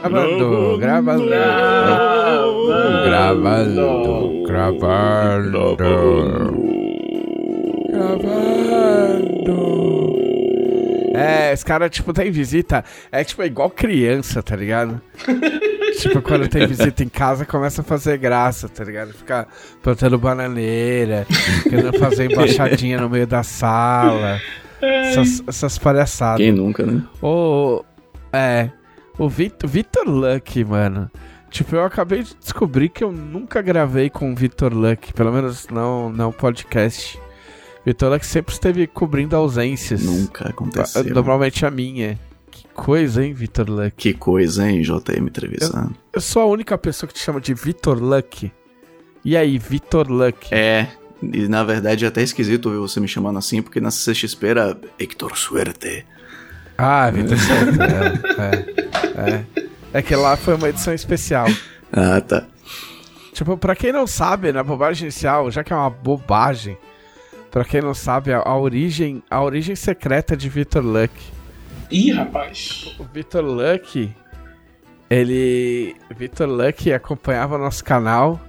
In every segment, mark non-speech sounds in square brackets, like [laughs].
Gravando, gravando. Gravando, gravando. Gravando. É, esse cara, tipo, tem visita. É tipo igual criança, tá ligado? [laughs] tipo, quando tem visita em casa, começa a fazer graça, tá ligado? Fica plantando bananeira, querendo fazer embaixadinha no meio da sala. Essas, essas palhaçadas. Quem nunca, né? O. É. O Vitor, Vitor Luck, mano. Tipo, eu acabei de descobrir que eu nunca gravei com o Vitor Luck. Pelo menos não, não podcast. Vitor Luck sempre esteve cobrindo ausências. Nunca aconteceu. Normalmente a minha. Que coisa, hein, Vitor Luck? Que coisa, hein, JM entrevistando. Eu, eu sou a única pessoa que te chama de Vitor Luck. E aí, Vitor Luck? É, e na verdade é até esquisito ver você me chamando assim, porque na CXP era Hector Suerte. Ah, Vitor é, é, é. É que lá foi uma edição especial. Ah, tá. Tipo, pra quem não sabe, na bobagem inicial, já que é uma bobagem, pra quem não sabe, a, a origem a origem secreta de Vitor Luck. Ih, rapaz. O Vitor Luck, ele... Vitor Luck acompanhava nosso canal...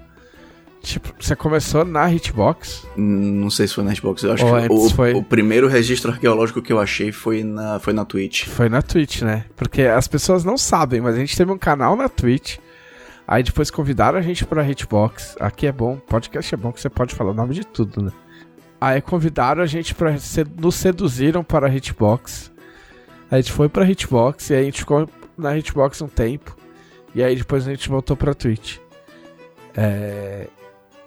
Tipo, você começou na Hitbox? Não sei se foi na Hitbox, eu acho Ou que o, foi- o primeiro registro arqueológico que eu achei foi na, foi na Twitch. Foi na Twitch, né? Porque as pessoas não sabem, mas a gente teve um canal na Twitch. Aí depois convidaram a gente pra Hitbox. Aqui é bom, podcast é bom que você pode falar o nome de tudo, né? Aí convidaram a gente pra. se- Nos seduziram para a Hitbox. A gente foi pra Hitbox e aí a gente ficou na Hitbox um tempo. E aí depois a gente voltou pra Twitch. É,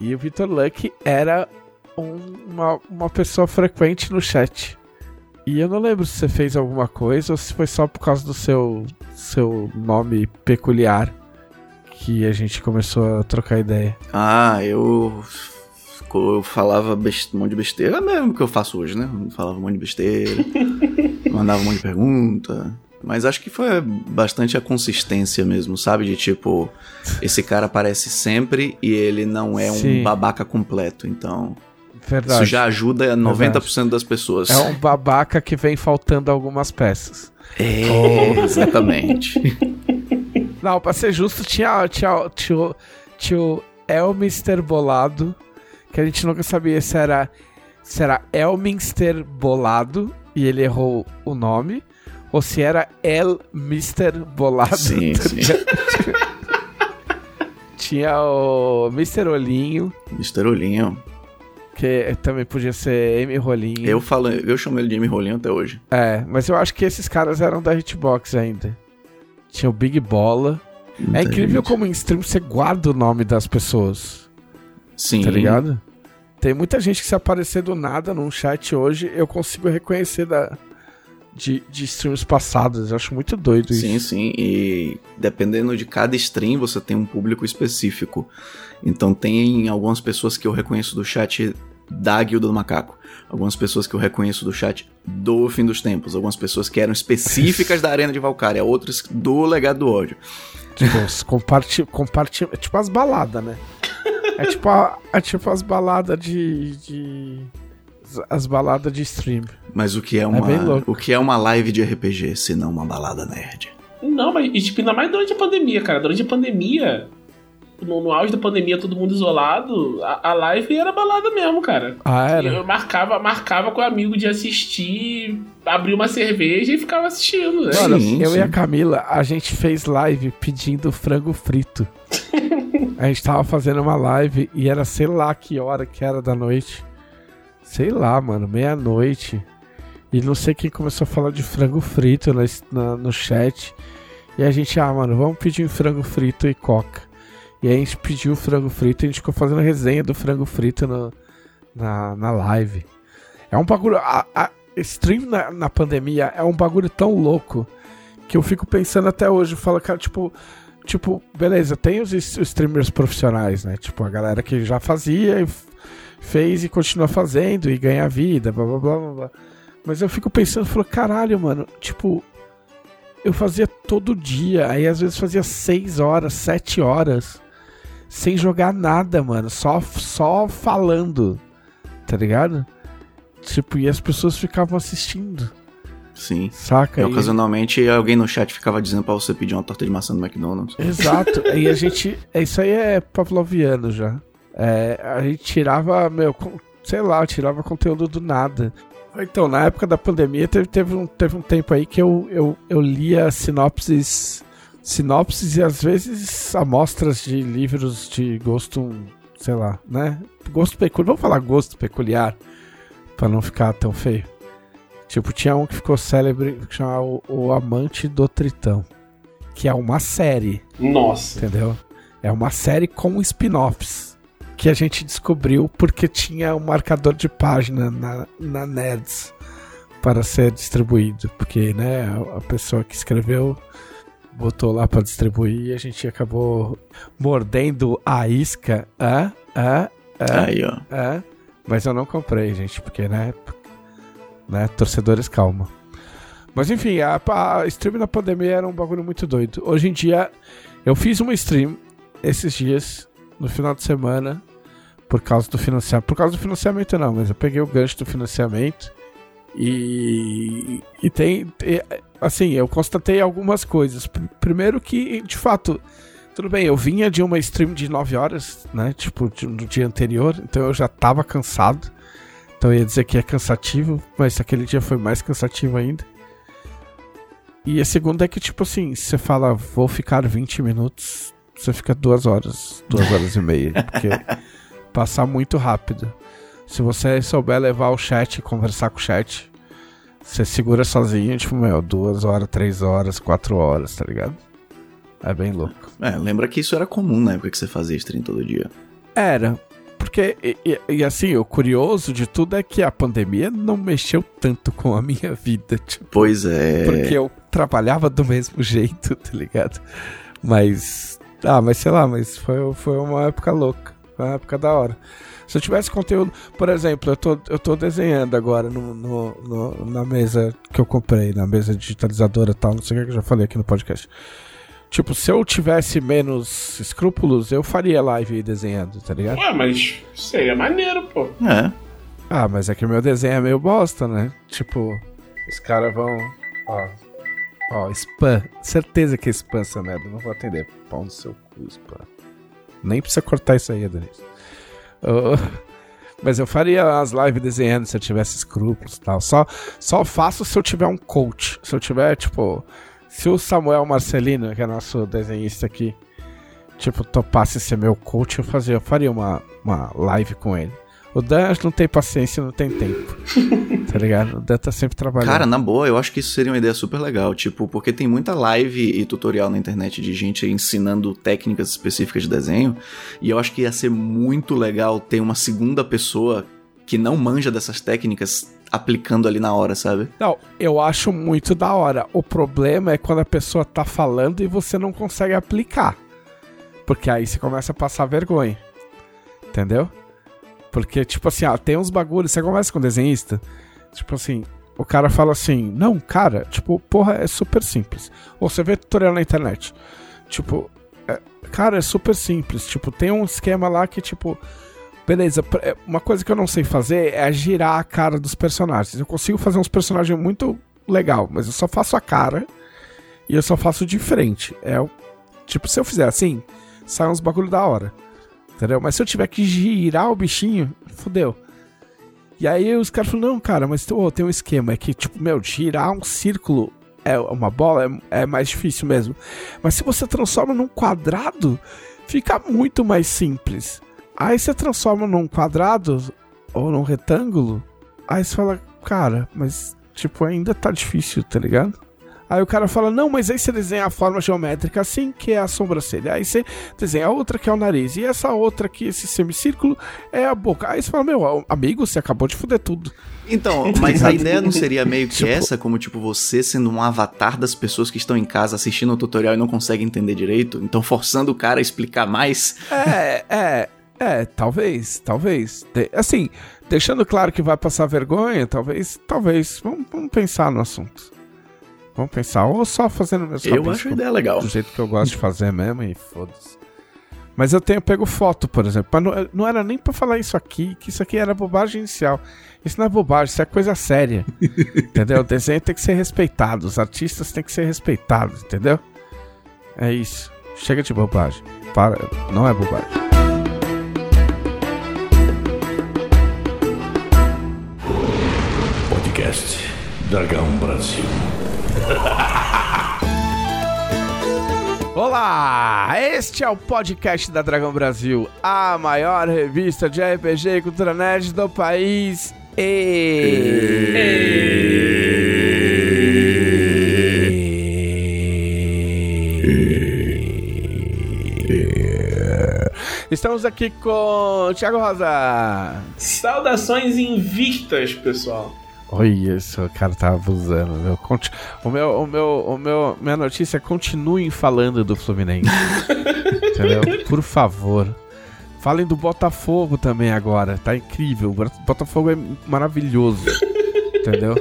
E o Vitor Luck era um- uma, uma pessoa frequente no chat. E eu não lembro se você fez alguma coisa ou se foi só por causa do seu, seu nome peculiar que a gente começou a trocar ideia. Ah, eu. Eu falava best... um monte de besteira, mesmo que eu faço hoje, né? Eu falava um monte de besteira, [laughs] mandava um monte de pergunta. Mas acho que foi bastante a consistência mesmo, sabe? De tipo, esse cara aparece sempre e ele não é um Sim. babaca completo. Então, Verdade. isso já ajuda 90% das pessoas. É um babaca que vem faltando algumas peças. É, [laughs] exatamente. Não, pra ser justo, tinha, tinha, tinha, o- tinha o Elminster Bolado, que a gente nunca sabia se era, se era Elminster Bolado, e ele errou o nome, ou se era Elmister Bolado. Sim, [laughs] sim. tinha o Mr. Olhinho, Mr. Olhinho. que também podia ser M. Rolinho. Eu, falo, eu chamo ele de M. Rolinho até hoje. É, mas eu acho que esses caras eram da Hitbox ainda. Tinha o Big Bola. É incrível gente. como em stream você guarda o nome das pessoas, Sim. tá ligado? Tem muita gente que se aparecer do nada num chat hoje, eu consigo reconhecer da, de, de streams passadas. Eu acho muito doido isso. Sim, sim. E dependendo de cada stream, você tem um público específico. Então tem algumas pessoas que eu reconheço do chat da Guilda do Macaco. Algumas pessoas que eu reconheço do chat do Fim dos Tempos. Algumas pessoas que eram específicas da Arena de Valkyria. Outras do Legado do Ódio. Tipo, comparti comparti é tipo as baladas, né? É tipo, a- é tipo as baladas de, de. As baladas de stream. Mas o que é uma, bem louco. o que é uma live de RPG, se não uma balada nerd? Não, mas e, tipo, ainda mais durante a pandemia, cara. Durante a pandemia, no, no auge da pandemia, todo mundo isolado, a, a live era balada mesmo, cara. Ah, era? Eu marcava, marcava com o amigo de assistir, abria uma cerveja e ficava assistindo. Né? Sim, eu sim. e a Camila, a gente fez live pedindo frango frito. [laughs] a gente tava fazendo uma live e era sei lá que hora que era da noite. Sei lá, mano, meia-noite. E não sei quem começou a falar de frango frito na, na- no chat. E a gente, ah, mano, vamos pedir um frango frito e coca. E aí a gente pediu frango frito e a gente ficou fazendo resenha do frango frito no- na, na live. É um bagulho. A, a stream na, na pandemia é um bagulho tão louco que eu fico pensando até hoje. Fala, cara, tipo. Tipo, beleza, tem os, os streamers profissionais, né? Tipo, a galera que já fazia e fez e continua fazendo e ganha vida, blá blá blá blá. blá. Mas eu fico pensando, falo, caralho, mano, tipo, eu fazia todo dia, aí às vezes fazia 6 horas, 7 horas, sem jogar nada, mano, só, só falando, tá ligado? Tipo, e as pessoas ficavam assistindo. Sim. Saca? E, E- ocasionalmente alguém no chat ficava dizendo pra você pedir uma torta de maçã do McDonald's. Exato. e a gente. Isso aí é pavloviano já. É, a gente tirava, meu, sei lá, tirava conteúdo do nada. Então, na época da pandemia, teve, teve, um, teve um tempo aí que eu, eu, eu lia sinopses. Sinopses e às vezes amostras de livros de gosto, sei lá, né? Gosto peculiar. Vamos falar gosto peculiar, pra não ficar tão feio. Tipo, tinha um que ficou célebre, que chamava o, o Amante do Tritão. Que é uma série Nossa. entendeu? É uma série com spin-offs que a gente descobriu porque tinha um marcador de página na, na Nerds para ser distribuído, porque né, a- pessoa que escreveu botou lá para distribuir e a gente acabou mordendo a isca, ah, ah, ah, Aí, ó. é, mas eu não comprei, gente, porque, né, né, torcedores, calma. Mas enfim, a, a stream na pandemia era um bagulho muito doido. Hoje em dia, eu fiz uma stream esses dias, no final de semana, por causa do financiamento. Por causa do financiamento não, mas eu peguei o gancho do financiamento e, e tem, e, assim, eu constatei algumas coisas. Pr- Primeiro que, de fato, tudo bem, eu vinha de uma stream de 9 horas, né? Tipo, no dia anterior, então eu já tava cansado. Então eu ia dizer que é cansativo, mas aquele dia foi mais cansativo ainda. E a segunda é que, tipo assim, você fala, vou ficar 20 minutos, você fica duas horas, duas horas e meia, [laughs] porque passar muito rápido. Se você souber levar o chat e conversar com o chat, você segura sozinho, tipo, meu, duas horas, três horas, quatro horas, tá ligado? É bem louco. É, lembra que isso era comum na época que você fazia stream todo dia. Era. Porque, e, e- e assim, o curioso de tudo é que a pandemia não mexeu tanto com a minha vida. Tipo, Pois é. porque eu trabalhava do mesmo [laughs] jeito, tá ligado? Mas. Ah, mas sei lá, mas foi, foi uma época louca. Foi uma época da hora. Se eu tivesse conteúdo. Por exemplo, eu tô, eu tô desenhando agora no, no- no- na mesa que eu comprei, na mesa digitalizadora e tal, não sei o que eu já falei aqui no podcast. Tipo, se eu tivesse menos escrúpulos, eu faria live desenhando, tá ligado? Ué, mas seria maneiro, pô. É. Ah, mas é que o meu desenho é meio bosta, né? Tipo, os caras vão. Ó. Ó, spam. Certeza que é spam essa merda. Não vou atender. Pau no seu cu, spam. Nem precisa cortar isso aí, Adonis. Ô, [laughs] mas eu faria as lives desenhando se eu tivesse escrúpulos e tal. Só, só faço se eu tiver um coach. Se eu tiver, tipo. Se o Samuel Marcelino, que é nosso desenhista aqui, tipo, topasse ser meu coach, eu, fazia, eu faria uma, uma live com ele. O Dan não tem paciência, não tem tempo. [laughs] tá ligado? O Dan tá sempre trabalhando. Cara, na boa, eu acho que isso seria uma ideia super legal, tipo, porque tem muita live e tutorial na internet de gente ensinando técnicas específicas de desenho, e eu acho que ia ser muito legal ter uma segunda pessoa que não manja dessas técnicas aplicando ali na hora, sabe? Não, eu acho muito da hora. O problema é quando a pessoa tá falando e você não consegue aplicar. Porque aí você começa a passar vergonha. Entendeu? Porque, tipo assim, ah, tem uns bagulhos, você conversa com desenhista, tipo assim, o cara fala assim, não, cara, tipo, porra, é super simples. Ou você vê tutorial na internet. Tipo, é- cara, é super simples. Tipo, tem um esquema lá que, tipo, Beleza, é, uma coisa que eu não sei fazer é girar a cara dos personagens. Eu consigo fazer uns personagens muito legal, mas eu só faço a cara e eu só faço de frente. É tipo, se eu fizer assim, sai uns bagulho da hora. Entendeu? Mas se eu tiver que girar o bichinho, fodeu. E aí os caras falam, não, cara, mas ô, tem um esquema, é que, tipo, meu, girar um círculo é uma bola é, é mais difícil mesmo. Mas se você transforma num quadrado, fica muito mais simples. Aí você transforma num quadrado ou num retângulo, aí você fala, cara, mas tipo, ainda tá difícil, tá ligado? Aí o cara fala, não, mas aí você desenha a forma geométrica assim, que é a sobrancelha. Aí você desenha a outra, que é o nariz. E essa outra aqui, esse semicírculo, é a boca. Aí você fala, meu, amigo, você acabou de fuder tudo. Então, [laughs] mas a ideia não seria meio que Tipo- essa, como tipo você sendo um avatar das pessoas que estão em casa assistindo o tutorial e não conseguem entender direito, então forçando o cara a explicar mais. É, é, é, talvez, talvez. De- assim, deixando claro que vai passar vergonha, talvez, talvez. Vamos, vamos pensar no assunto. Vamos pensar, ou só fazendo meus Eu acho a ideia legal. do jeito que eu gosto de fazer mesmo e foda-se. Mas eu tenho pego foto, por exemplo. Não, não era nem pra falar isso aqui, que isso aqui era bobagem inicial. Isso não é bobagem, isso é coisa séria. [laughs] entendeu? O desenho tem que ser respeitado, os artistas têm que ser respeitados, entendeu? É isso. Chega de bobagem. Para, não é bobagem. Podcast Dragão Brasil. Olá! Este é o podcast da Dragão Brasil, a maior revista de RPG e cultura nerd do país. E... Estamos aqui com Thiago Rosa. Saudações invictas, pessoal. Olha isso, o cara tá abusando. Meu. O meu, o meu, o meu, minha notícia é continuem falando do Fluminense. [laughs] entendeu? Por favor. Falem do Botafogo também agora. Tá incrível. O Botafogo é maravilhoso. entendeu?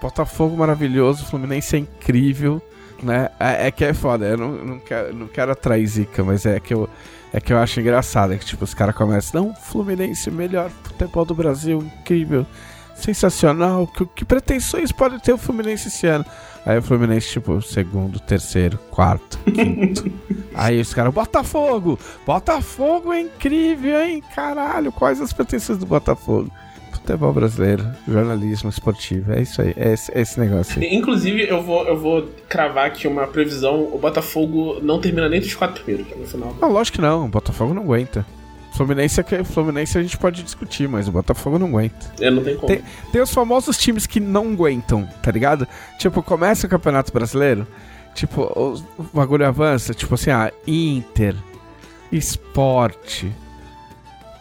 Botafogo maravilhoso, Fluminense é incrível. Né? É, é que é foda. Eu não, não, quero, não quero atrair zica, mas é que eu, é que eu acho engraçado. É que tipo, os caras começam. Não, Fluminense, melhor futebol do Brasil, incrível sensacional. Que, que pretensões pode ter o Fluminense esse ano? Aí o Fluminense, tipo, segundo, terceiro, quarto, quinto. [laughs] Aí os caras, Botafogo! Botafogo é incrível, hein? Caralho, quais as pretensões do Botafogo? Futebol brasileiro, jornalismo esportivo, é isso aí, é esse, é esse negócio aí. Inclusive, eu vou, eu vou cravar aqui uma previsão: o Botafogo não termina nem dos quatro primeiros no final. Não, lógico que não, o Botafogo não aguenta. Fluminense, é Fluminense a gente pode discutir, mas o Botafogo não aguenta. É, não tem como. Tem, tem, os famosos times que não aguentam, tá ligado? Tipo, começa o Campeonato Brasileiro, tipo, o, o bagulho avança, tipo assim, ah, Inter, Esporte,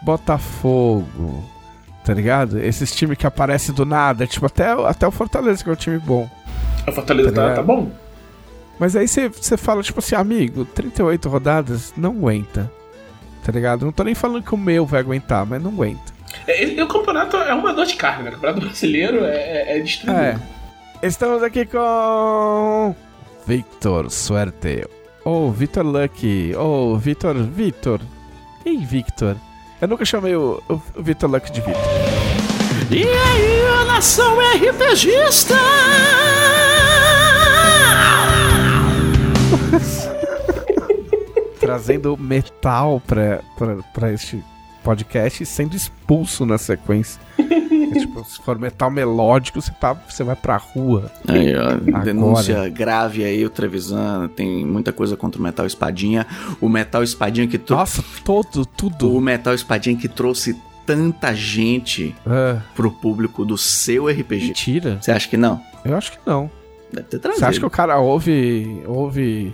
Botafogo, tá ligado? Esses times que aparecem do nada, tipo, até, até o Fortaleza, que é um time bom. O Fortaleza tá, tá, tá bom. Mas aí você fala, tipo assim, amigo, 38 rodadas não aguenta tá ligado? Não tô nem falando que o meu vai aguentar, mas não aguenta. É, o campeonato é uma dor de carne, né? O campeonato brasileiro é, é, é destruído. É. Estamos aqui com. Victor Suerte. Ou oh, Victor Lucky. Ou oh, Victor. Victor. Ei, Victor. Eu nunca chamei o, o Victor Lucky de Victor. E aí, nação RPGista! [laughs] trazendo metal pra, pra, pra este podcast e sendo expulso na sequência. [laughs] é, tipo, se for metal melódico, você, tá, você vai pra rua. Aí, ó, denúncia grave aí, o Trevisan tem muita coisa contra o metal espadinha. O metal espadinha que trouxe. Nossa, todo, tudo. O metal espadinha que trouxe tanta gente é. pro público do seu RPG. Mentira. Você acha que não? Eu acho que não. Deve ter trazido. Você acha que o cara ouve. ouve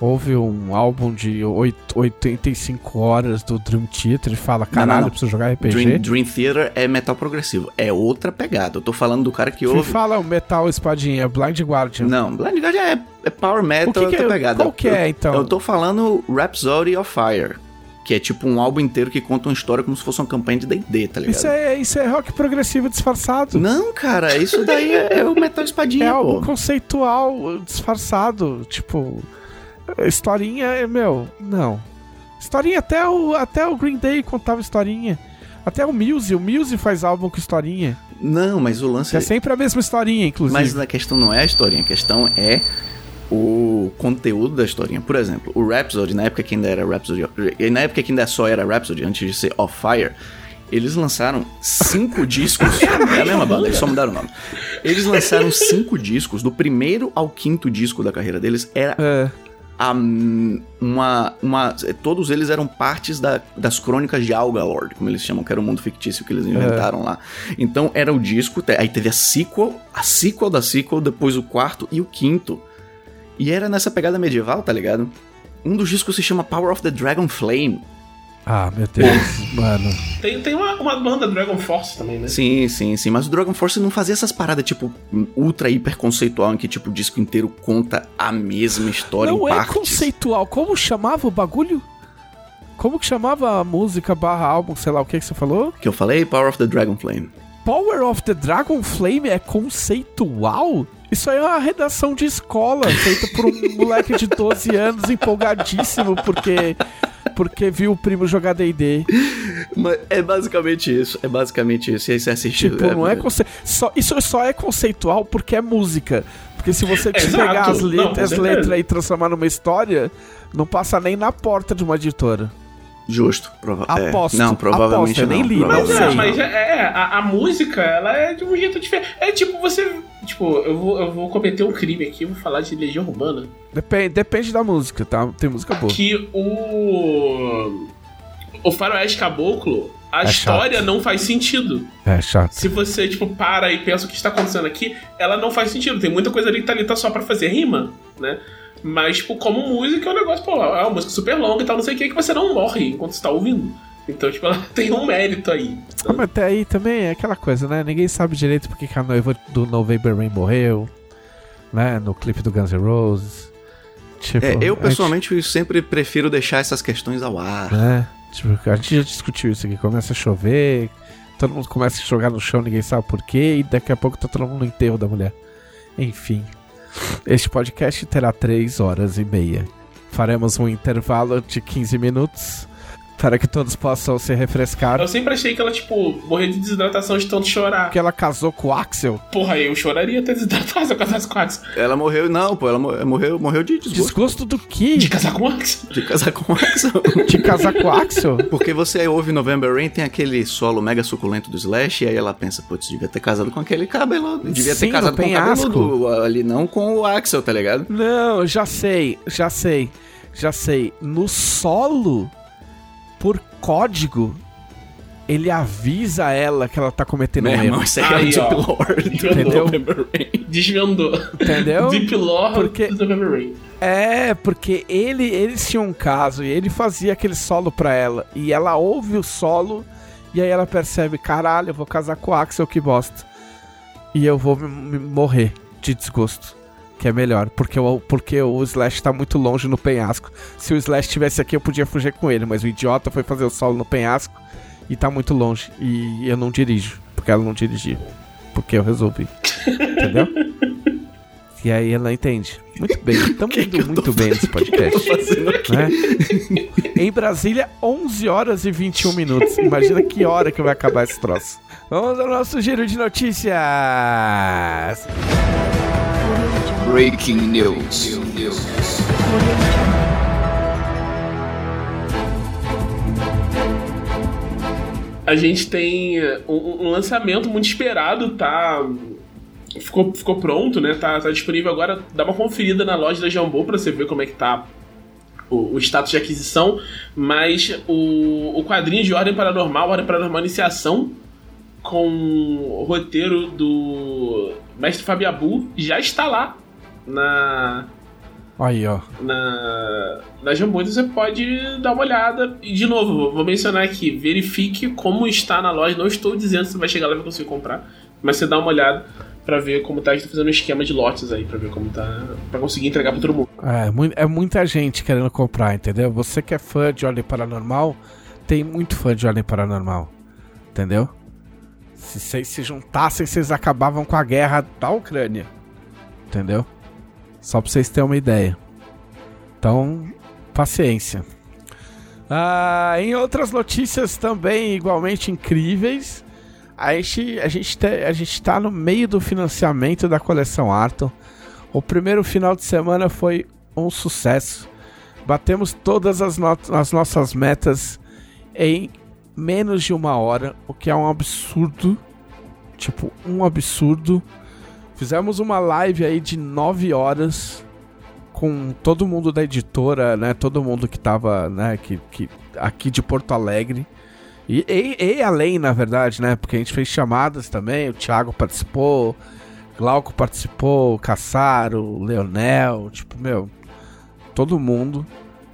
Houve um álbum de 8, 85 horas do Dream Theater e fala: caralho, não, não, não. preciso jogar RPG. Dream, Dream, Theater é metal progressivo. É outra pegada. Eu tô falando do cara que ouve. fala o metal espadinha, Blind Guardian. Não, Blind Guardian é, é power metal, que que é, pegada. Qual que é, então? Eu, eu tô falando Rhapsody of Fire. Que é tipo um álbum inteiro que conta uma história como se fosse uma campanha de D&D, tá ligado? Isso é, isso é rock progressivo disfarçado. Não, cara, isso daí é, é o metal espadinha, É pô. algo conceitual disfarçado, tipo... Historinha, é, meu, não. Historinha, até o, até o Green Day contava historinha. Até o Muse, o Muse faz álbum com historinha. Não, mas o lance é... é sempre a mesma historinha, inclusive. Mas a questão não é a historinha, a questão é o conteúdo da historinha. Por exemplo, o Rhapsody, na época que ainda era Rhapsody, na época que ainda só era Rhapsody, antes de ser Off Fire, eles lançaram cinco [laughs] discos. É a mesma banda, eles só mudaram o nome. Eles lançaram cinco discos, do primeiro ao quinto disco da carreira deles, era é a, uma, uma. Todos eles eram partes da, das crônicas de Algalord, como eles chamam, que era o mundo fictício que eles inventaram é. lá. Então era o disco, aí teve a sequel, a sequel da sequel, depois o quarto e o quinto. E era nessa pegada medieval, tá ligado? Um dos discos se chama Power of the Dragon Flame. Ah, meu Deus, mano. Tem, tem uma, uma banda Dragon Force também, né? Sim, sim, sim. Mas o Dragon Force não fazia essas paradas, tipo, ultra hiper conceitual, em que, tipo, o disco inteiro conta a mesma história não em é partes. conceitual. Como chamava o bagulho? Como que chamava a música barra álbum, sei lá, o que, que você falou? Que eu falei? Power of the Dragon Flame. Power of the Dragon Flame é conceitual? Isso aí é uma redação de escola, feita por um moleque de 12 anos empolgadíssimo, porque porque viu o primo jogar D&D. É basicamente isso. É basicamente isso. E aí você assistiu. Tipo, não é conce... só Isso só é conceitual porque é música. Porque se você pegar as, Não, let com as letras e transformar numa história, não passa nem na porta de uma editora. Justo. Prova é. Aposto, Não, provavelmente aposto, eu nem não. li, não Mas, sei. é, provavelmente mas é, é, a, a música, ela é de um jeito diferente. É tipo, você. Tipo, eu vou, eu vou cometer um crime aqui, eu vou falar de Legião Urbana. Depende, depende da música, tá? Tem música boa. Que o. O Faroeste Caboclo, a É história chato. não faz sentido. É chato. Se você, tipo, para e pensa o que está acontecendo aqui, ela não faz sentido. Tem muita coisa ali que tá ali tá só pra fazer rima, né? Mas, tipo, como música é um negócio, pô, é uma música super longa e tal, não sei o que, que você não morre enquanto você tá ouvindo. Então, tipo, ela [laughs] tem um mérito aí. Ah, mas até aí também é aquela coisa, né? Ninguém sabe direito porque que a noiva do November Rain morreu, né? No clipe do Guns N' Roses. Tipo, É, eu a gente- pessoalmente sempre prefiro deixar essas questões ao ar. né? Tipo, a gente já discutiu isso aqui. Começa a chover, todo mundo começa a jogar no chão, ninguém sabe por quê, e daqui a pouco tá todo mundo no enterro da mulher. Enfim. Este podcast terá 3 horas e meia. Faremos um intervalo de 15 minutos para que todos possam se refrescar. Eu sempre achei que ela, tipo, morria de desidratação de tanto chorar. Porque ela casou com o Axel. Porra, eu choraria até desidratar se eu casasse com o Axel. Ela morreu, não, pô, ela mo- morreu, morreu de desgosto Desgosto do quê? De casar com o Axel? de casar com o Axel. [laughs] De casar com o Axel? Porque você ouve November Rain, tem aquele solo mega suculento do Slash, e aí ela pensa, putz, devia ter casado com aquele cabelo, devia Sim, ter casado com o cabeludo ali, não com o Axel, tá ligado? Não, já sei, já sei, já sei. No solo, por código, ele avisa ela que ela tá cometendo um irmão, erro. isso aí é Deep do Entendeu? Desvendou. Entendeu? Deep Lore Porque- do November Rain. É, porque ele, eles tinham um caso e ele fazia aquele solo pra ela. E ela ouve o solo e aí ela percebe: caralho, eu vou casar com o Axel, que bosta. E eu vou me- me morrer de desgosto. Que é melhor, porque o, porque o Slash tá muito longe no penhasco. Se o Slash estivesse aqui, eu podia fugir com ele, mas o idiota foi fazer o solo no penhasco e tá muito longe. E eu não dirijo, porque ela não dirigia. Porque eu resolvi. Entendeu? E aí ela entende. Muito bem, estamos indo muito bem nesse podcast. né? Em Brasília, 11 horas e 21 minutos. Imagina que hora que vai acabar esse troço. Vamos ao nosso giro de notícias. Breaking news. A gente tem eh, um, um lançamento muito esperado, tá? Ficou, ficou pronto, né? Tá, tá disponível agora. Dá uma conferida na loja da Jambô pra você ver como é que tá o, o status de aquisição. Mas o, o quadrinho de Ordem Paranormal, Ordem Paranormal Iniciação, com o roteiro do Mestre Fabiabu, já está lá na, Aí, ó. na, na então você pode dar uma olhada. E de novo, vou mencionar aqui: verifique como está na loja. Não estou dizendo se você vai chegar lá e vai conseguir comprar, mas você dá uma olhada pra ver como tá. A gente tá fazendo um esquema de lotes aí, pra ver como tá. pra conseguir entregar pra todo mundo. É, é muita gente querendo comprar, entendeu? Você que é fã de Ordem Paranormal, tem muito fã de Ordem Paranormal. Entendeu? Se vocês se juntassem, vocês acabavam com a guerra da Ucrânia. Entendeu? Só pra vocês terem uma ideia. Então, paciência. Ah, em outras notícias também igualmente incríveis, a gente, a, gente gente tá no meio do financiamento da coleção Arton. O primeiro final de semana foi um sucesso. Batemos todas as, as nossas metas em menos de uma hora, o que é um absurdo. Tipo, um absurdo. Fizemos uma live aí de 9 horas com todo mundo da editora, né? Todo mundo que tava, né? Que, que, aqui de Porto Alegre. E, e, e além, na verdade, né? Porque a gente fez chamadas também. O Thiago participou, Glauco participou, Caçaro, Leonel. Tipo, meu, todo mundo.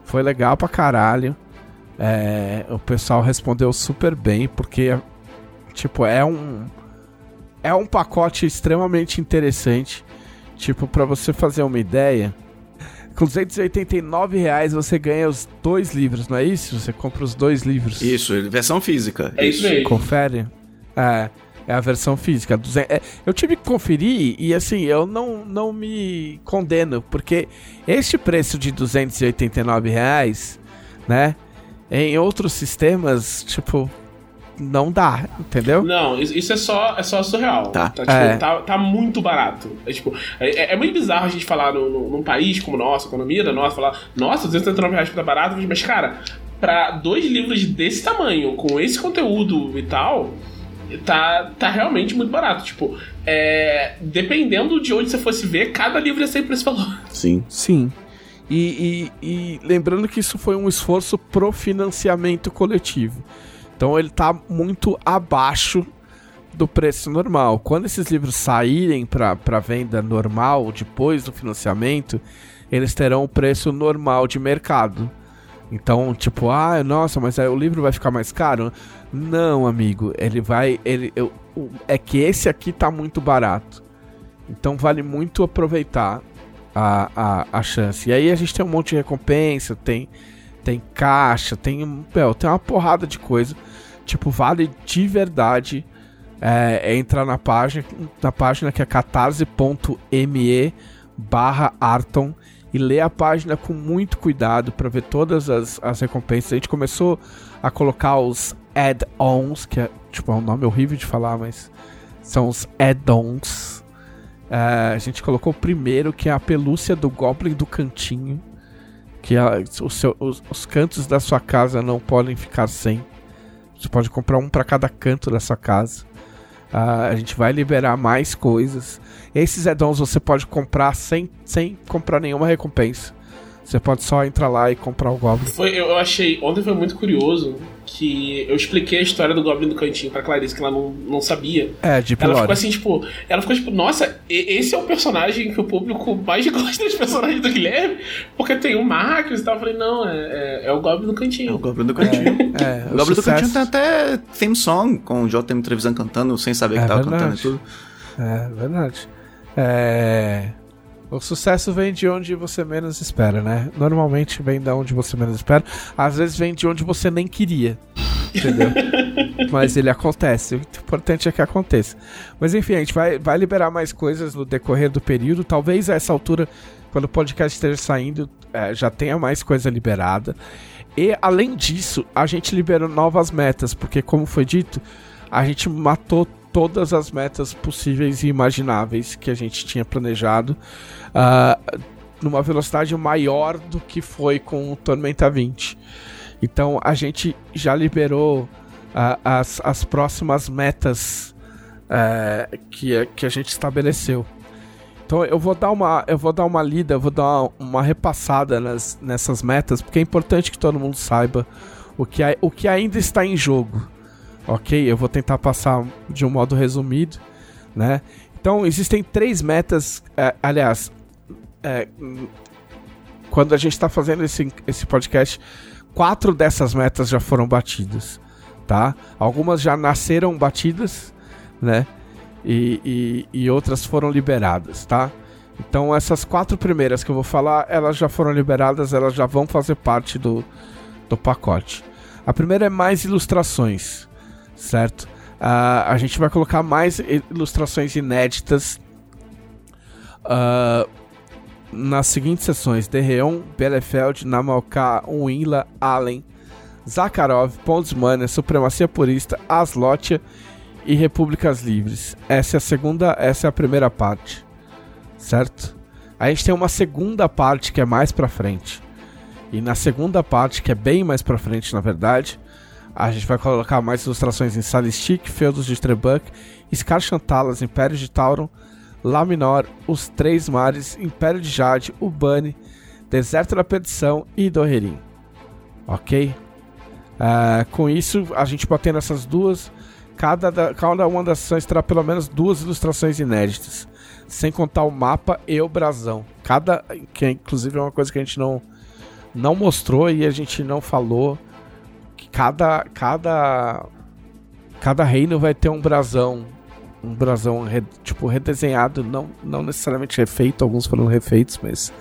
Foi legal pra caralho. É, o pessoal respondeu super bem, porque, tipo, é um. É um pacote extremamente interessante. Tipo, pra você fazer uma ideia, com 289 reais você ganha os dois livros, não é isso? Você compra os dois livros. Isso, versão física. É isso mesmo. Confere. É, é a versão física. 200 é, eu tive que conferir e assim, eu não, não me condeno, porque este preço de 289 reais, né? Em outros sistemas, tipo, não dá, entendeu? Não, isso é só, é só surreal. Tá. tipo, É. tá, tá muito barato. É, tipo, é, é muito bizarro a gente falar no, no- num país como o nosso, economia da nossa, falar, nossa, 239 reais tá barato, mas, cara, pra dois livros desse tamanho, com esse conteúdo e tal, tá, tá realmente muito barato. Tipo, é, dependendo de onde você fosse ver, cada livro ia ser por esse valor. Sim. Sim. E, e- e lembrando que isso foi um esforço pro financiamento coletivo. Então ele tá muito abaixo do preço normal. Quando esses livros saírem para venda normal, depois do financiamento, eles terão o preço normal de mercado. Então, tipo, ah, nossa, mas o livro vai ficar mais caro? Não, amigo, ele vai. Ele, eu- é que esse aqui tá muito barato. Então vale muito aproveitar a, a, a chance. E aí a gente tem um monte de recompensa, tem, tem caixa, tem, meu, tem uma porrada de coisa. Tipo, vale de verdade é, é entrar na página, na página que é catarse.me barra Arton e ler a página com muito cuidado para ver todas as, as recompensas. A gente começou a colocar os add-ons, que é tipo é um nome horrível de falar, mas são os add-ons. É, a gente colocou o primeiro, que é a pelúcia do Goblin do Cantinho. Que é, o seu- os, os cantos da sua casa não podem ficar sem. Você pode comprar um para cada canto da sua casa. Ah, a gente vai liberar mais coisas. Esses add-ons você pode comprar sem, sem comprar nenhuma recompensa. Você pode só entrar lá e comprar o Goblin. Foi, eu achei. Ontem foi muito curioso que eu expliquei a história do Goblin do Cantinho pra Clarice, que ela não, não sabia. É, de Ela ficou assim, tipo. Ela ficou tipo, nossa, esse é o personagem que o público mais [laughs] gosta dos personagens do Guilherme, porque tem o Marcos e tal. Eu falei, não, é, é, é o Goblin do É o Cantinho. Goblin do Cantinho. É, O Goblin do Cantinho tem até theme song com o JM Trevisan cantando sem saber É que tava verdade. cantando e tudo. É verdade. É. O sucesso vem de onde você menos espera, né? Normalmente vem de onde você menos espera. Às vezes vem de onde você nem queria. Entendeu? [laughs] Mas ele acontece. O importante é que aconteça. Mas enfim, a gente vai, vai liberar mais coisas no decorrer do período. Talvez a essa altura, quando o podcast esteja saindo, é, já tenha mais coisa liberada. E além disso, a gente liberou novas metas, porque como foi dito, a gente matou todas as metas possíveis e imagináveis que a gente tinha planejado ah, numa velocidade maior do que foi com o Tormenta 20. Então a gente já liberou ah, as, as próximas metas eh, que, que a gente estabeleceu. Então eu vou dar uma, eu vou dar uma lida, vou dar uma, uma repassada nas, nessas metas, porque é importante que todo mundo saiba o que, o que ainda está em jogo. Ok? Eu vou tentar passar de um modo resumido, né? Então existem três metas, eh, aliás, hum, quando a gente está fazendo esse, esse podcast, quatro dessas metas já foram batidas, tá? Algumas já nasceram batidas, né? E, e, e outras foram liberadas, tá? Então essas quatro primeiras que eu vou falar, elas já foram liberadas, elas já vão fazer parte do, do pacote. A primeira é mais ilustrações, certo? Ah, a gente vai colocar mais ilustrações inéditas ah, nas seguintes sessões: Derreon, Bielefeld, Namalka, Winla, Allen, Zakharov, Pondsmania, Supremacia Purista, Aslotia e Repúblicas Livres. Essa é a segunda, essa é a primeira parte, certo? A gente tem uma segunda parte que é mais pra frente. E na segunda parte, que é bem mais pra frente, na verdade, a gente vai colocar mais ilustrações em Salistic, Feudos de Trebuk, Scar Chantalas, Império de Tauron, Lá Minor, Os Três Mares, Império de Jade, Ubani, Deserto da Perdição e Doherin. Ok? Ah, com isso, a gente batendo essas duas, cada, da- cada uma das sessões terá pelo menos duas ilustrações inéditas. Sem contar o mapa e o brasão. Cada. Que inclusive é uma coisa que a gente não, não mostrou e a gente não falou. Cada. Cada. Cada reino vai ter um brasão. Um brasão tipo redesenhado. Não, não necessariamente refeito, alguns foram refeitos, mas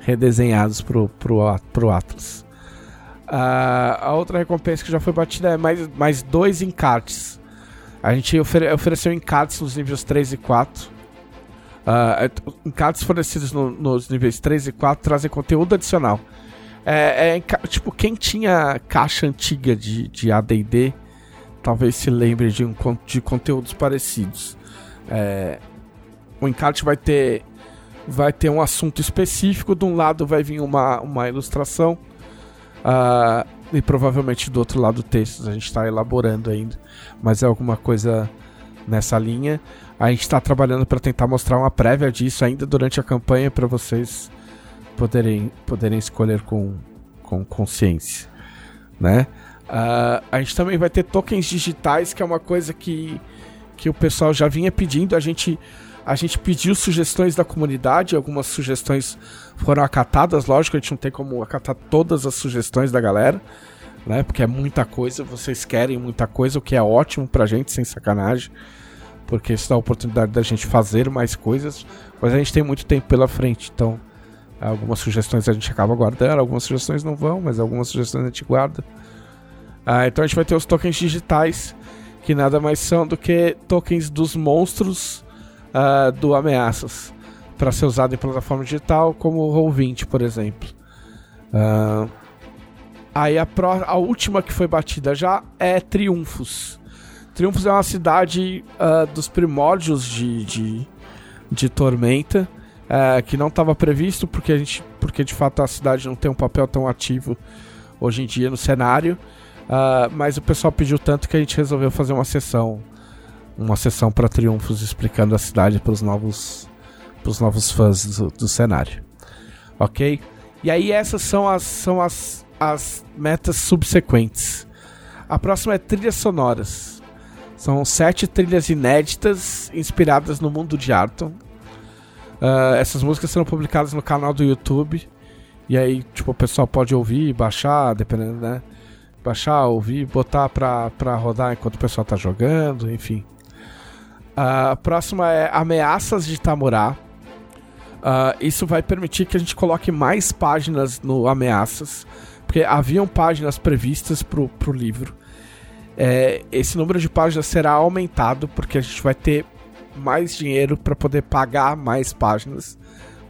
redesenhados pro, pro, pro Atlas. Ah, a outra recompensa que já foi batida é mais, mais dois encartes. A gente ofere- ofereceu encartes nos níveis 3 e 4. Ah, é, encartes fornecidos no- nos níveis 3 e 4 trazem conteúdo adicional. É, é, tipo, quem tinha caixa antiga de, de ADD talvez se lembre de, um, de conteúdos parecidos. É, o encarte vai ter vai ter um assunto específico, de um lado vai vir uma, uma ilustração uh, e provavelmente do outro lado textos, a gente está elaborando ainda, mas é alguma coisa nessa linha. A gente está trabalhando para tentar mostrar uma prévia disso ainda durante a campanha para vocês poderem, poderem escolher com, com consciência, né? Uh, a gente também vai ter tokens digitais, que é uma coisa que, que o pessoal já vinha pedindo. A gente, a gente pediu sugestões da comunidade, algumas sugestões foram acatadas. Lógico, a gente não tem como acatar todas as sugestões da galera, né? Porque é muita coisa, vocês querem muita coisa, o que é ótimo pra gente, sem sacanagem. Porque isso dá a oportunidade da gente fazer mais coisas, mas a gente tem muito tempo pela frente, então algumas sugestões a gente acaba guardando, algumas sugestões não vão, mas algumas sugestões a gente guarda. Ah, então a gente vai ter os tokens digitais, que nada mais são do que tokens dos monstros uh, do Ameaças, para ser usado em plataforma digital, como o Roll20, por exemplo. Uh, aí a, pro, a última que foi batida já é Triunfos. Triunfos é uma cidade uh, dos primórdios de, de, de Tormenta, que não estava previsto porque a gente, porque de fato a cidade não tem um papel tão ativo hoje em dia no cenário. Uh, mas o pessoal pediu tanto que a gente resolveu fazer uma sessão. Uma sessão para triunfos explicando a cidade para os novos, pros novos fãs do, do, cenário. Ok? E aí essas são as, são as, as metas subsequentes. A próxima é trilhas sonoras. São sete trilhas inéditas inspiradas no mundo de Arton. Uh, essas músicas serão publicadas no canal do YouTube. E aí, tipo, o pessoal pode ouvir, baixar, dependendo, né? baixar, ouvir, botar pra, pra rodar enquanto o pessoal tá jogando, enfim. A próxima é Ameaças de Tamurá. Uh, isso vai permitir que a gente coloque mais páginas no Ameaças, porque haviam páginas previstas pro, pro livro. É, esse número de páginas será aumentado, porque a gente vai ter mais dinheiro para poder pagar mais páginas,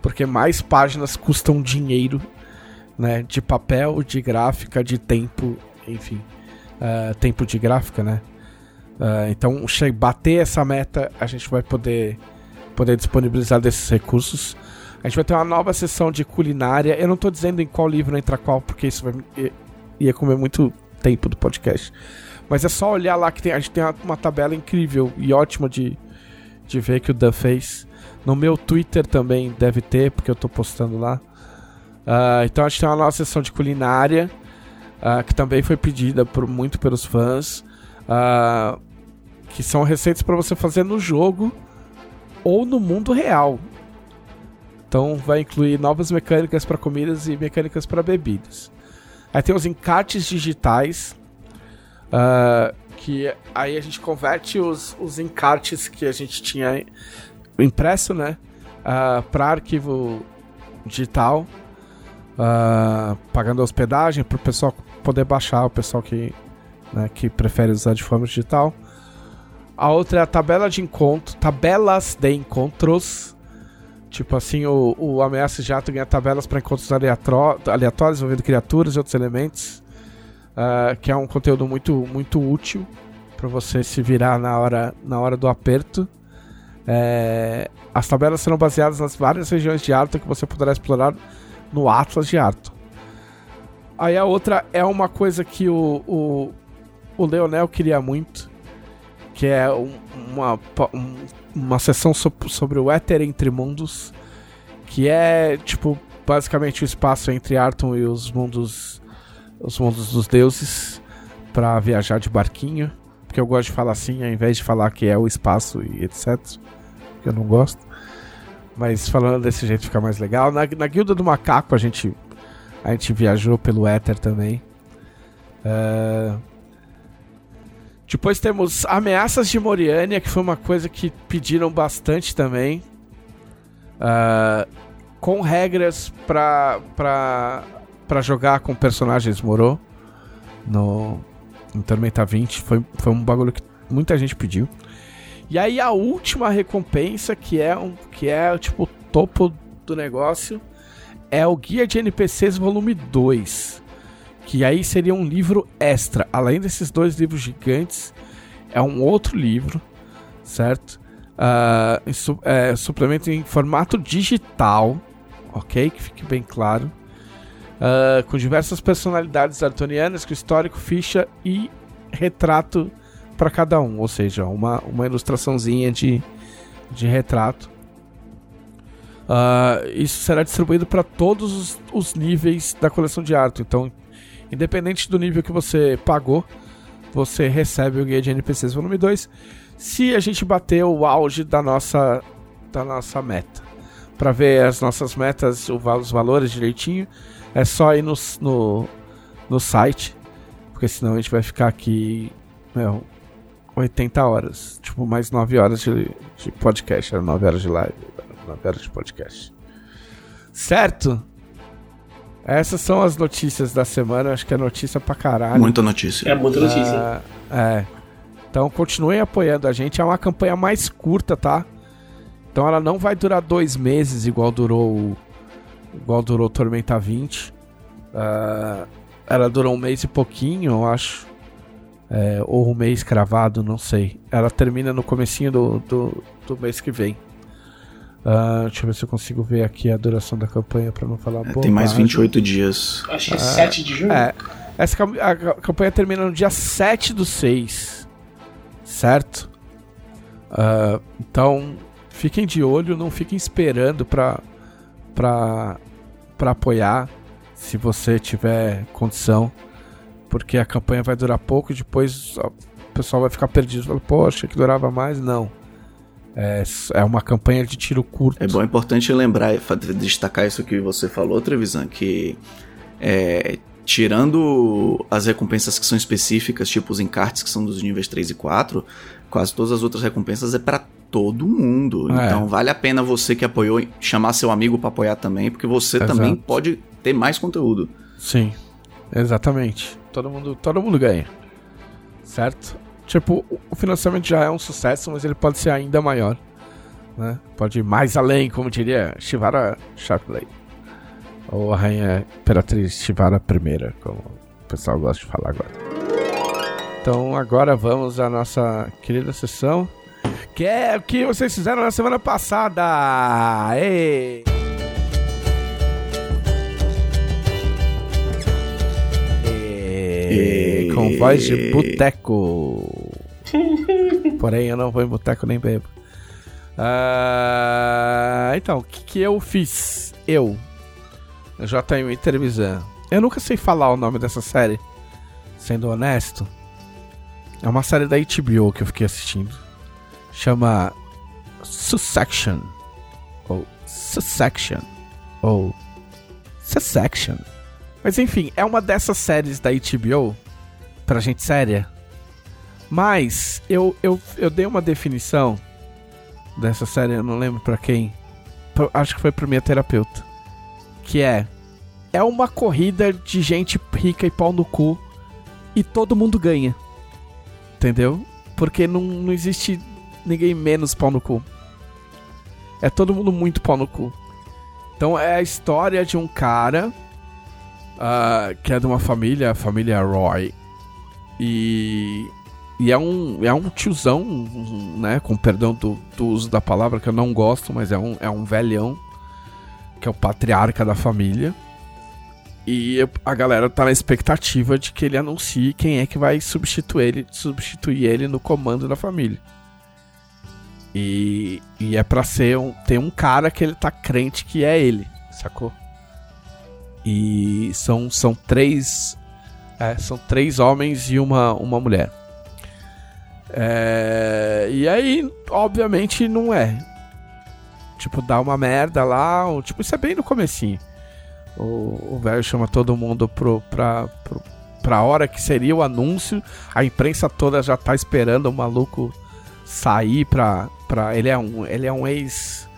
porque mais páginas custam dinheiro, né, de papel, de gráfica, de tempo enfim, uh, tempo de gráfica, né? Uh, então, bater essa meta, a gente vai poder, poder disponibilizar desses recursos. A gente vai ter uma nova sessão de culinária. Eu não estou dizendo em qual livro entra qual, porque isso vai, ia comer muito tempo do podcast. Mas é só olhar lá que tem, a gente tem uma tabela incrível e ótima de, de ver que o Dan fez. No meu Twitter também deve ter, porque eu estou postando lá. Uh, então a gente tem uma nova sessão de culinária uh, que também foi pedida por, muito pelos fãs, uh, que são receitas para você fazer no jogo ou no mundo real. Então vai incluir novas mecânicas para comidas e mecânicas para bebidas. Aí tem os encartes digitais, uh, que aí a gente converte os, os encartes que a gente tinha impresso, né, uh, para arquivo digital, uh, pagando hospedagem para o pessoal poder baixar, o pessoal que, né, que prefere usar de forma digital. A outra é a tabela de encontro, tabelas de encontros. Tipo assim, o, o Ameaça Jato ganha tabelas para encontros aleatórios envolvendo criaturas e outros elementos. Uh, que é um conteúdo muito, muito útil para você se virar na hora, na hora do aperto. É, as tabelas serão baseadas nas várias regiões de Arton que você poderá explorar no Atlas de Arton. Aí a outra é uma coisa que o, o, o Leonel queria muito, que é uma, uma sessão sobre o Éter entre mundos, que é, tipo, basicamente o espaço entre Arton e os mundos os mundos dos deuses para viajar de barquinho, porque eu gosto de falar assim, ao invés de falar que é o espaço e etc, que eu não gosto. Mas falando desse jeito fica mais legal. Na, na Guilda do Macaco a gente a gente viajou pelo éter também. Uh... Depois temos Ameaças de Moriania, que foi uma coisa que pediram bastante também. Uh... Com regras pra, pra jogar com personagens Morô no, Tormenta 20. Foi, foi um bagulho que muita gente pediu. E aí a última recompensa, que é um que é tipo o topo do negócio, é o Guia de NPCs Volume 2. Que aí seria um livro extra. Além desses dois livros gigantes, é um outro livro, certo? Uh, é, suplemento em formato digital, ok? Que fique bem claro. Uh, com diversas personalidades artonianas, com histórico, ficha e retrato para cada um, ou seja, uma, uma ilustraçãozinha de, de retrato. Uh, isso será distribuído para todos os, os, níveis da coleção de arte. Então, independente do nível que você pagou, você recebe o guia de NPCs volume 2. Se a gente bater o auge da nossa, da nossa meta. Para ver as nossas metas, os valores direitinho, é só ir no, no, no site, porque senão a gente vai ficar aqui meu, 80 horas. Tipo, mais 9 horas de, de podcast. Era 9 horas de live, 9 horas de podcast. Certo? Essas são as notícias da semana. Acho que é notícia pra caralho. Muita notícia. É muita notícia. Ah, é. Então continuem apoiando a gente. É uma campanha mais curta, tá? Então ela não vai durar dois meses igual durou o igual durou Tormenta 20. Uh, ah, ela durou um mês e pouquinho, eu acho. É, ou um mês cravado, não sei. Ela termina no comecinho do, do, do mês que vem. Uh, deixa eu ver se eu consigo ver aqui a duração da campanha para não falar é, Tem mais 28 dias. Acho que é 7 de junho. É, essa a, a campanha termina no dia 7 do 6. Certo? Uh, então, fiquem de olho, não fiquem esperando para para para apoiar se você tiver condição, porque a campanha vai durar pouco e depois o pessoal vai ficar perdido. Fala, Poxa, que durava mais? Não. É, é uma campanha de tiro curto. É bom, é importante lembrar, destacar isso que você falou, Trevisan, que é, tirando as recompensas que são específicas, tipo os encartes que são dos níveis 3 e 4, quase todas as outras recompensas é para todo mundo. É. Então vale a pena você que apoiou chamar seu amigo para apoiar também, porque você Exato. também pode ter mais conteúdo. Sim. Exatamente. Todo mundo, todo mundo ganha. Certo? Tipo, o financiamento já é um sucesso, mas ele pode ser ainda maior. Né? Pode ir mais além, como diria Shivara Sharpley. Ou a rainha imperatriz Shivara I, como o pessoal gosta de falar agora. Então agora vamos à nossa querida sessão que é o que vocês fizeram na semana passada. Ei! Com voz de boteco. Porém, eu não vou em boteco nem bebo. Uh, então, o que, que eu fiz? Eu, JM Televisão. Eu nunca sei falar o nome dessa série, sendo honesto. É uma série da HBO que eu fiquei assistindo chama Succession ou Succession ou Succession. Mas enfim, é uma dessas séries da HBO pra gente séria. Mas eu, eu, eu dei uma definição dessa série, eu não lembro para quem. Acho que foi pra minha terapeuta. Que é é uma corrida de gente rica e pau no cu e todo mundo ganha. Entendeu? Porque não, não existe ninguém menos pau no cu. É todo mundo muito pau no cu. Então é a história de um cara uh, que é de uma família, a família Roy. E, e é, um, é um tiozão, né? Com perdão do, do uso da palavra que eu não gosto, mas é um, é um velhão. Que é o patriarca da família. E a galera tá na expectativa de que ele anuncie quem é que vai substituir ele, substituir ele no comando da família. E, e é pra ser um. Tem um cara que ele tá crente que é ele, sacou? E são, são três. É, são três homens e uma, uma mulher. É, e aí, obviamente, não é. Tipo, dá uma merda lá. Tipo, isso é bem no comecinho. O velho chama todo mundo pro, pra, pro, pra hora que seria o anúncio. A imprensa toda já tá esperando o maluco sair pra, pra ele é um ele é um ex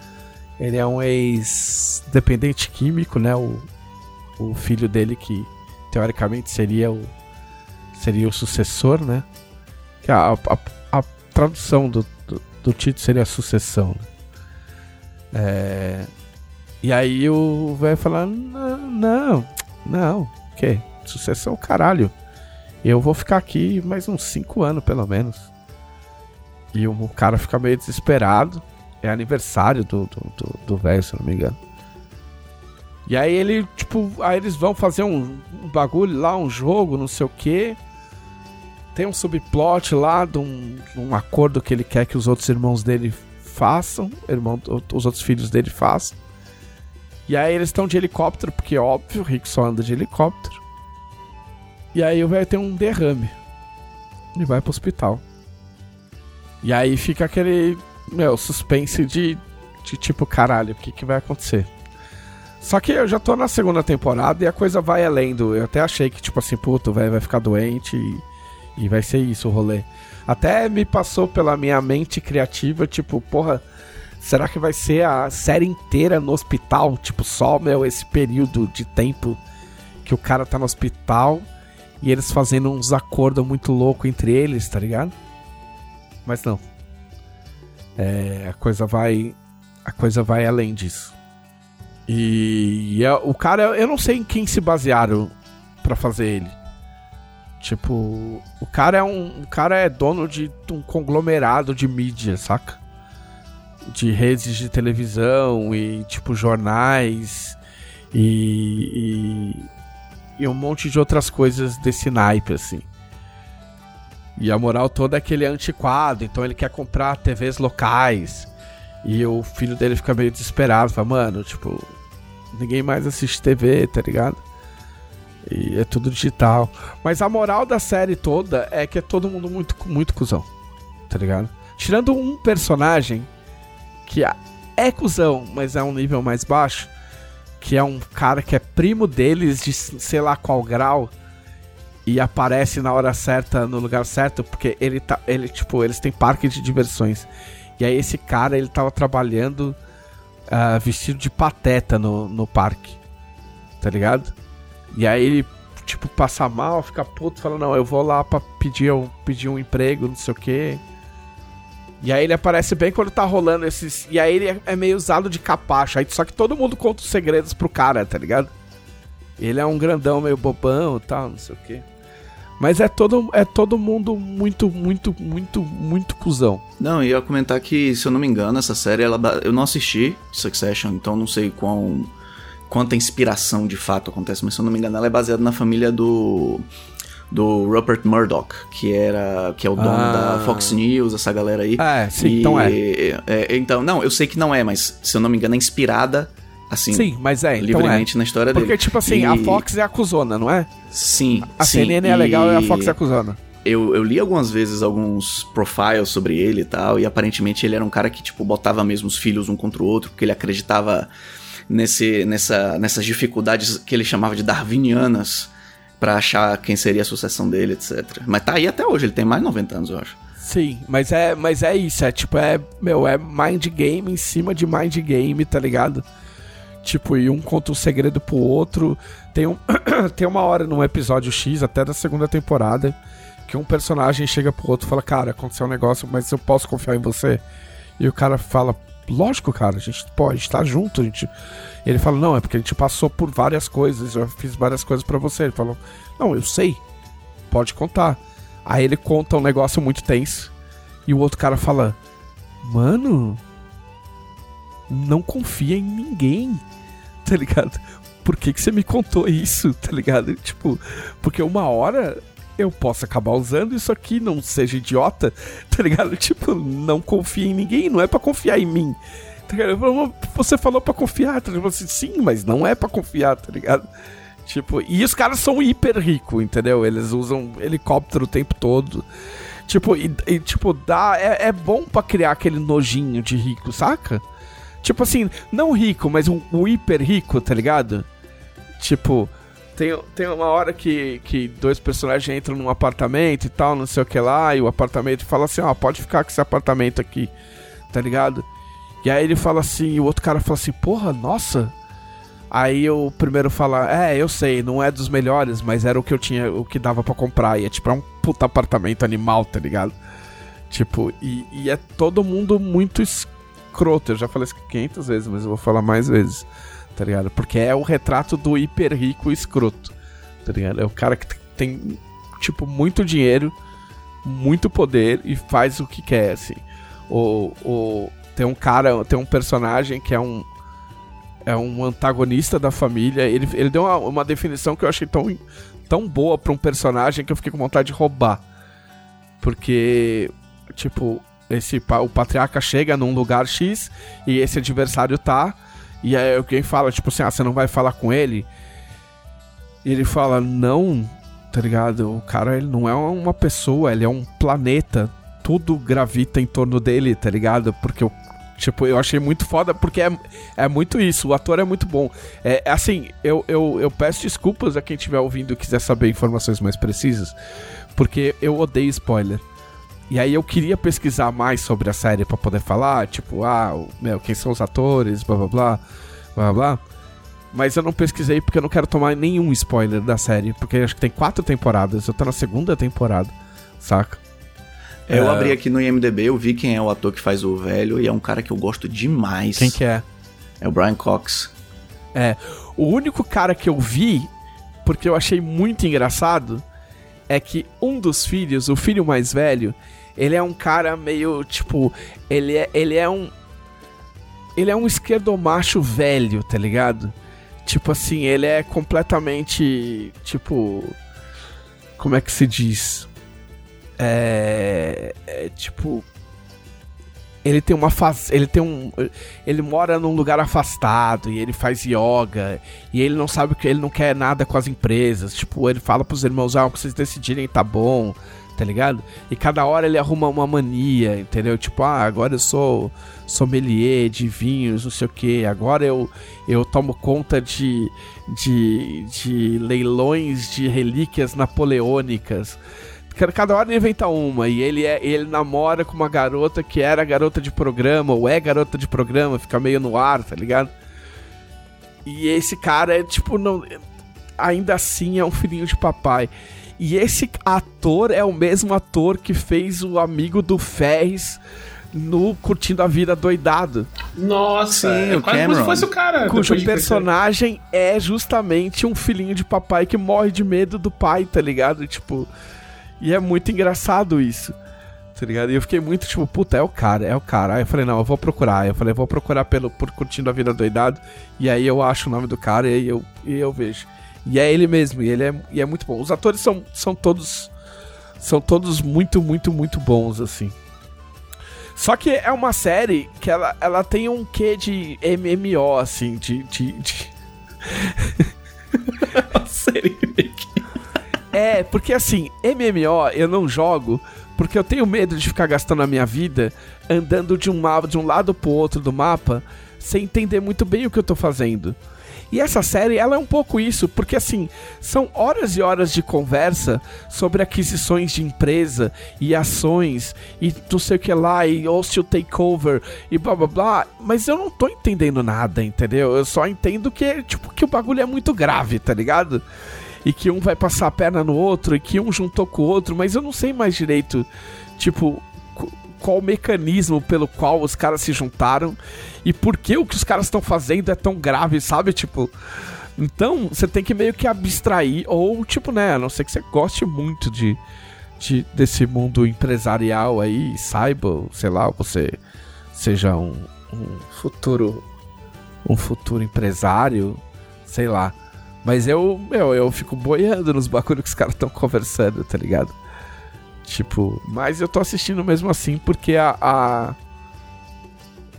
ele é um ex dependente químico né? O, o filho dele que teoricamente seria o seria o sucessor né? Que a, a, a tradução do, do, do, título seria sucessão. É, E aí o velho fala: Não, não, não, que? Sucessão caralho. Eu vou ficar aqui mais uns 5 anos, pelo menos. E o cara fica meio desesperado. É aniversário do do, velho, se não me engano. E aí ele, tipo, aí eles vão fazer um, um bagulho lá, um jogo, não sei o que. Tem um subplot lá de um, um, acordo que ele quer que os outros irmãos dele façam, irmão, os outros filhos dele façam. E aí eles estão de helicóptero, porque óbvio, o Rick só anda de helicóptero. E aí o velho tem um derrame. E vai pro hospital. E aí fica aquele, meu, suspense de, de tipo, caralho, o que, que vai acontecer? Só que eu já tô na segunda temporada e a coisa vai além do. Eu até achei que, tipo assim, puto, velho vai ficar doente e, e vai ser isso o rolê. Até me passou pela minha mente criativa, tipo, porra, será que vai ser a série inteira no hospital? Tipo, só, meu, esse período de tempo que o cara tá no hospital e eles fazendo uns acordos muito loucos entre eles, tá ligado? Mas não. É, a coisa vai. A coisa vai além disso. E, e é, o cara, eu não sei em quem se basearam para fazer ele. Tipo, o cara é um. O cara é dono de um conglomerado de mídia, saca? De redes de televisão e tipo jornais e, e, e um monte de outras coisas desse naipe, assim. E a moral toda é que ele é antiquado, então ele quer comprar TVs locais. E o filho dele fica meio desesperado, fala, mano, tipo, ninguém mais assiste TV, tá ligado? E é tudo digital. Mas a moral da série toda é que é todo mundo muito, muito cuzão, tá ligado? Tirando um personagem que é cuzão, mas é um nível mais baixo, que é um cara que é primo deles de sei lá qual grau e aparece na hora certa, no lugar certo, porque ele tá. Ele, tipo, eles têm parque de diversões. E aí esse cara, ele tava trabalhando uh, vestido de pateta no, no parque. Tá ligado? E aí ele, tipo, passa mal, fica puto, fala, não, eu vou lá pra pedir, pedir um emprego, não sei o quê. E aí ele aparece bem quando tá rolando esses. E aí ele é, é meio usado de capacho. Aí, só que todo mundo conta os segredos pro cara, tá ligado? Ele é um grandão meio bobão e tal, não sei o quê. Mas é todo, é todo mundo muito, muito, muito, muito cuzão. Não, e eu ia comentar que, se eu não me engano, essa série, ela, eu não assisti Succession, então não sei quão, quanta inspiração de fato acontece, mas se eu não me engano, ela é baseada na família do do Rupert Murdoch, que era que é o dono ah. da Fox News, essa galera aí. É, sim, e, então é. é. Então, não, eu sei que não é, mas se eu não me engano é inspirada assim. Sim, mas é, então livremente é. na história Porque, dele. Porque tipo assim, e... a Fox é a cuzona, não é? Sim. A sim, CNN é legal e a Fox é a cuzona. Eu, eu li algumas vezes alguns profiles sobre ele e tal, e aparentemente ele era um cara que, tipo, botava mesmo os filhos um contra o outro, porque ele acreditava nesse, nessa, nessas dificuldades que ele chamava de darwinianas para achar quem seria a sucessão dele, etc. Mas tá aí até hoje, ele tem mais de 90 anos, eu acho. Sim, mas é, mas é isso, é tipo, é, meu, é mind game em cima de mind game, tá ligado? Tipo, e um conta um segredo pro outro. Tem, um, [clears throat] tem uma hora num episódio X, até da segunda temporada, que um personagem chega pro outro e fala: Cara, aconteceu um negócio, mas eu posso confiar em você? E o cara fala: Lógico, cara, a gente pode estar tá junto. A gente... Ele fala: Não, é porque a gente passou por várias coisas, eu fiz várias coisas para você. Ele falou: Não, eu sei, pode contar. Aí ele conta um negócio muito tenso. E o outro cara fala: Mano, não confia em ninguém tá ligado? Por que, que você me contou isso, tá ligado? Tipo, porque uma hora eu posso acabar usando isso aqui, não seja idiota, tá ligado? [laughs] Tipo, não confia em ninguém, não é para confiar em mim. Tá? Você falou para confiar, tá ligado? Sim, mas não é para confiar, tá ligado? Tipo, e os caras são hiper ricos, entendeu? Eles usam helicóptero o tempo todo. Tipo, e, e tipo, dá, é, é bom para criar aquele nojinho de rico, saca? Tipo assim, não rico, mas um, um hiper rico, tá ligado? Tipo, tem, tem uma hora que, que dois personagens entram num apartamento e tal, não sei o que lá, e o apartamento fala assim, ó, oh, pode ficar com esse apartamento aqui, tá ligado? E aí ele fala assim, o outro cara fala assim, porra, nossa. Aí o primeiro fala, é, eu sei, não é dos melhores, mas era o que eu tinha, o que dava para comprar. E é tipo, é um puta apartamento animal, tá ligado? Tipo, e, e é todo mundo muito escroto. Eu já falei isso 500 vezes, mas eu vou falar mais vezes, tá ligado? Porque é o retrato do hiper rico escroto, tá ligado? É o cara que tem, tipo, muito dinheiro, muito poder e faz o que quer, assim. O, o, tem um cara, tem um personagem que é um é um antagonista da família. Ele, ele deu uma, uma definição que eu achei tão, tão boa para um personagem que eu fiquei com vontade de roubar. Porque, tipo, esse o patriarca chega num lugar X e esse adversário tá. E aí alguém fala, tipo assim, ah, você não vai falar com ele? E ele fala, não, tá ligado? O cara ele não é uma pessoa, ele é um planeta. Tudo gravita em torno dele, tá ligado? Porque o Tipo, eu achei muito foda, porque é, é muito isso, o ator é muito bom. É, assim, eu, eu, eu peço desculpas a quem estiver ouvindo e quiser saber informações mais precisas, porque eu odeio spoiler. E aí eu queria pesquisar mais sobre a série para poder falar, tipo, ah, meu, quem são os atores, blá blá blá, blá blá. Mas eu não pesquisei porque eu não quero tomar nenhum spoiler da série, porque acho que tem quatro temporadas, eu tô na segunda temporada, saca? Eu é... abri aqui no IMDB, eu vi quem é o ator que faz o velho e é um cara que eu gosto demais. Quem que é? É o Brian Cox. É. O único cara que eu vi, porque eu achei muito engraçado, é que um dos filhos, o filho mais velho, ele é um cara meio, tipo, ele é, ele é um ele é um esquerdomacho velho, tá ligado? Tipo assim, ele é completamente, tipo, como é que se diz? É, é, tipo ele tem uma faz... ele tem um ele mora num lugar afastado e ele faz yoga e ele não sabe que ele não quer nada com as empresas. Tipo ele fala pros irmãos ah o que vocês decidirem tá bom tá ligado? E cada hora ele arruma uma mania entendeu? Tipo ah agora eu sou sommelier de vinhos não sei o que agora eu eu tomo conta de de, de leilões de relíquias napoleônicas Cada hora ele inventa uma. E ele, é, ele namora com uma garota que era garota de programa, ou é garota de programa, fica meio no ar, tá ligado? E esse cara é tipo, não, ainda assim é um filhinho de papai. E esse ator é o mesmo ator que fez o amigo do Ferris no Curtindo a Vida Doidado. Nossa, Sim, é quase como se fosse o cara. Cujo personagem é justamente um filhinho de papai que morre de medo do pai, tá ligado? Tipo, e é muito engraçado isso. Tá ligado? E eu fiquei muito tipo, puta, é o cara, é o cara. Aí eu falei, não, eu vou procurar. Aí eu falei, vou procurar pelo, por Curtindo a Vida Doidado. E aí eu acho o nome do cara e aí eu, e eu vejo. E é ele mesmo, e ele é, e é muito bom. Os atores são, são todos. São todos muito, muito, muito bons, assim. Só que é uma série que ela, ela tem um quê de MMO, assim, de. de, de... [laughs] a série que é, porque assim, MMO eu não jogo porque eu tenho medo de ficar gastando a minha vida andando de um, de um lado pro outro do mapa sem entender muito bem o que eu tô fazendo. E essa série, ela é um pouco isso, porque assim, são horas e horas de conversa sobre aquisições de empresa e ações e não sei o que lá, e hostile takeover e blá blá blá, mas eu não tô entendendo nada, entendeu? Eu só entendo que, tipo, que o bagulho é muito grave, tá ligado? E que um vai passar a perna no outro e que um juntou com o outro, mas eu não sei mais direito, tipo, qual o mecanismo pelo qual os caras se juntaram e por que o que os caras estão fazendo é tão grave, sabe? Tipo. Então, você tem que meio que abstrair, ou, tipo, né, a não ser que você goste muito de, de desse mundo empresarial aí, saiba, sei lá, você seja um, um futuro. um futuro empresário, sei lá. Mas eu, meu, eu fico boiando nos bagulhos que os caras estão conversando, tá ligado? Tipo, mas eu tô assistindo mesmo assim porque a. a.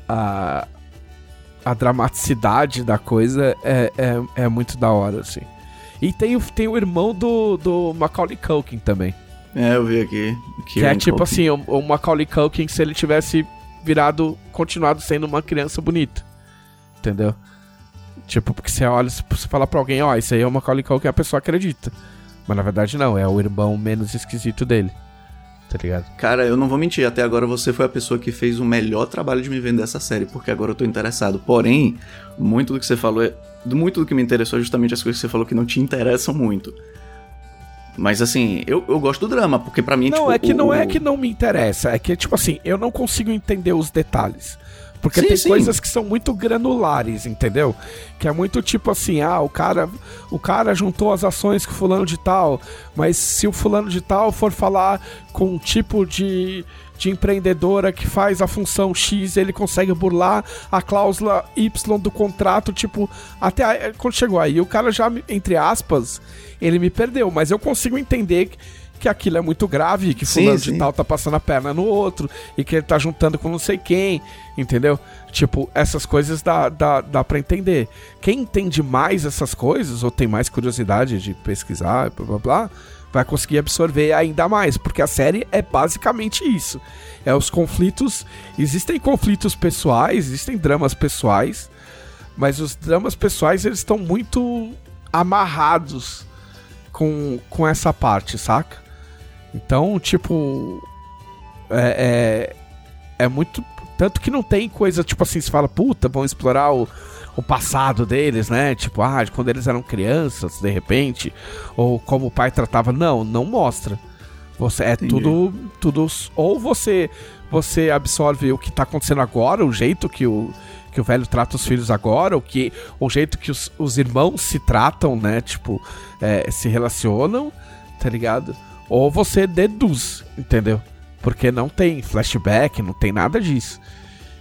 a, a dramaticidade da coisa é, é, é, muito da hora, assim. E tem, tem o irmão do, do Macaulay Culkin também. É, eu vi aqui. Que é tipo Culkin. assim, o, o Macaulay Culkin se ele tivesse virado, continuado sendo uma criança bonita. Entendeu? Tipo, porque você olha, se você falar pra alguém, ó, oh, isso aí é o Macaulay Culkin, a pessoa acredita. Mas na verdade não, é o irmão menos esquisito dele. Tá ligado? Cara, eu não vou mentir, até agora você foi a pessoa que fez o melhor trabalho de me vender essa série, porque agora eu tô interessado. Porém, muito do que você falou, é, muito do que me interessou é justamente as coisas que você falou que não te interessam muito. Mas assim, eu, eu gosto do drama, porque para mim, Não, tipo, é que o, não é que não me interessa, é que, tipo assim, eu não consigo entender os detalhes. Porque Sim, tem sim. coisas que são muito granulares, entendeu? Que é muito tipo assim, ah, o cara, o cara juntou as ações com o fulano de tal, mas se o fulano de tal for falar com um tipo de, de empreendedora que faz a função X, ele consegue burlar a cláusula Y do contrato, tipo, até aí- quando chegou aí, o cara já, entre aspas, ele me perdeu, mas eu consigo entender que, que aquilo é muito grave, que Sim, fulano de sim. tal tá passando a perna no outro, e que ele tá juntando com não sei quem, entendeu? Tipo, essas coisas dá, dá, dá pra entender. Quem entende mais essas coisas, ou tem mais curiosidade de pesquisar, blá blá blá, vai conseguir absorver ainda mais, porque a série é basicamente isso. É os conflitos. Existem conflitos pessoais, existem dramas pessoais, mas os dramas pessoais eles estão muito amarrados com, com essa parte, saca? Então, tipo. É, é, é muito. Tanto que não tem coisa, tipo assim, se fala, puta, vão explorar o, o passado deles, né? Tipo, ah, de quando eles eram crianças, de repente. Ou como o pai tratava. Não, não mostra. Você, é Entendi. tudo, tudo. Ou você você absorve o que tá acontecendo agora, o jeito que o, que o velho trata os filhos agora, o, que, o jeito que os, os irmãos se tratam, né? Tipo, é, se relacionam, tá ligado? Ou você deduz, entendeu? Porque não tem flashback, não tem nada disso.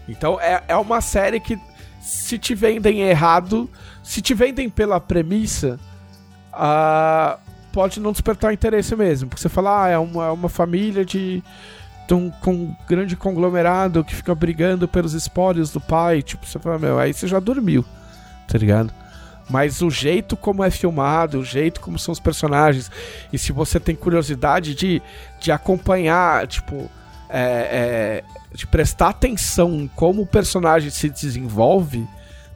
Então é, é uma série que, se te vendem errado, se te vendem pela premissa, ah, pode não despertar interesse mesmo. Porque você fala, ah, é uma, é uma família de, de um, com um grande conglomerado que fica brigando pelos espólios do pai. Tipo, você fala, meu, aí você já dormiu, tá ligado? Mas o jeito como é filmado, o jeito como são os personagens, e se você tem curiosidade de, de acompanhar, tipo, é, é, de prestar atenção em como o personagem se desenvolve,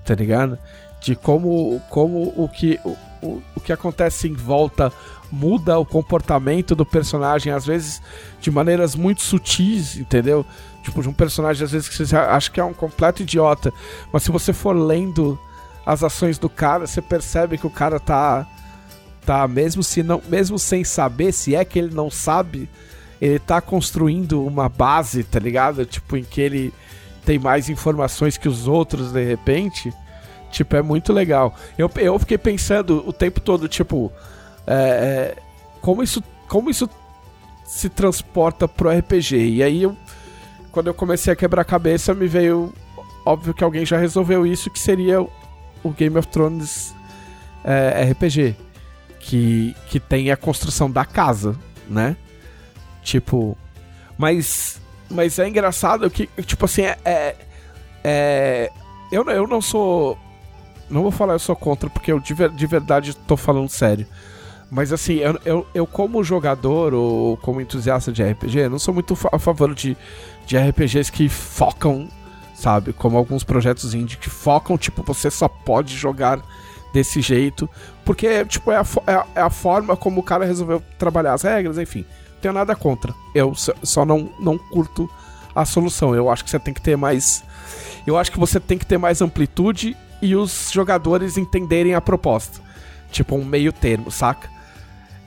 tá ligado? De como, como o, que, o, o, o que acontece em volta muda o comportamento do personagem, às vezes de maneiras muito sutis, entendeu? Tipo, de um personagem, às vezes, que você acha que é um completo idiota, mas se você for lendo as ações do cara, você percebe que o cara tá. Tá, mesmo se não. Mesmo sem saber, se é que ele não sabe, ele tá construindo uma base, tá ligado? Tipo, em que ele tem mais informações que os outros, de repente. Tipo, é muito legal. Eu, eu fiquei pensando o tempo todo, tipo. é, é, como isso. Como isso se transporta pro RPG. E aí eu. Quando eu comecei a quebrar a cabeça, me veio. Óbvio que alguém já resolveu isso, que seria o Game of Thrones é, RPG. Que, que tem a construção da casa, né? Tipo. Mas. Mas é engraçado que, tipo assim, é. é, é eu, eu não sou. Não vou falar eu sou contra, porque eu de, de verdade tô falando sério. Mas assim, eu, eu, eu como jogador ou como entusiasta de RPG, não sou muito a favor de, de RPGs que focam, sabe? Como alguns projetos indie que focam, tipo, você só pode jogar desse jeito. Porque, tipo, é a, é a, é a forma como o cara resolveu trabalhar as regras, enfim. Não tenho nada contra. Eu só não, não curto a solução. Eu acho que você tem que ter mais. Eu acho que você tem que ter mais amplitude e os jogadores entenderem a proposta. Tipo, um meio termo, saca?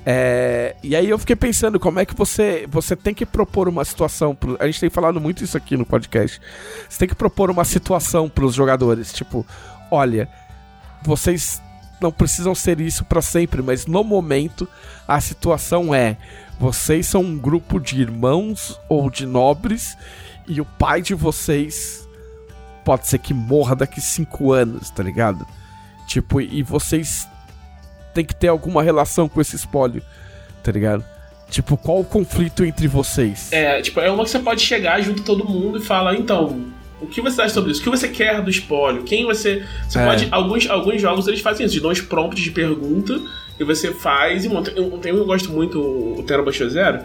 É, e aí eu fiquei pensando como é que você você tem que propor uma situação pro, a gente tem falado muito isso aqui no podcast você tem que propor uma situação pros jogadores tipo olha vocês não precisam ser isso pra sempre mas no momento a situação é vocês são um grupo de irmãos ou de nobres e o pai de vocês pode ser que morra daqui cinco anos tá ligado? Tipo e vocês tem que ter alguma relação com esse espólio, tá ligado? Tipo, qual o conflito entre vocês? É, tipo, é uma que você pode chegar junto todo mundo e falar, então, o que você acha sobre isso? O que você quer do espólio? Quem você. Você É. pode. Alguns, alguns jogos eles fazem isso, te dão uns prompts de pergunta e você faz e monta. Eu- Tem um que eu gosto muito, o Terra Baixo Zero,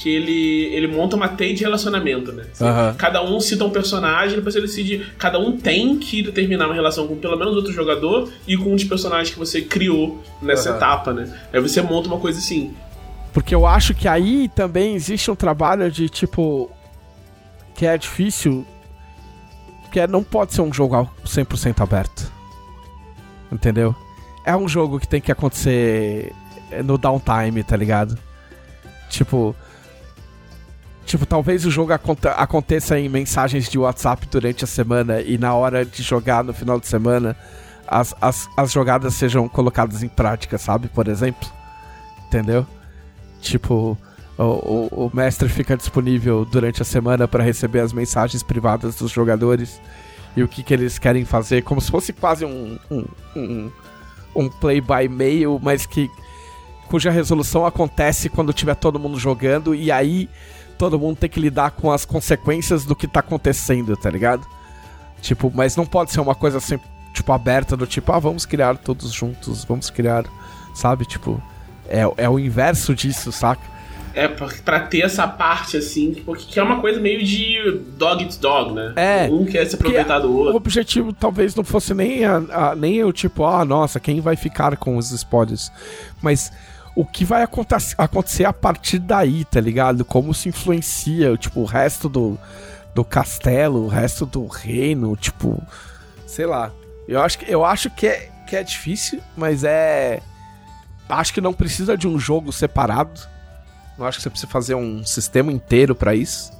que ele, ele monta uma teia de relacionamento, né? Assim, Aham. Cada um cita um personagem, depois ele decide. Cada um tem que determinar uma relação com pelo menos outro jogador e com um dos personagens que você criou nessa Aham. etapa, né? Aí você monta uma coisa assim. Porque eu acho que aí também existe um trabalho de tipo. que é difícil. Que é, não pode ser um jogo ao 100% aberto. Entendeu? É um jogo que tem que acontecer no downtime, tá ligado? Tipo. Tipo, talvez o jogo aconte aconteça em mensagens de WhatsApp durante a semana e na hora de jogar no final de semana as, as, as jogadas sejam colocadas em prática, sabe? Por exemplo. Entendeu? Tipo, o, o, o mestre fica disponível durante a semana para receber as mensagens privadas dos jogadores e o que, que eles querem fazer, como se fosse quase um, um, um, um play by mail, mas que cuja resolução acontece quando tiver todo mundo jogando e aí todo mundo tem que lidar com as consequências do que tá acontecendo, tá ligado? Tipo, mas não pode ser uma coisa assim, tipo, aberta do tipo, ah, vamos criar todos juntos, vamos criar, sabe? Tipo, é, é o inverso disso, saca? É, pra ter essa parte, assim, porque que é uma coisa meio de dog eat dog, né? É. Um quer se aproveitar do outro. O objetivo talvez não fosse nem, a, a, nem o tipo, ah, nossa, quem vai ficar com os spoilers? Mas o que vai acontecer a partir daí, tá ligado? Como se influencia, tipo, o resto do, do castelo, o resto do reino, tipo, sei lá. Eu acho que, eu acho que, é, que é difícil, mas é. Acho que não precisa de um jogo separado não acho que você precisa fazer um sistema inteiro para isso.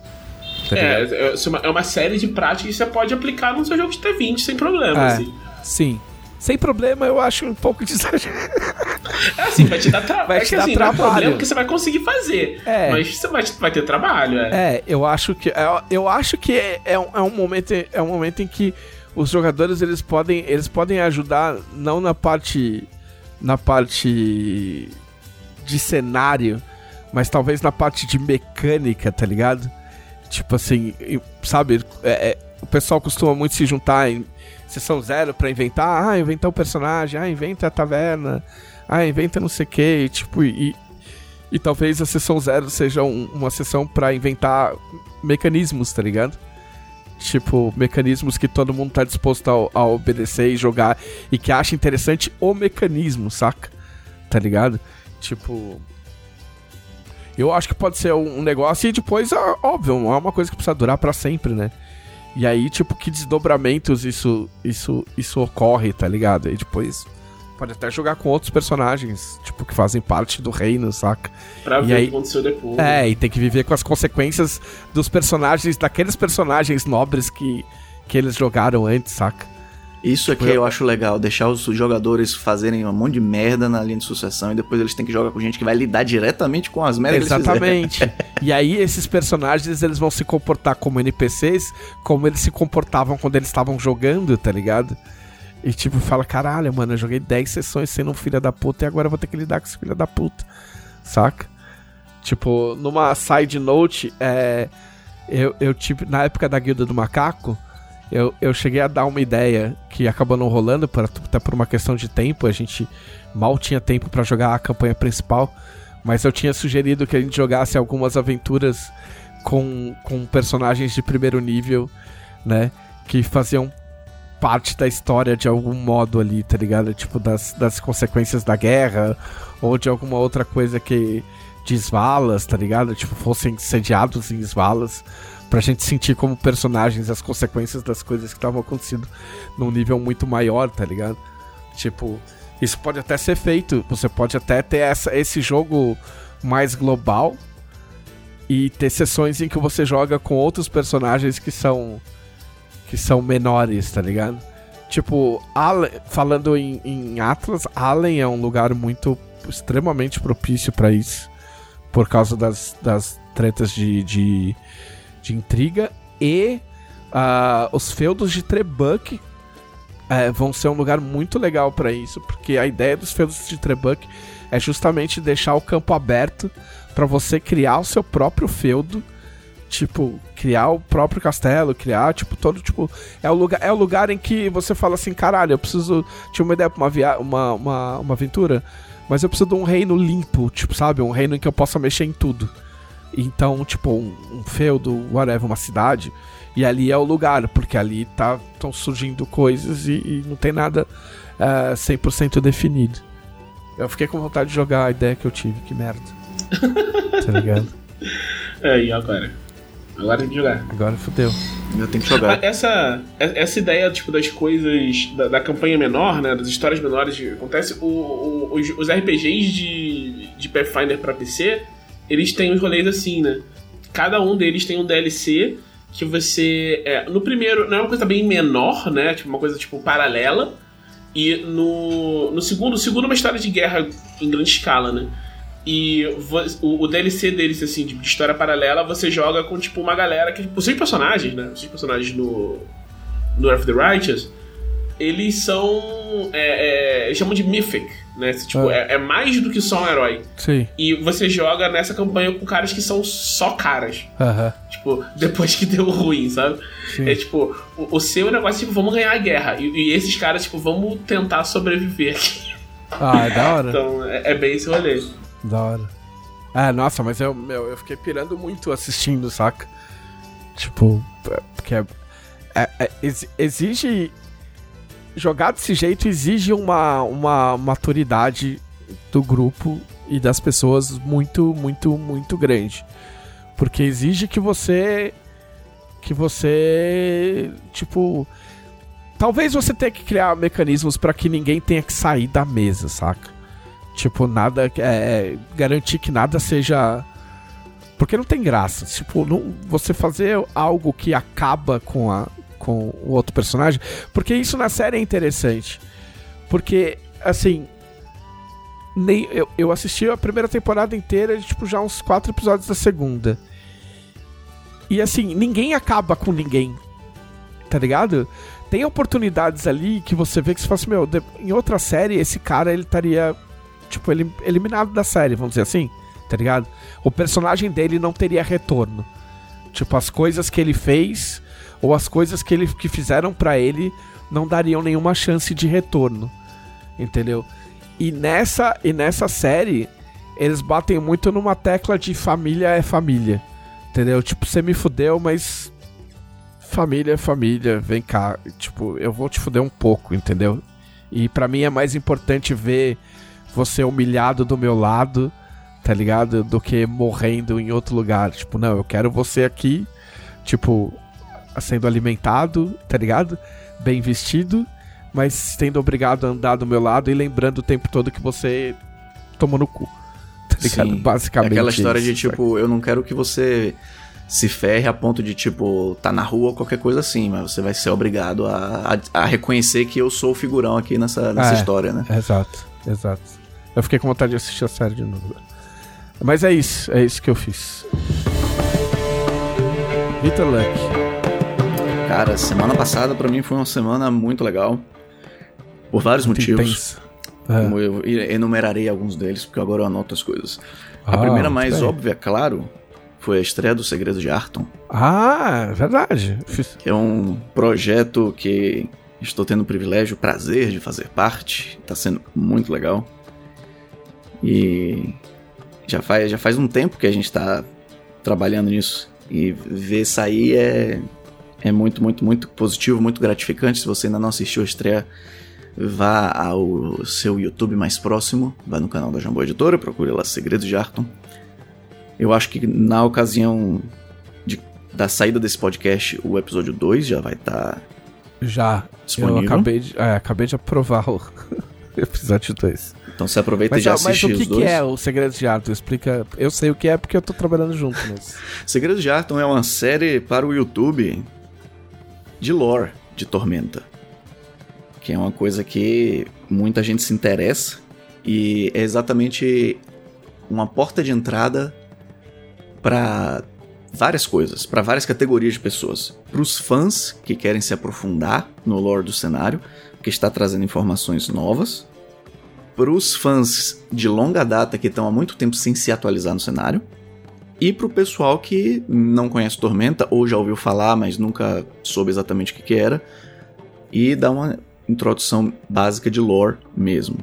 Tá é, é, é uma série de práticas que você pode aplicar no seu jogo de T20 sem problema, é, assim. Sim. Sem problema, eu acho um pouco [laughs] de É assim, vai te dar, tra vai é te dar assim, trabalho. Não é problema que você vai conseguir fazer. É. Mas você vai, vai ter trabalho, é. É, eu acho que. É, eu acho que é, é, um, é, um momento, é um momento em que os jogadores eles podem, eles podem ajudar não na parte. na parte de cenário mas talvez na parte de mecânica, tá ligado? Tipo assim, sabe? É, é, o pessoal costuma muito se juntar em sessão zero para inventar, ah, inventar o um personagem, ah, inventa a taverna, ah, inventa não sei o que, tipo, e, e talvez a sessão zero seja um, uma sessão para inventar mecanismos, tá ligado? Tipo, mecanismos que todo mundo tá disposto a, a obedecer e jogar e que acha interessante o mecanismo, saca? Tá ligado? Tipo, eu acho que pode ser um negócio e depois, óbvio, é uma coisa que precisa durar para sempre, né? E aí, tipo, que desdobramentos isso, isso, isso ocorre, tá ligado? E depois pode até jogar com outros personagens, tipo, que fazem parte do reino, saca? Pra e ver aí, o que aconteceu depois. É, e tem que viver com as consequências dos personagens, daqueles personagens nobres que, que eles jogaram antes, saca? Isso aqui tipo, eu acho legal, deixar os jogadores fazerem um monte de merda na linha de sucessão e depois eles têm que jogar com gente que vai lidar diretamente com as merdas Exatamente. [laughs] e aí esses personagens eles vão se comportar como NPCs, como eles se comportavam quando eles estavam jogando, tá ligado? E tipo, fala, caralho, mano, eu joguei 10 sessões sendo um filho da puta e agora eu vou ter que lidar com esse filho da puta. Saca? Tipo, numa side note, é, eu, eu tipo, na época da Guilda do Macaco, eu, eu cheguei a dar uma ideia que acabou não rolando, por, até por uma questão de tempo. A gente mal tinha tempo para jogar a campanha principal. Mas eu tinha sugerido que a gente jogasse algumas aventuras com, com personagens de primeiro nível, né? Que faziam parte da história de algum modo ali, tá ligado? Tipo, das, das consequências da guerra, ou de alguma outra coisa que. de Svalas, tá ligado? Tipo, fossem sediados em Svalas pra gente sentir como personagens as consequências das coisas que estavam acontecendo num nível muito maior, tá ligado? Tipo, isso pode até ser feito. Você pode até ter essa, esse jogo mais global e ter sessões em que você joga com outros personagens que são que são menores, tá ligado? Tipo, Allen, falando em, em Atlas, Allen é um lugar muito extremamente propício para isso por causa das, das tretas de, de de intriga e uh, os feudos de Trebuck uh, vão ser um lugar muito legal para isso, porque a ideia dos feudos de Trebuck é justamente deixar o campo aberto para você criar o seu próprio feudo, tipo, criar o próprio castelo, criar, tipo, todo, tipo, é o lugar, é o lugar em que você fala assim, caralho, eu preciso, tinha uma ideia pra uma, via uma, uma, uma aventura, mas eu preciso de um reino limpo, tipo, sabe, um reino em que eu possa mexer em tudo. Então, tipo, um, um feudo, whatever, uma cidade. E ali é o lugar, porque ali tá estão surgindo coisas e, e, não tem nada uh, é, 100% definido. Eu fiquei com vontade de jogar a ideia que eu tive, que merda. [laughs] tá ligado? É, e agora? Agora tem que jogar. Agora fodeu. Eu tenho que jogar. [laughs] Essa, essa ideia, tipo, das coisas, da, da campanha menor, né, das histórias menores, acontece, o, o, os, os RPGs de, de Pathfinder pra PC eles têm os rolês assim, né? cada um deles tem um DLC que você. É, no primeiro, não é uma coisa bem menor, né? Tipo, uma coisa tipo paralela. E no, no segundo, o segundo é uma história de guerra em grande escala, né? E o, o DLC deles, assim, de história paralela, você joga com, tipo, uma galera que. Os seus personagens, né? Os seus personagens no. No Earth of the Righteous, eles são. É, é, eles chamam de Mythic, né? Tipo, é. é. mais do que só um herói. Sim. E você joga nessa campanha com caras que são só caras. Tipo, depois que deu ruim, sabe? Sim. É tipo, o, o seu negócio é tipo, vamos ganhar a guerra. E, e esses caras, tipo, vamos tentar sobreviver aqui. Ah, é da hora. Então, é, é bem esse rolê. Da hora. É, nossa, mas eu, meu, eu fiquei pirando muito assistindo, saca? Tipo, é, porque é, é- é- ex- exige. Jogar desse jeito exige uma, uma maturidade do grupo e das pessoas muito, muito, muito grande. Porque exige que você. Que você. Tipo. Talvez você tenha que criar mecanismos pra que ninguém tenha que sair da mesa, saca? Tipo, nada. É, garantir que nada seja. Porque não tem graça. Tipo, não, você fazer algo que acaba com, a, com o outro personagem. Porque isso na série é interessante. Porque, assim. Nem, eu, eu assisti a primeira temporada inteira e, tipo, já uns quatro episódios da segunda. E assim, ninguém acaba com ninguém. Tá ligado? Tem oportunidades ali que você vê que você fala assim, meu, de- em outra série, esse cara ele estaria, tipo, ele, eliminado da série, vamos dizer assim, tá ligado? O personagem dele não teria retorno. Tipo, as coisas que ele fez ou as coisas que, ele, que fizeram pra ele não dariam nenhuma chance de retorno. Entendeu? E nessa, e nessa série, eles batem muito numa tecla de família é família. Entendeu? Tipo, você me fudeu, mas família é família, vem cá. Tipo, eu vou te fuder um pouco, entendeu? E pra mim é mais importante ver você humilhado do meu lado, tá ligado? Do que morrendo em outro lugar. Tipo, não, eu quero você aqui, tipo, sendo alimentado, tá ligado? Bem vestido, mas sendo obrigado a andar do meu lado e lembrando o tempo todo que você tomou no cu. Tá ligado? Sim. Basicamente. É aquela história isso, de tipo, eu não quero que você se ferre a ponto de, tipo, tá na rua ou qualquer coisa assim, mas você vai ser obrigado a, a, a reconhecer que eu sou o figurão aqui nessa, nessa É. história, né? Exato, exato. Eu fiquei com vontade de assistir a série de novo. Mas é isso, é isso que eu fiz. Vitor Luck. Cara, semana passada pra mim foi uma semana muito legal. Por vários motivos. É. Como eu enumerarei alguns deles, porque agora eu anoto as coisas. A Ah, primeira muito mais bem. óbvia, claro, foi a estreia do Segredo de Arton, Ah, é verdade. Que é um projeto que estou tendo o privilégio, o prazer de fazer parte. Tá sendo muito legal. E já faz, já faz um tempo que a gente tá trabalhando nisso. E ver sair é, é muito, muito, muito positivo, muito gratificante. Se você ainda não assistiu a estreia, vá ao seu YouTube mais próximo, vá no canal da Jambô Editora, procure lá Segredos de Arton. Eu acho que na ocasião de- da saída desse podcast, o episódio 2 já vai estar Já. disponível. Eu acabei de, é, acabei de aprovar o [laughs] episódio 2. Então você aproveita Mas, e já mas assiste o que, os que dois. é o Segredo de Arthur? Explica. Eu sei o que é porque eu tô trabalhando junto, mas. [laughs] Segredos de Arton é uma série para o YouTube de lore de Tormenta. Que é uma coisa que muita gente se interessa e é exatamente uma porta de entrada para várias coisas, para várias categorias de pessoas. Para os fãs que querem se aprofundar no lore do cenário, que está trazendo informações novas. Para os fãs de longa data que estão há muito tempo sem se atualizar no cenário. E pro pessoal que não conhece Tormenta, ou já ouviu falar, mas nunca soube exatamente o que, que era, e dá uma introdução básica de lore mesmo.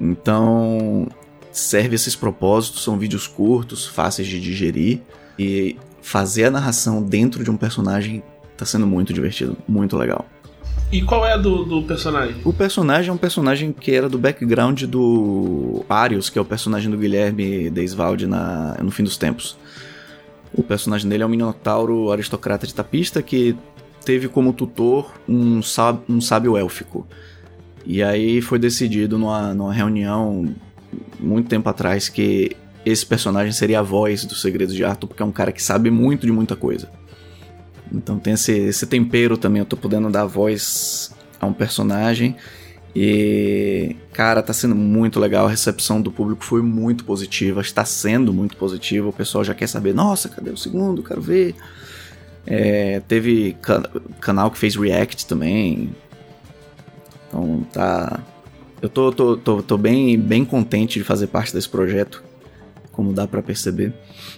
Então, serve esses propósitos, são vídeos curtos, fáceis de digerir, e fazer a narração dentro de um personagem tá sendo muito divertido, muito legal. E qual é a do, do personagem? O personagem é um personagem que era do background do Arius, que é o personagem do Guilherme Deisvalde na, no fim dos tempos. O personagem dele é um minotauro aristocrata de tapista que teve como tutor um, sáb- um sábio élfico. E aí foi decidido numa, numa reunião muito tempo atrás que esse personagem seria a voz dos segredos de Arthur, porque é um cara que sabe muito de muita coisa. Então tem esse, esse tempero também, eu tô podendo dar voz a um personagem. E, cara, tá sendo muito legal. A recepção do público foi muito positiva, está sendo muito positiva. O pessoal já quer saber, nossa, cadê o segundo? Quero ver. É, teve can canal que fez react também. Então tá. Eu tô, tô, tô, tô bem, bem contente de fazer parte desse projeto, como dá para perceber.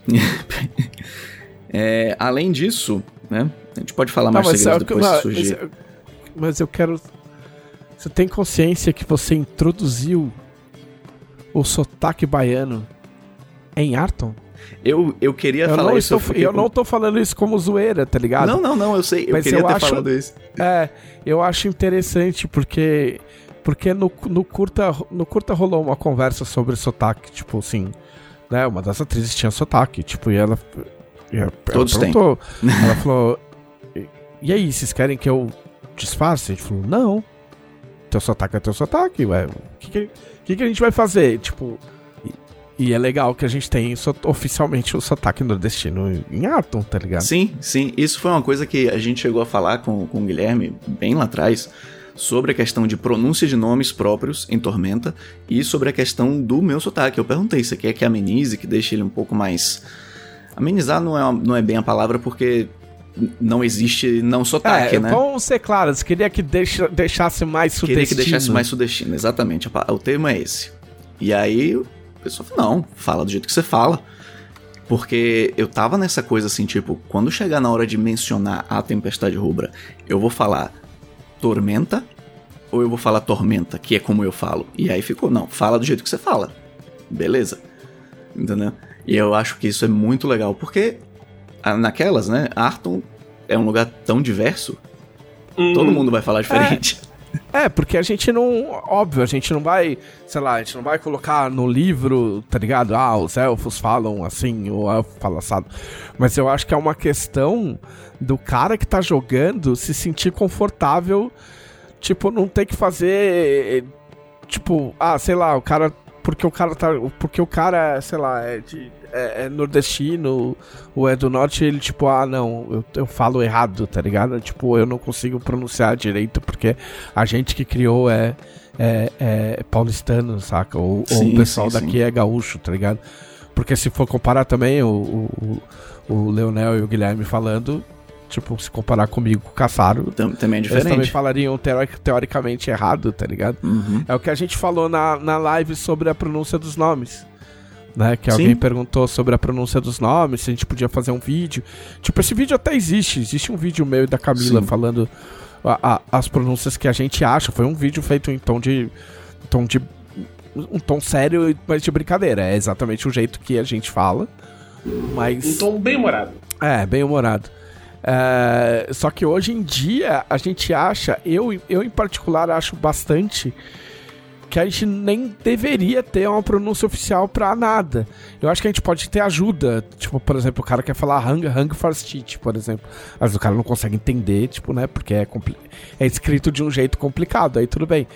[laughs] é, além disso, né? A gente pode falar mais segredos depois mas, surgir. Mas eu quero. Você tem consciência que você introduziu o sotaque baiano em Arton? Eu, eu queria eu falar não isso. Estou, eu, eu não tô falando isso como zoeira, tá ligado? Não, não, não, eu sei. Eu Mas queria eu ter acho- falado isso. É, eu acho interessante porque porque no, no curta no curta rolou uma conversa sobre sotaque, tipo assim, né? Uma das atrizes tinha sotaque, tipo, e ela, ela Todos têm. [laughs] ela falou: "E- "E aí, vocês querem que eu disfarce?" A gente falou: "Não. Teu sotaque é teu sotaque, ué. O que que, que que a gente vai fazer?" Tipo, e, e é legal que a gente tem so- oficialmente o sotaque nordestino em Arton, tá ligado? Sim, sim. Isso foi uma coisa que a gente chegou a falar com, com o Guilherme bem lá atrás. Sobre a questão de pronúncia de nomes próprios em Tormenta e sobre a questão do meu sotaque. Eu perguntei, você quer que amenize, que deixe ele um pouco mais. Amenizar não é, uma- não é bem a palavra porque não existe não sotaque, é, né? vamos ser claros, queria que deixa- deixasse mais sudestino. Queria que deixasse mais sudestino, exatamente. O termo é esse. E aí o pessoal falou: não, fala do jeito que você fala. Porque eu tava nessa coisa assim, tipo, quando chegar na hora de mencionar a tempestade rubra, eu vou falar tormenta ou eu vou falar tormenta, que é como eu falo. E aí ficou, não, fala do jeito que você fala. Beleza. Entendeu? E eu acho que isso é muito legal, porque ah, naquelas, né, Arton é um lugar tão diverso, Hum, todo mundo vai falar diferente. É, porque a gente não. Óbvio, a gente não vai. Sei lá, a gente não vai colocar no livro, tá ligado? Ah, os elfos falam assim, o elfo fala assado. Mas eu acho que é uma questão do cara que tá jogando se sentir confortável. Tipo, não ter que fazer. Tipo, ah, sei lá, o cara. Porque o cara tá. Porque o cara, sei lá, é, de, é, é nordestino ou é do norte, ele, tipo, ah, não, eu, eu falo errado, tá ligado? Tipo, eu não consigo pronunciar direito porque a gente que criou é, é, é paulistano, saca? Ou, ou Sim, o pessoal sim, daqui sim. é gaúcho, tá ligado? Porque se for comparar também o, o o Leonel e o Guilherme falando, tipo, se comparar comigo com o Caçaro, Tam- Também é eles também diferente. falariam teori- teoricamente errado, tá ligado? Uhum. É o que a gente falou na, na live sobre a pronúncia dos nomes. Né, que Sim. alguém perguntou sobre a pronúncia dos nomes, se a gente podia fazer um vídeo. Tipo, esse vídeo até existe. Existe um vídeo meu e da Camila Sim. falando a- a- as pronúncias que a gente acha. Foi um vídeo feito em tom de. tom de. um tom sério, mas de brincadeira. É exatamente o jeito que a gente fala. Mas. Um tom bem humorado. É, bem humorado. É, só que hoje em dia a gente acha, eu, eu em particular acho bastante que a gente nem deveria ter uma pronúncia oficial pra nada. Eu acho que a gente pode ter ajuda. Tipo, por exemplo, o cara quer falar hang, hang farstite, por exemplo. Mas o cara não consegue entender, tipo, né? Porque é, é escrito de um jeito complicado, aí tudo bem.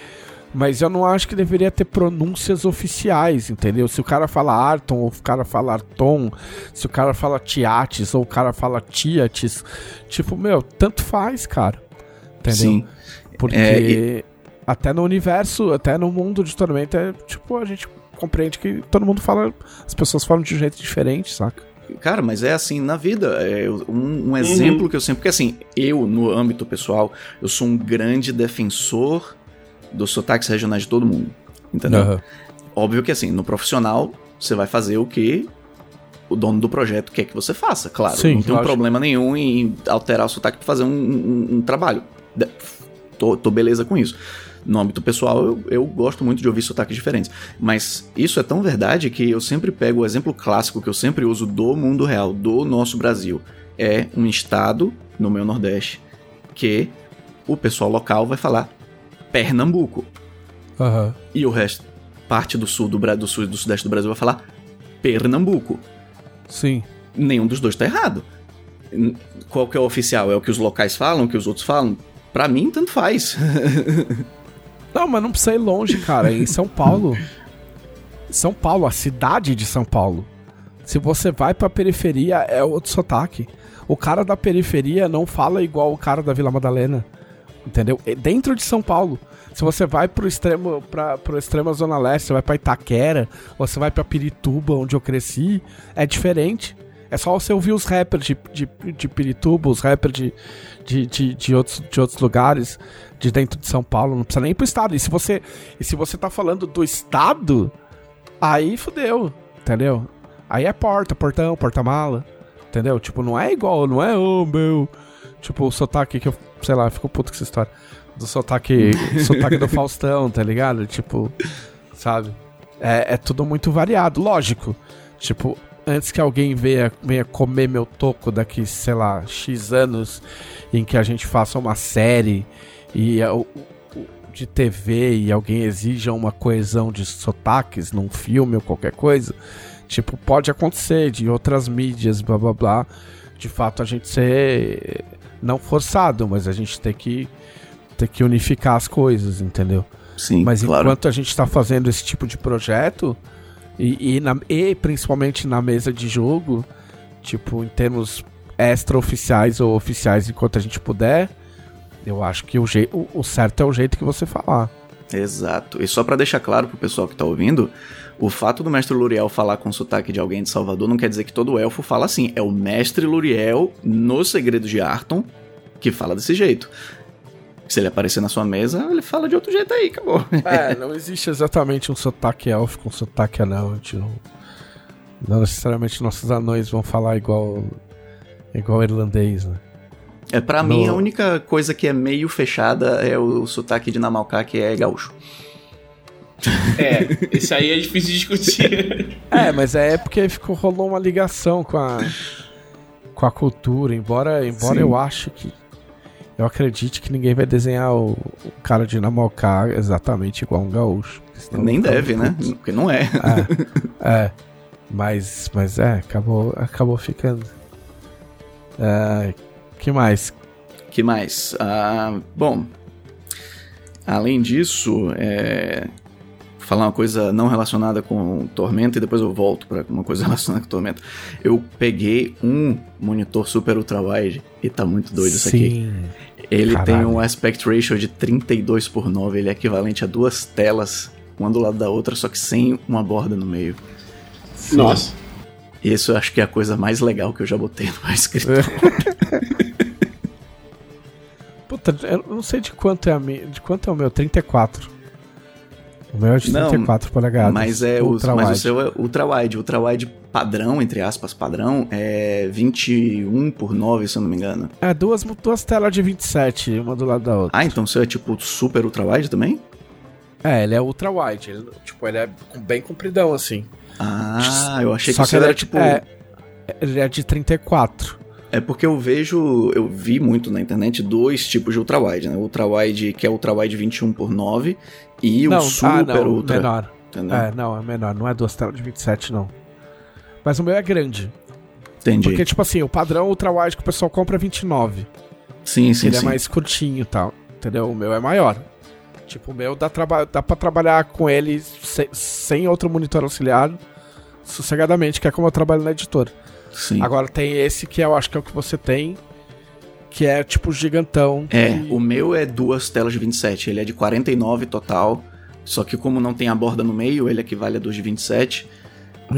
Mas eu não acho que deveria ter pronúncias oficiais, entendeu? Se o cara fala Arton ou o cara fala Arton, se o cara fala Tiates ou o cara fala Tiates, tipo, meu, tanto faz, cara. Entendeu? Sim. Porque É, e- até no universo, até no mundo de Tormenta, é, tipo, a gente compreende que todo mundo fala, as pessoas falam de um jeito diferente, saca? Cara, mas é assim na vida. É um, um exemplo que eu sempre. Porque assim, eu, no âmbito pessoal, eu sou um grande defensor dos sotaques regionais de todo mundo. Entendeu? Aham. Óbvio que assim, no profissional, você vai fazer o que o dono do projeto quer que você faça, claro. Sim, não tem um problema nenhum em alterar o sotaque pra fazer um, um- um trabalho. De- Tô, tô beleza com isso. No âmbito pessoal, eu, eu gosto muito de ouvir sotaques diferentes. Mas isso é tão verdade que eu sempre pego o exemplo clássico que eu sempre uso do mundo real, do nosso Brasil. É um estado, no meu Nordeste, que o pessoal local vai falar Pernambuco. Aham. E o resto, parte do sul do, do sul e do sudeste do Brasil vai falar Pernambuco. Sim. Nenhum dos dois tá errado. Qual que é o oficial? É o que os locais falam, o que os outros falam? Pra mim, tanto faz. [laughs] Não, mas não precisa ir longe, cara. Em São Paulo. São Paulo, a cidade de São Paulo. Se você vai pra periferia, é outro sotaque. O cara da periferia não fala igual o cara da Vila Madalena. Entendeu? Dentro de São Paulo. Se você vai pro extremo, pra, pro extremo Zona Leste, você vai pra Itaquera, você vai pra Pirituba, onde eu cresci, é diferente. É só você ouvir os rappers de, de, de Pirituba, os rappers de, de, de, de, outros, de outros lugares, de dentro de São Paulo, não precisa nem ir pro estado. E se você, e se você tá falando do estado, aí fudeu, entendeu? Aí é porta, portão, porta-mala, entendeu? Tipo, não é igual, não é, oh meu. Tipo, o sotaque que eu, sei lá, fico puto com essa história. Do sotaque, sotaque do [laughs] Faustão, tá ligado? Tipo, sabe? É, é tudo muito variado, lógico. Tipo, antes que alguém venha, venha comer meu toco daqui, sei lá, X anos, em que a gente faça uma série e é o- o- de TV e alguém exija uma coesão de sotaques num filme ou qualquer coisa, tipo, pode acontecer de outras mídias, blá blá blá, de fato a gente ser não forçado, mas a gente tem que ter que unificar as coisas, entendeu? Sim, Mas claro. enquanto a gente está fazendo esse tipo de projeto, e, e, na- e principalmente na mesa de jogo, tipo, em termos extra-oficiais ou oficiais, enquanto a gente puder, eu acho que o, o, o certo é o jeito que você falar. Exato. E só pra deixar claro pro pessoal que tá ouvindo, o fato do mestre Luriel falar com sotaque de alguém de Salvador não quer dizer que todo elfo fala assim. É o mestre Luriel no Segredo de Arton que fala desse jeito. Se ele aparecer na sua mesa, ele fala de outro jeito aí, acabou. É, [laughs] não existe exatamente um sotaque élfico, um sotaque anão. Tipo, não necessariamente nossos anões vão falar igual, igual irlandês, né? É, pra No- mim, a única coisa que é meio fechada é o, sotaque de Namalcá, que é gaúcho. É, esse aí é difícil de discutir. [laughs] É, mas é porque ficou, rolou uma ligação com a, com a cultura, embora, embora Sim. eu acho que. Eu acredite que ninguém vai desenhar o, o cara de Namocá exatamente igual um gaúcho. Nem deve, né? puto. Porque não é. É, é. Mas, mas é, acabou, acabou ficando. É, que mais? que mais? Ah, bom, além disso, é, falar uma coisa não relacionada com Tormenta e depois eu volto pra uma coisa [laughs] relacionada com Tormenta. Eu peguei um monitor super ultra wide e tá muito doido isso aqui. Sim. Ele tem Caralho. um aspect ratio de 32 por 9, ele é equivalente a duas telas, uma do lado da outra, só que sem uma borda no meio. Nossa. Isso eu acho que é a coisa mais legal que eu já botei no meu escritório. [laughs] Puta, eu não sei de quanto é a mi- de quanto é o meu, 34. O meu é de Não, 34 polegadas. Mas, é o, ultra mas o seu é ultra wide. Ultra wide padrão, entre aspas, padrão, é 21 por 9, se eu não me engano. É, duas, duas telas de 27, uma do lado da outra. Ah, então o seu é tipo super ultra wide também? É, ele é ultra wide. Ele, tipo, ele é bem compridão, assim. Ah, eu achei Só que o seu ele era é, tipo. É, ele é de 34. É porque eu vejo, eu vi muito na internet dois tipos de ultra wide, né? O ultra wide que é ultra wide 21 por 9 e não, o super ah, não, ultra. menor. Entendeu? É, não, é menor. Não é duas telas de 27, não. Mas o meu é grande. Entendi. Porque, tipo assim, o padrão ultra wide que o pessoal compra é 29. sim, sim, ele sim. é mais curtinho e tal. Entendeu? O meu é maior. Tipo, o meu dá, traba dá pra trabalhar com ele se- sem outro monitor auxiliar sossegadamente, que é como eu trabalho na editora. Sim. Agora tem esse que eu acho que é o que você tem, que é tipo gigantão. É, que- o meu é duas telas de 27, ele é de 49 total. Só que como não tem a borda no meio, ele equivale a 2 de 27.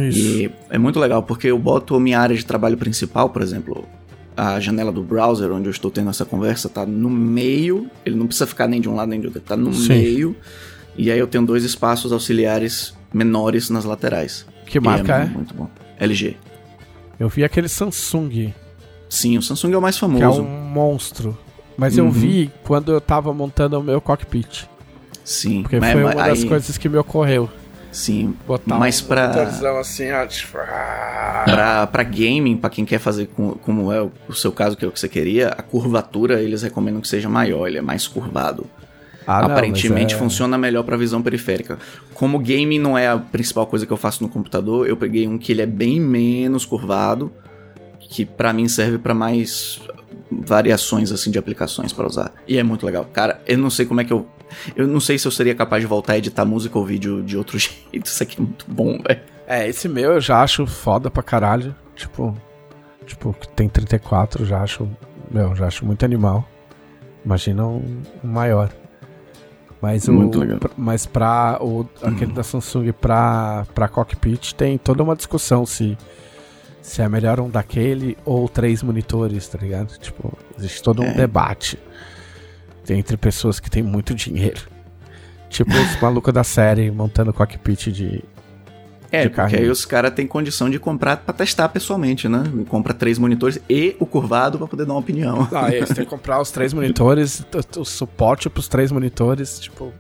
Isso. E é muito legal, porque eu boto minha área de trabalho principal, por exemplo, a janela do browser onde eu estou tendo essa conversa tá no meio, ele não precisa ficar nem de um lado nem de outro, tá no Sim. meio. E aí eu tenho dois espaços auxiliares menores nas laterais. Que marca é? Muito bom. LG. Eu vi aquele Samsung, Sim, o Samsung é o mais que é famoso. um monstro. Mas eu Uhum. vi quando eu tava montando o meu cockpit. Sim, Porque mas- foi mas uma das aí- coisas que me ocorreu. Sim, Botar Mas um pra- assim, ó, tipo, ah, Pra, pra gaming, pra quem quer fazer com- como é o seu caso, que é o que você queria, a curvatura eles recomendam que seja maior, ele é mais curvado. Ah, não, Aparentemente mas é- funciona melhor pra visão periférica. Como gaming não é a principal coisa que eu faço no computador, eu peguei um que ele é bem menos curvado, que pra mim serve pra mais variações assim de aplicações pra usar. E é muito legal. Cara, eu não sei como é que eu Eu não sei se eu seria capaz de voltar a editar música ou vídeo de outro [laughs] jeito. Isso aqui é muito bom, velho. É, esse meu eu já acho foda pra caralho. Tipo, tipo, que tem 34, já acho, meu, já acho muito animal. Imagina um maior. Mas Muito o legal. mas pra o aquele da Samsung pra para cockpit tem toda uma discussão se se é melhor um daquele ou três monitores, tá ligado? Tipo, existe todo um É. debate entre pessoas que têm muito dinheiro. Tipo os [laughs] malucos da série montando cockpit de É, porque carrinho. aí os caras têm condição de comprar pra testar pessoalmente, né? Compra três monitores e o curvado pra poder dar uma opinião. Ah, é, você tem que comprar os três monitores, o, suporte pros três monitores, tipo,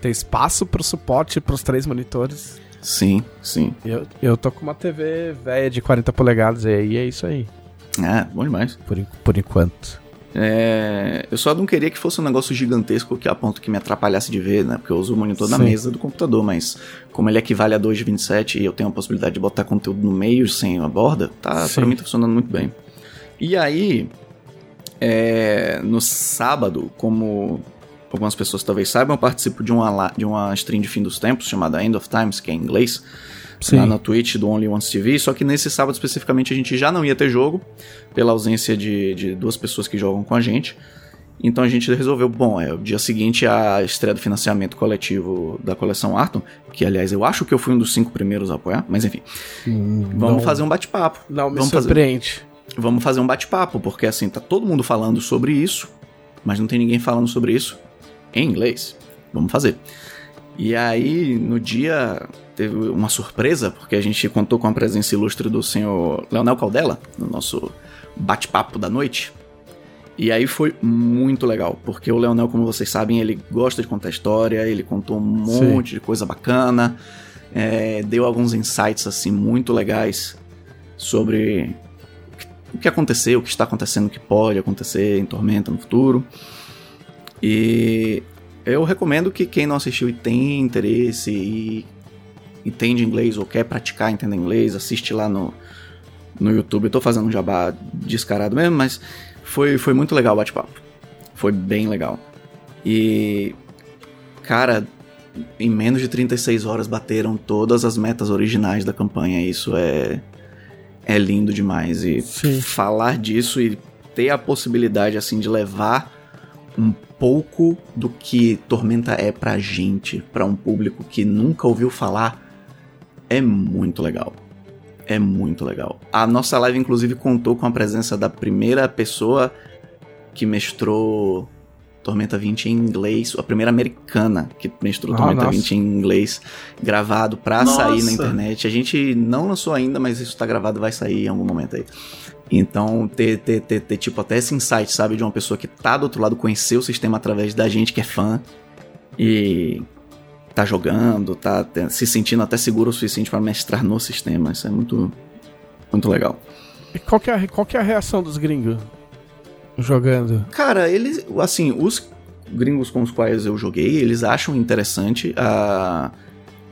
tem espaço pro suporte pros três monitores. Sim, sim. Eu, eu tô com uma TV velha de 40 polegadas e aí é isso aí, É, bom demais. por, por enquanto. É, eu só não queria que fosse um negócio gigantesco que a ponto que me atrapalhasse de ver, né? Porque eu uso o monitor da mesa do computador, mas como ele equivale a 2,27 e eu tenho a possibilidade de botar conteúdo no meio sem a borda, tá, Sim. pra mim tá funcionando muito bem. E aí, é, no sábado, como algumas pessoas talvez saibam, eu participo de uma, de uma stream de fim dos tempos chamada End of Times, que é em inglês, Sim. lá na Twitch do Only Once TV, só que nesse sábado especificamente a gente já não ia ter jogo, pela ausência de, de duas pessoas que jogam com a gente. Então a gente resolveu, bom, é o dia seguinte a estreia do financiamento coletivo da coleção Arton, que aliás eu acho que eu fui um dos cinco primeiros a apoiar, mas enfim, Hum, vamos não- fazer um bate-papo. Não me vamos fazer, surpreende. vamos fazer um bate-papo, porque assim, tá todo mundo falando sobre isso, mas não tem ninguém falando sobre isso em inglês. Vamos fazer. E aí, no dia, teve uma surpresa, porque a gente contou com a presença ilustre do senhor Leonel Caldela, no nosso bate-papo da noite. E aí foi muito legal, porque o Leonel, como vocês sabem, ele gosta de contar história, ele contou um Sim. monte de coisa bacana, é, deu alguns insights assim muito legais sobre o que- o que aconteceu, o que está acontecendo, o que pode acontecer em Tormenta no futuro. E eu recomendo que quem não assistiu e tem interesse e entende inglês ou quer praticar entender inglês, assiste lá no, no YouTube. Eu tô fazendo um jabá descarado mesmo, mas foi, foi muito legal o bate-papo. Foi bem legal. E, cara, em menos de 36 horas bateram todas as metas originais da campanha. Isso é, é lindo demais. E Sim. falar disso e ter a possibilidade, assim, de levar um pouco do que Tormenta é pra gente, pra um público que nunca ouviu falar, é muito legal. É muito legal. A nossa live, inclusive, contou com a presença da primeira pessoa que mestrou Tormenta 20 em inglês, a primeira americana que mestrou Ah, Tormenta nossa. 20 em inglês, gravado pra Nossa. sair na internet. A gente não lançou ainda, mas isso tá gravado e vai sair em algum momento aí. Então, ter, ter, ter, ter, tipo, até esse insight, sabe, de uma pessoa que tá do outro lado, conhecer o sistema através da gente que é fã e tá jogando, tá te- se sentindo até seguro o suficiente pra mestrar no sistema. Isso é muito, muito legal. E qual que, é, a- qual que é a reação dos gringos jogando? Cara, eles, assim, os gringos com os quais eu joguei, eles acham interessante a,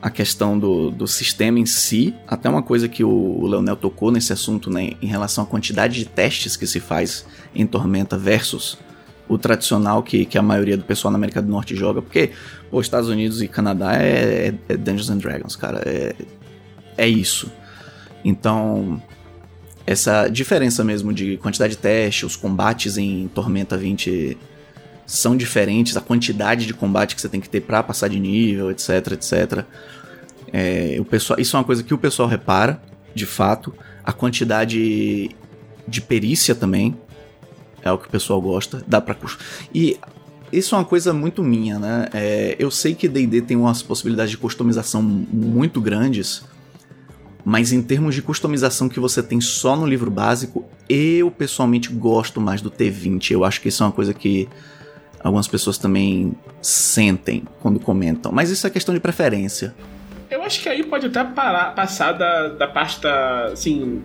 a questão do, do sistema em si. Até uma coisa que o Leonel tocou nesse assunto, né, em relação à quantidade de testes que se faz em Tormenta versus o tradicional que, que a maioria do pessoal na América do Norte joga, porque os Estados Unidos e Canadá é, é- é Dungeons and Dragons, cara, é, é isso. Então, essa diferença mesmo de quantidade de teste, os combates em Tormenta 20 são diferentes, a quantidade de combate que você tem que ter pra passar de nível, etc, etc. É, o pessoal, isso é uma coisa que o pessoal repara, de fato. A quantidade de perícia também é o que o pessoal gosta, dá pra... E isso é uma coisa muito minha, né? É, eu sei que D&D tem umas possibilidades de customização muito grandes, mas em termos de customização que você tem só no livro básico, eu pessoalmente gosto mais do T20. Eu acho que isso é uma coisa que algumas pessoas também sentem quando comentam. Mas isso é questão de preferência. Eu acho que aí pode até parar, passar da, da parte da. Assim.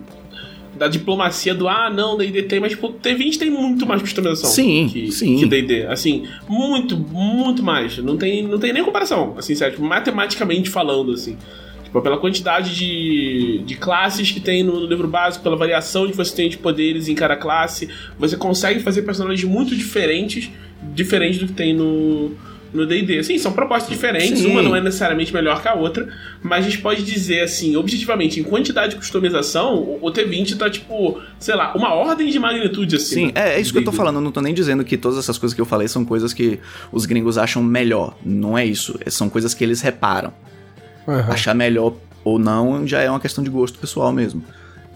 Da diplomacia do ah, não, DD tem, mas tipo, T20 tem muito mais customização. Sim, que, sim. Que DD. Assim, muito, muito mais. Não tem, não tem nem comparação, assim, sério, tipo, matematicamente falando, assim. Tipo, pela quantidade de, de classes que tem no, no livro básico, pela variação que você tem de poderes em cada classe, você consegue fazer personagens muito diferentes, diferentes do que tem no, no D&D. Sim, são propostas diferentes, Sim. uma não é necessariamente melhor que a outra, mas a gente pode dizer, assim, objetivamente, em quantidade de customização, o o T20 tá, tipo, sei lá, uma ordem de magnitude, assim. Sim, é, é isso que eu tô falando. Eu não tô nem dizendo que todas essas coisas que eu falei são coisas que os gringos acham melhor. Não é isso. É- São coisas que eles reparam. Aham. Achar melhor ou não já é uma questão de gosto pessoal mesmo.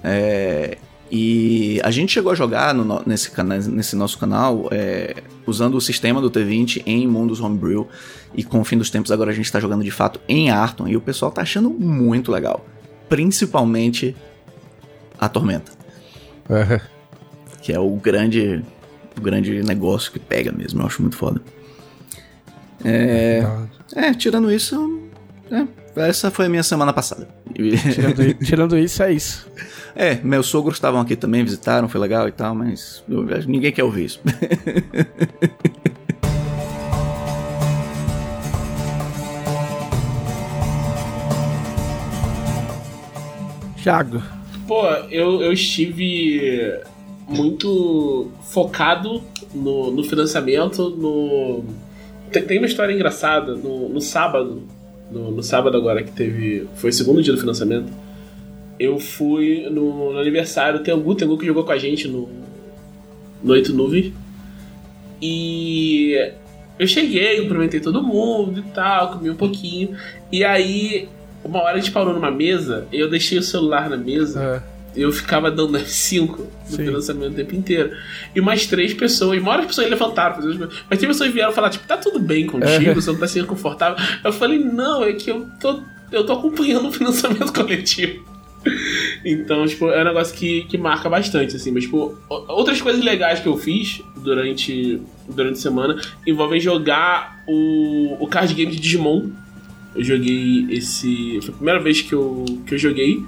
É, e a gente chegou a jogar no nesse, nesse nosso canal é, usando o sistema do T20 em mundos homebrew. E com o fim dos tempos agora a gente tá jogando de fato em Arton. E o pessoal tá achando muito legal. Principalmente a Tormenta. Aham. Que é o grande, o grande negócio que pega mesmo. Eu acho muito foda. É, Tá. é tirando isso... é, essa foi a minha semana passada. Tirando, tirando isso, é isso. [laughs] É, meus sogros estavam aqui também, visitaram, foi legal e tal, mas ninguém quer ouvir isso. [laughs] Thiago. Pô, eu, eu estive muito focado no, no financiamento, no... Tem, tem uma história engraçada, no, no sábado, no, no sábado agora que teve... Foi o segundo dia do financiamento, eu fui no, no aniversário, tem Tengu, Tengu que jogou com a gente no, no Oito Nuvens, e eu cheguei, cumprimentei todo mundo e tal, comi um pouquinho, e aí... Uma hora a gente parou numa mesa, eu deixei o celular na mesa, É. eu ficava dando [laughs] F5 no Sim. financiamento o tempo inteiro. E mais três pessoas, uma hora as pessoas levantaram, mas tem pessoas que vieram falar, tipo, tá tudo bem contigo, É. você não tá sendo confortável. Eu falei, não, é que eu tô, eu tô acompanhando o financiamento [laughs] coletivo. Então, tipo, é um negócio que, que marca bastante, assim. Mas, tipo, outras coisas legais que eu fiz durante, durante a semana envolvem jogar o, o card game de Digimon. Eu joguei esse. Foi a primeira vez que eu, que eu joguei.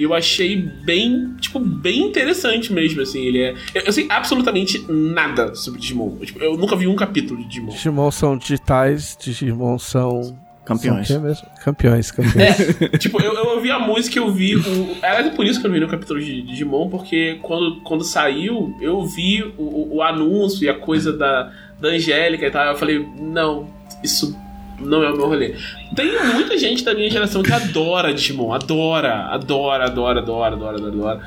E eu achei bem, tipo, bem interessante mesmo, assim. Ele é. Eu, eu sei absolutamente nada sobre Digimon. Tipo, eu nunca vi um capítulo de Digimon. Digimon são digitais, Digimon são. Campeões. São quê mesmo? Campeões, campeões. [laughs] É, tipo, eu, eu ouvi a música, eu vi o. Era por isso que eu não vi no capítulo de Digimon, porque quando, quando saiu, eu vi o, o- o anúncio e a coisa da, da Angélica e tal. Eu falei, não, isso não é o meu rolê. Tem muita gente da minha geração que adora Digimon, adora, adora, adora, adora, adora, adora, adora.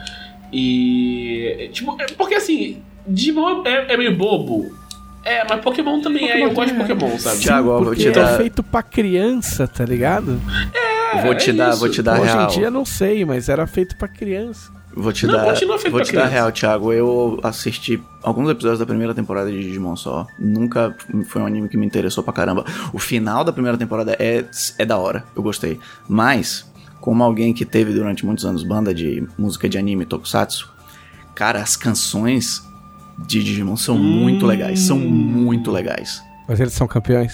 E. Tipo, é porque assim, Digimon é, é meio bobo. É, mas Pokémon também é, eu Pokémon gosto de é. Pokémon, sabe? Thiago, ó, vou te é dar, feito pra criança, tá ligado? vou te é dar, isso. vou te dar Hoje real. em dia não sei, mas era feito pra criança. Vou te Não, dar, vou te dar real, Thiago. Eu assisti alguns episódios da primeira temporada de Digimon só. Nunca foi um anime que me interessou pra caramba. O final da primeira temporada é, é da hora, eu gostei. Mas, como alguém que teve durante muitos anos banda de música de anime Tokusatsu, cara, as canções de Digimon são muito legais. São muito legais. Mas eles são campeões.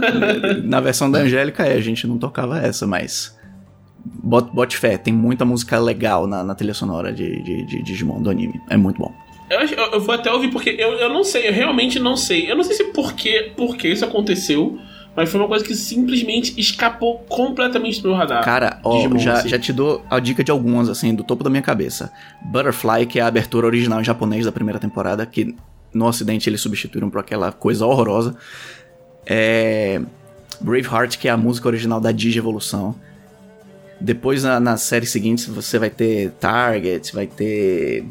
[laughs] Na versão da Angélica, é, a gente não tocava essa, mas. Bote, bote fé, tem muita música legal na, na trilha sonora de, de, de Digimon do anime. É muito bom. Eu, eu- eu vou até ouvir, porque eu, eu não sei, eu realmente não sei. Eu não sei se por que, por que isso aconteceu, mas foi uma coisa que simplesmente escapou completamente do meu radar. Cara, ó, Digimon, já, assim. já te dou a dica de algumas, assim, do topo da minha cabeça. Butterfly, que é a abertura original em japonês da primeira temporada, que no ocidente eles substituíram por aquela coisa horrorosa. É. Braveheart, que é a música original da Digievolução. Depois, na, nas séries seguintes, você vai ter Target, vai ter.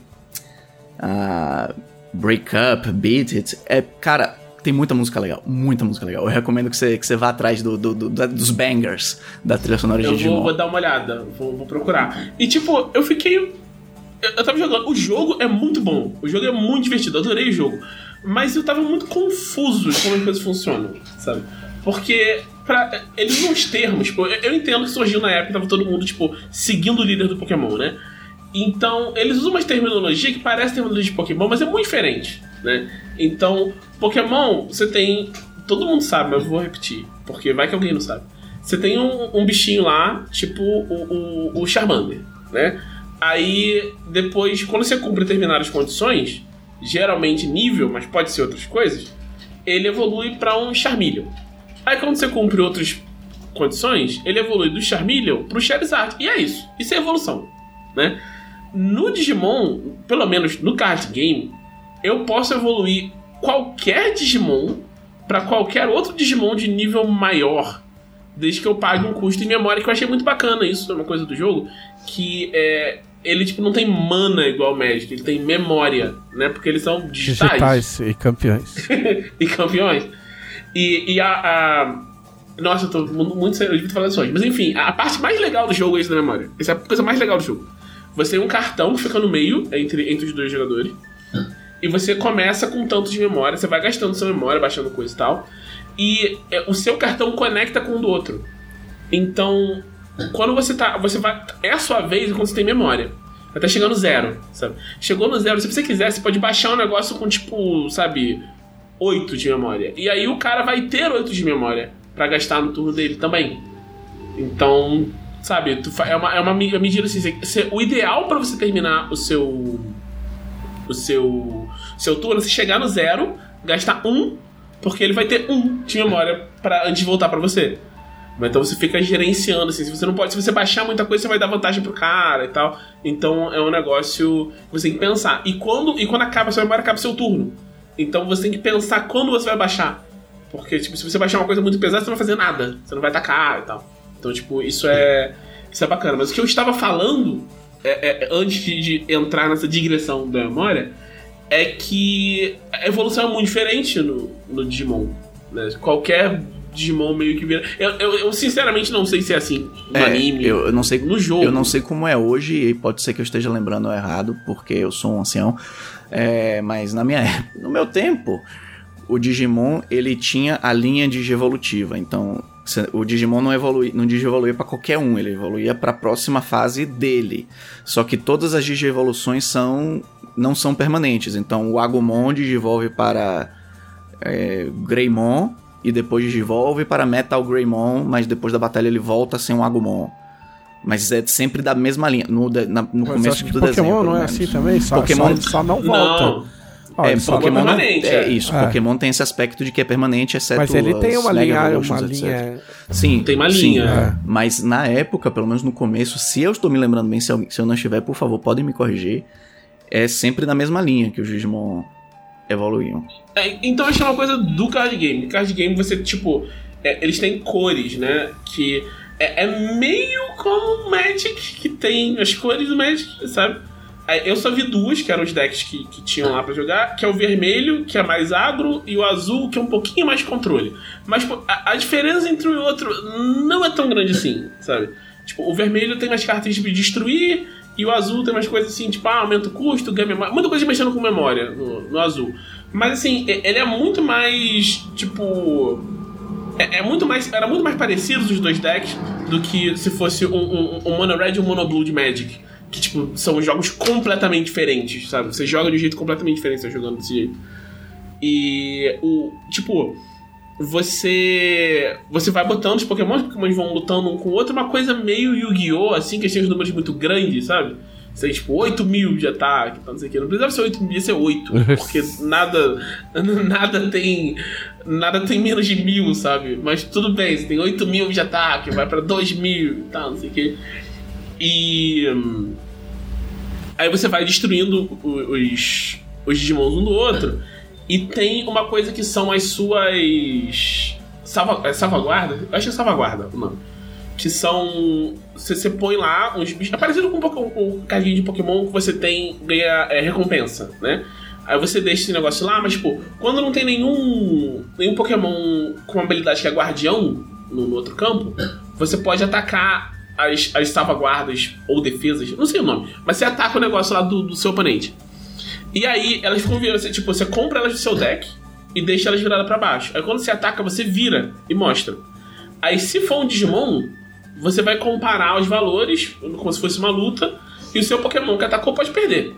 ah, Break Up, Beat It. É, cara, tem muita música legal. Muita música legal. Eu recomendo que você, que você vá atrás do, do- do- da- dos bangers da trilha sonora de Eu Digimon. vou, vou dar uma olhada, vou, vou procurar. E tipo, eu fiquei. Eu, eu tava jogando. O jogo é muito bom. O jogo é muito divertido. Eu adorei o jogo. Mas eu tava muito confuso de como as coisas funcionam, sabe? Porque, pra, eles usam os termos, eu, entendo que surgiu na época, tava todo mundo, tipo, seguindo o líder do Pokémon, né? Então, eles usam umas terminologia que parece terminologia de Pokémon, mas é muito diferente, né? Então, Pokémon, você tem. Todo mundo sabe, mas eu vou repetir, porque vai que alguém não sabe. Você tem um, um bichinho lá, tipo o, o, o Charmander, né? Aí, depois, quando você cumpre determinadas condições, geralmente nível, mas pode ser outras coisas, ele evolui para um Charmeleon. Aí, quando você cumpre outras condições, ele evolui do Charmeleon pro Charizard. E é isso. Isso é evolução, né? No Digimon, pelo menos no card game, eu posso evoluir qualquer Digimon pra qualquer outro Digimon de nível maior. Desde que eu pague um custo em memória, que eu achei muito bacana isso, é uma coisa do jogo. Que é. Ele, tipo, não tem mana igual o Magic, ele tem memória, né? Porque eles são digitais. Digitais e campeões. [laughs] e campeões. E, e a, a- Nossa, eu tô mu- muito sério, eu devia falado isso. Mas enfim, a parte mais legal do jogo é isso da memória. Essa é a coisa mais legal do jogo. Você tem um cartão que fica no meio, entre, entre os dois jogadores. E você começa com tanto de memória, você vai gastando sua memória, baixando coisa e tal. E é, o seu cartão conecta com o do outro. Então, quando você tá. Você vai. É a sua vez quando você tem memória. Até chegar no zero, sabe? Chegou no zero, se você quiser, você pode baixar um negócio com tipo, sabe, 8 de memória. E aí o cara vai ter 8 de memória pra gastar no turno dele também. Então, sabe, é uma, é uma me- medida assim. você- o ideal pra você terminar o seu. O seu. Seu turno é você chegar no zero, gastar um, porque ele vai ter um de memória pra, antes de voltar pra você. Então você fica gerenciando, assim, se você não pode. Se você baixar muita coisa, você vai dar vantagem pro cara e tal. Então é um negócio que você tem que pensar. E quando, e quando acaba a sua memória, acaba o seu turno. Então você tem que pensar quando você vai baixar. Porque, tipo, se você baixar uma coisa muito pesada, você não vai fazer nada. Você não vai atacar e tal. Então, tipo, isso é. Isso é bacana. Mas o que eu estava falando, é- é- antes de, de entrar nessa digressão da memória, é que a evolução é muito diferente no, no Digimon. né? Qualquer Digimon meio que vira. Eu, eu, eu, sinceramente não sei se é assim no É, anime. eu, eu não sei no jogo. Eu não sei como é hoje e pode ser que eu esteja lembrando errado, porque eu sou um ancião. É, mas na minha época, no meu tempo, o Digimon ele tinha a linha digievolutiva. Então, o Digimon não evolui, não digievoluía para qualquer um, ele evoluía para a próxima fase dele. Só que todas as digievoluções são não são permanentes. Então, o Agumon digivolve para é, Greymon e depois digivolve para Metal Greymon, mas depois da batalha ele volta a ser um Agumon. Mas é sempre da mesma linha. No, de- na- no Mas começo acho que do Pokémon desenho. pelo não é menos. assim também? Só, Pokémon- só, só não volta. Não. É, Pokémon não- permanente, é é. isso. É. Pokémon tem esse aspecto de que é permanente, exceto Mas ele tem uma linha, uma linha. Sim, Tem uma sim, linha. é. Mas na época, pelo menos no começo, se eu estou me lembrando bem, se eu, se eu não estiver, por favor, podem me corrigir. É sempre na mesma linha que os Digimon evoluíam. É, então que é uma coisa do card game. Card game você, tipo, é, eles têm cores, né? Que é, é meio como o Magic, que tem as cores do Magic, sabe? Eu só vi duas, que eram os decks que, que tinham lá pra jogar, que é o vermelho, que é mais agro, e o azul, que é um pouquinho mais controle. Mas a, a diferença entre um e outro não é tão grande assim, sabe? Tipo, o vermelho tem umas cartas de destruir, e o azul tem umas coisas assim, tipo, ah, aumenta o custo, ganha memória. Muita coisa mexendo com memória no, no azul. Mas assim, ele é muito mais, tipo. É, é muito mais. Era muito mais parecido os dois decks do que se fosse um, um, um Mono Red e um Mono Blue de Magic. Que, tipo, são jogos completamente diferentes, sabe? Você joga de um jeito completamente diferente, você tá jogando desse jeito. E o. Tipo, você. Você vai botando os Pokémon, os Pokémon vão lutando um com o outro, uma coisa meio Yu-Gi-Oh! assim, que têm os números muito grandes, sabe? Você tem, tipo, 8 mil de ataque, tá, não sei o que. Não precisava ser 8 mil, ia ser 8. [laughs] Porque nada. [laughs] Nada tem. Nada tem menos de mil, sabe? Mas tudo bem, você tem 8 mil de ataque, vai pra 2 mil e tal, não sei o que. E. hum, Aí você vai destruindo os, os Digimons um do outro. E tem uma coisa que são as suas. Salva, é salvaguarda? Eu acho que é salvaguarda o nome. Que são. Você, você põe lá uns bichos. É parecido com um carrinho de Pokémon que você tem. ganha é, recompensa, né? Aí você deixa esse negócio lá, mas tipo, quando não tem nenhum. nenhum Pokémon com uma habilidade que é guardião no, no outro campo, você pode atacar as, as salvaguardas ou defesas, não sei o nome, mas você ataca o negócio lá do, do seu oponente. E aí elas ficam virando, você, tipo, você compra elas do seu deck e deixa elas viradas pra baixo. Aí quando você ataca, você vira e mostra. Aí se for um Digimon, você vai comparar os valores, como se fosse uma luta, e o seu Pokémon que atacou pode perder.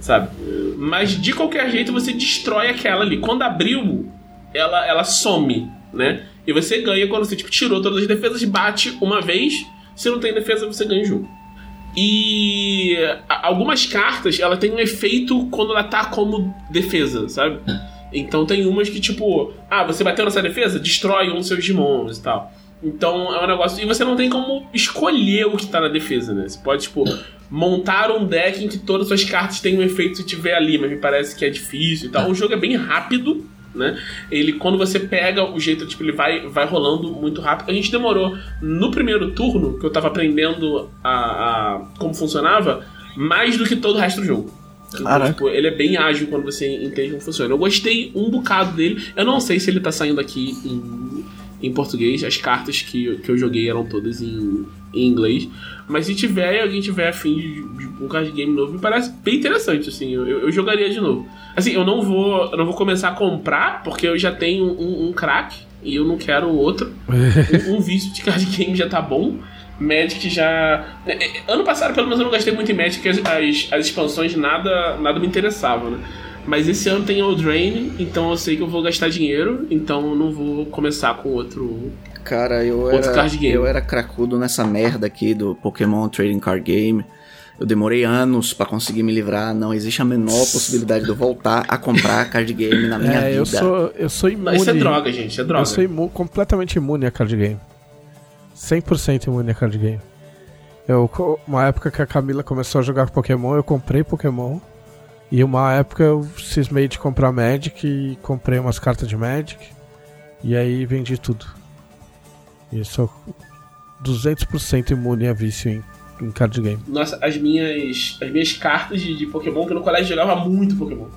Sabe? Mas de qualquer jeito você destrói aquela ali. Quando abriu, ela, ela some, né? E você ganha quando você tipo, tirou todas as defesas, bate uma vez. Se não tem defesa, você ganha o jogo. E algumas cartas, ela tem um efeito quando ela tá como defesa, sabe? Então tem umas que, tipo, ah, você bateu nessa defesa, destrói um dos seus Digimons e tal. Então é um negócio. E você não tem como escolher o que tá na defesa, né? Você pode, tipo, montar um deck em que todas as suas cartas têm um efeito se tiver ali, mas me parece que é difícil e tal. O jogo é bem rápido, né? Ele, quando você pega o jeito, tipo, ele vai, vai rolando muito rápido. A gente demorou no primeiro turno, que eu tava aprendendo a, a como funcionava, mais do que todo o resto do jogo. Então, tipo, ele é bem ágil quando você entende como funciona. Eu gostei um bocado dele. Eu não sei se ele tá saindo aqui em, em português. As cartas que, que eu joguei eram todas em, em inglês. Mas se tiver e alguém tiver afim de, de um card game novo, me parece bem interessante, assim. Eu, eu, eu, jogaria de novo. Assim, eu não vou. Eu não vou começar a comprar, porque eu já tenho um, um crack e eu não quero outro. [laughs] um, um vício de card game já tá bom. Magic já. É, é, ano passado, pelo menos, eu não gastei muito em Magic, as, as, as expansões nada, nada me interessavam, né? Mas esse ano tem Eldraine, então eu sei que eu vou gastar dinheiro, então eu não vou começar com outro. Cara, eu outro era, eu era cracudo nessa merda aqui do Pokémon Trading Card Game. Eu demorei anos para conseguir me livrar. Não existe a menor possibilidade de eu voltar a comprar card game na [laughs] minha é, vida. Eu sou, eu sou imune. Não, isso é droga, gente. É droga. Eu sou imune, completamente imune a card game. 100% imune a card game. Eu, uma época que a Camila começou a jogar Pokémon, eu comprei Pokémon. E uma época eu cismei de comprar Magic e comprei umas cartas de Magic. E aí vendi tudo. E sou 200% imune a vício em, em card game. Nossa, as minhas, as minhas cartas de, de Pokémon, que no colégio jogava muito Pokémon.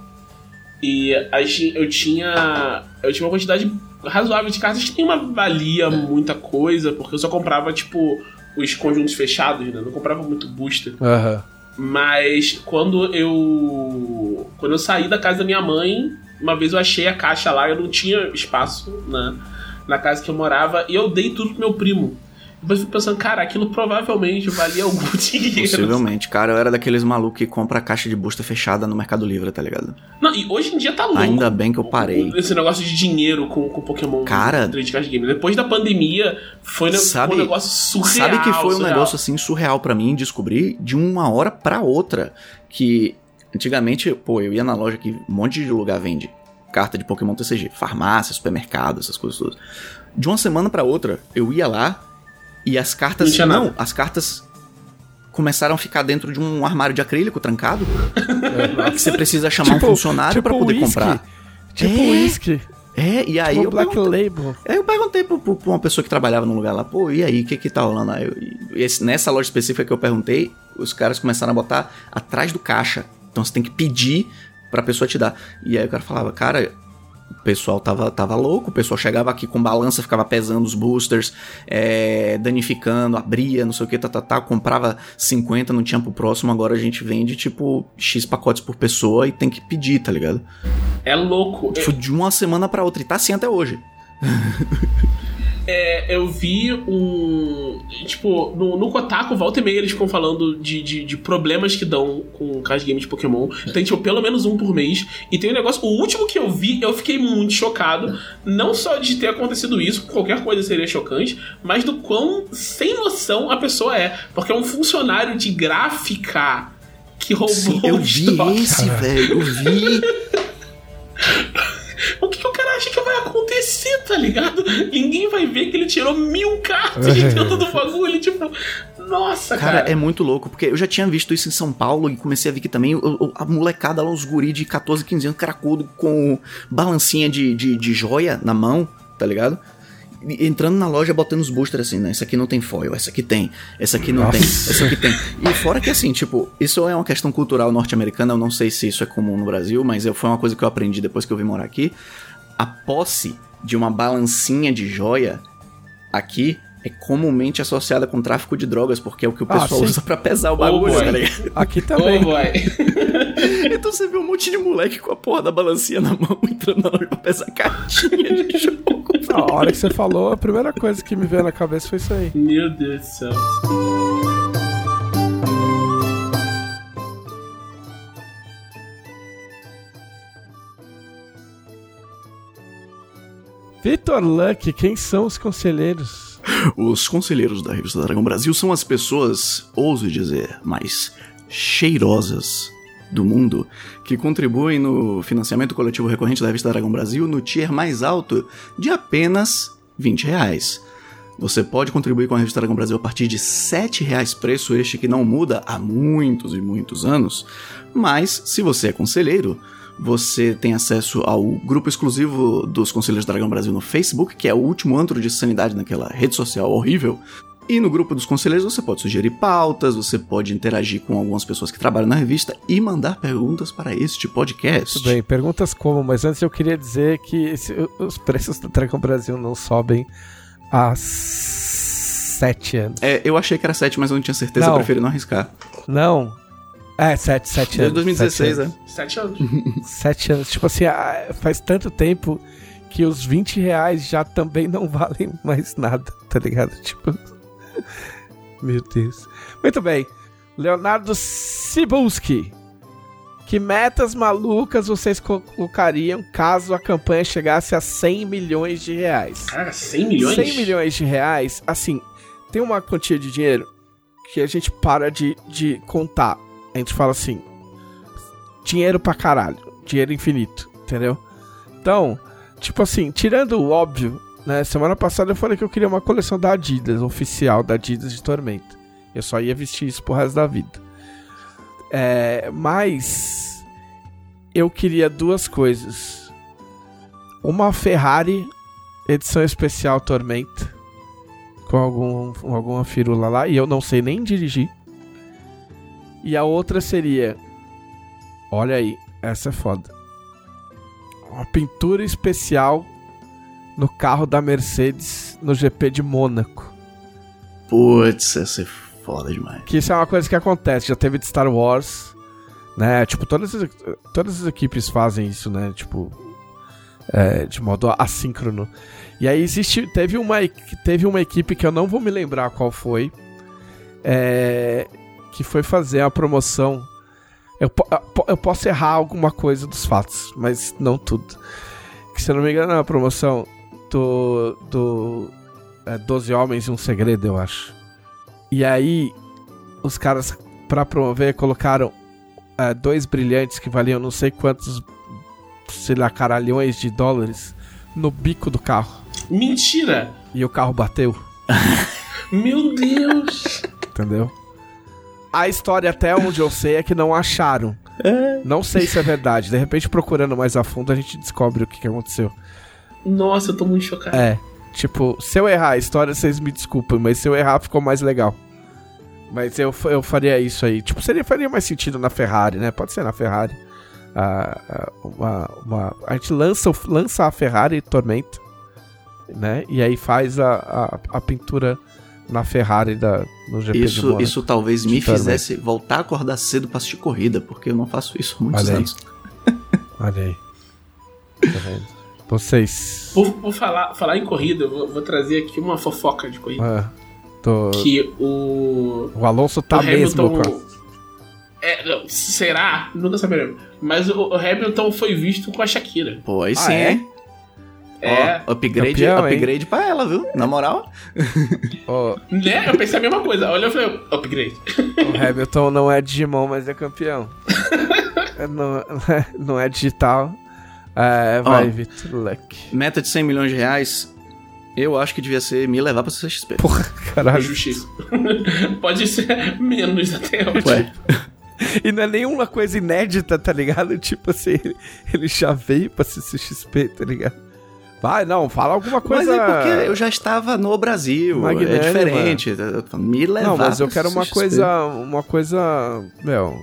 E as, eu tinha. Eu tinha uma quantidade razoável de cartas que nem valia muita coisa, porque eu só comprava, tipo, os conjuntos fechados, né? Não comprava muito booster. Uhum. Mas quando eu. Quando eu saí da casa da minha mãe, uma vez eu achei a caixa lá, eu não tinha espaço na, na casa que eu morava, e eu dei tudo pro meu primo. Depois fico pensando, cara, aquilo provavelmente valia algum [laughs] dinheiro. Possivelmente, cara, eu era daqueles malucos que compra caixa de booster fechada no Mercado Livre, tá ligado? Não, e hoje em dia tá louco. Ainda bem que eu parei. Esse negócio de dinheiro com, com Pokémon. Cara. De card game. Depois da pandemia, foi, sabe, um negócio surreal. Sabe que foi surreal. um negócio assim surreal para mim descobrir de uma hora para outra. Que antigamente, pô, eu ia na loja que um monte de lugar vende carta de Pokémon TCG, farmácia, supermercado, essas coisas todas. De uma semana para outra, eu ia lá, e as cartas. Não, não as cartas começaram a ficar dentro de um armário de acrílico trancado. É, [laughs] que você precisa chamar tipo, um funcionário tipo para poder whisky. comprar. Tipo é, whisky. É, e aí tipo eu Black Label. Aí eu perguntei pra, pra, uma pessoa que trabalhava no lugar lá, pô, e aí, o que que tá rolando? Aí eu, esse, nessa loja específica que eu perguntei, os caras começaram a botar atrás do caixa. Então você tem que pedir pra pessoa te dar. E aí o cara falava, cara, o pessoal tava, tava louco, o pessoal chegava aqui com balança, ficava pesando os boosters, é, danificando, abria, não sei o que, tá, tá, tá, comprava 50, não tinha pro próximo, agora a gente vende tipo X pacotes por pessoa e tem que pedir, tá ligado? É louco. Tipo, de uma semana para outra, e tá assim até hoje. [laughs] é, eu vi um. Tipo, no, no Kotaku, volta e meia, eles ficam falando de, de, de problemas que dão com card game de Pokémon. Tem, tipo, pelo menos um por mês. E tem um negócio. O último que eu vi, eu fiquei muito chocado. Não só de ter acontecido isso, qualquer coisa seria chocante, mas do quão sem noção a pessoa é. Porque é um funcionário de gráfica que roubou Sim, eu vi esse, velho. Eu vi. [laughs] o que, que, o cara acha que vai acontecer, tá ligado? Ninguém vai ver que ele tirou mil cartas de [laughs] dentro do bagulho, tipo. Nossa, cara. Cara, é muito louco, porque eu já tinha visto isso em São Paulo e comecei a ver que também a molecada lá, os guri de 14, 15 anos, cracudo, com balancinha de, de, de joia na mão, tá ligado? Entrando na loja botando os boosters assim, né? Essa aqui não tem foil, essa aqui tem, essa aqui não Nossa. tem, essa aqui tem. E fora que assim, tipo, isso é uma questão cultural norte-americana, eu não sei se isso é comum no Brasil, mas foi uma coisa que eu aprendi depois que eu vim morar aqui. A posse de uma balancinha de joia aqui é comumente associada com tráfico de drogas, porque é o que o ah, pessoal ah, usa para pesar o bagulho, oh, tá ligado? Aqui também. Oh, [laughs] então você vê um monte de moleque com a porra da balancinha na mão [laughs] entrando na loja pra pesar cartinha de jogo. A hora que você falou, a primeira coisa que me veio na cabeça foi isso aí. Meu Deus do céu. Vitor Luck, quem são os conselheiros? Os conselheiros da revista Dragão Brasil são as pessoas, ouso dizer, mais cheirosas do mundo que contribuem no financiamento coletivo recorrente da revista Dragão Brasil no tier mais alto de apenas 20 reais. Você pode contribuir com a revista Dragão Brasil a partir de 7 reais, preço este que não muda há muitos e muitos anos. Mas, se você é conselheiro, Você tem acesso ao grupo exclusivo dos Conselheiros Dragão Brasil no Facebook, que é o último antro de sanidade naquela rede social horrível. E no grupo dos conselheiros você pode sugerir pautas, você pode interagir com algumas pessoas que trabalham na revista e mandar perguntas para este podcast. Tudo bem, perguntas como, mas antes eu queria dizer que esse- os preços do Dragão Brasil não sobem há sete anos. É, eu achei que era 7, mas eu não tinha certeza, Não. eu preferi não arriscar. Não. É, sete, sete Desde anos. 2016, sete anos. é. Sete anos. Sete anos. Tipo assim, ah, faz tanto tempo que os 20 reais já também não valem mais nada, tá ligado? Tipo. [laughs] Meu Deus. Muito bem. Leonardo Cibulski. Que metas malucas vocês colocariam caso a campanha chegasse a 100 milhões de reais? Cara, 100 milhões? 100 milhões de reais, assim, tem uma quantia de dinheiro que a gente para de, de contar. A gente fala assim: dinheiro pra caralho, dinheiro infinito, entendeu? Então, tipo assim, tirando o óbvio, né? Semana passada eu falei que eu queria uma coleção da Adidas, oficial da Adidas de Tormenta. Eu só ia vestir isso pro resto da vida. É, mas eu queria duas coisas. Uma Ferrari edição especial Tormenta com algum, com alguma firula lá e eu não sei nem dirigir. E a outra seria, olha aí, essa é foda. Uma pintura especial no carro da Mercedes no GP de Mônaco. Putz, ia ser foda demais. Que isso é uma coisa que acontece, já teve de Star Wars, né? Tipo, todas as, todas as equipes fazem isso, né? Tipo, é, de modo assíncrono. E aí existe, teve uma, teve uma equipe que eu não vou me lembrar qual foi, é, que foi fazer a promoção. Eu, eu posso errar alguma coisa dos fatos, mas não tudo. Que se eu não me engano é a promoção do, do é, 12 Homens e um Segredo, eu acho. E aí, os caras, pra promover, colocaram é, dois brilhantes que valiam não sei quantos, sei lá, caralhões de dólares no bico do carro. Mentira! E o carro bateu, [laughs] Meu Deus! entendeu? A história, até onde eu sei, é que não acharam. Não sei se é verdade. De repente, procurando mais a fundo, a gente descobre o que, que aconteceu. Nossa, eu tô muito chocado. É, tipo, se eu errar a história, vocês me desculpem, mas se eu errar, ficou mais legal. Mas eu, eu faria isso aí. Tipo, seria, faria mais sentido na Ferrari, né? Pode ser na Ferrari. Ah, uma, uma- a gente lança, lança a Ferrari Tormenta, né? E aí faz a, a, a pintura na Ferrari da, no GP de Isso, Mônaco. isso talvez me De Tormenta. fizesse voltar a acordar cedo pra assistir corrida, porque eu não faço isso há muitos Olha aí. anos. Olha aí. [laughs] Tá vendo? Vocês... Por, por falar, falar em corrida, eu vou, vou trazer aqui uma fofoca de corrida. Ah, tô- Que o. O Alonso tá o mesmo Hamilton. com a... É, não, será? Nunca saberemos. Mas o, o Hamilton foi visto com a Shakira. Pô, aí Ah, sim, é? hein? É. Ó, upgrade, Campeão, hein? upgrade pra ela, viu? Na moral. Ó, Né? Eu pensei a mesma coisa. Olha, eu falei, upgrade. O Hamilton não é Digimon, mas é campeão. [laughs] É, não, [laughs] não é digital. É, vai, Ó. Vitor Luck. Meta de 100 milhões de reais, eu acho que devia ser me levar pra CXP. Porra, caralho. Justiça. [laughs] Pode ser menos até hoje. Ué, [laughs] E não é nenhuma coisa inédita, tá ligado? Tipo assim, ele, já veio pra CCXP, tá ligado? Vai, não, fala alguma mas coisa. é porque eu já estava no Brasil, é diferente. Eu tô- Me levar Não, mas eu quero uma CXP. coisa. Uma coisa. Meu.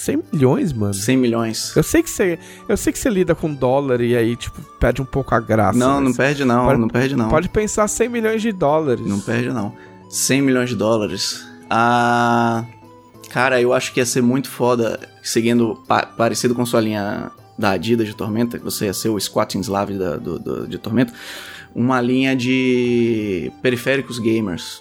100 milhões, mano. 100 milhões. Eu sei que você. Eu sei que você lida com dólar e aí, tipo, perde um pouco a graça. Não, não perde não, Pode- não perde não. Pode pensar 100 milhões de dólares. Não perde não. 100 milhões de dólares. Ah, cara, eu acho que ia ser muito foda, seguindo pa- parecido com sua linha da Adidas de Tormenta, que você ia ser o Squatting Slav da- do, do- de Tormenta, uma linha de periféricos gamers.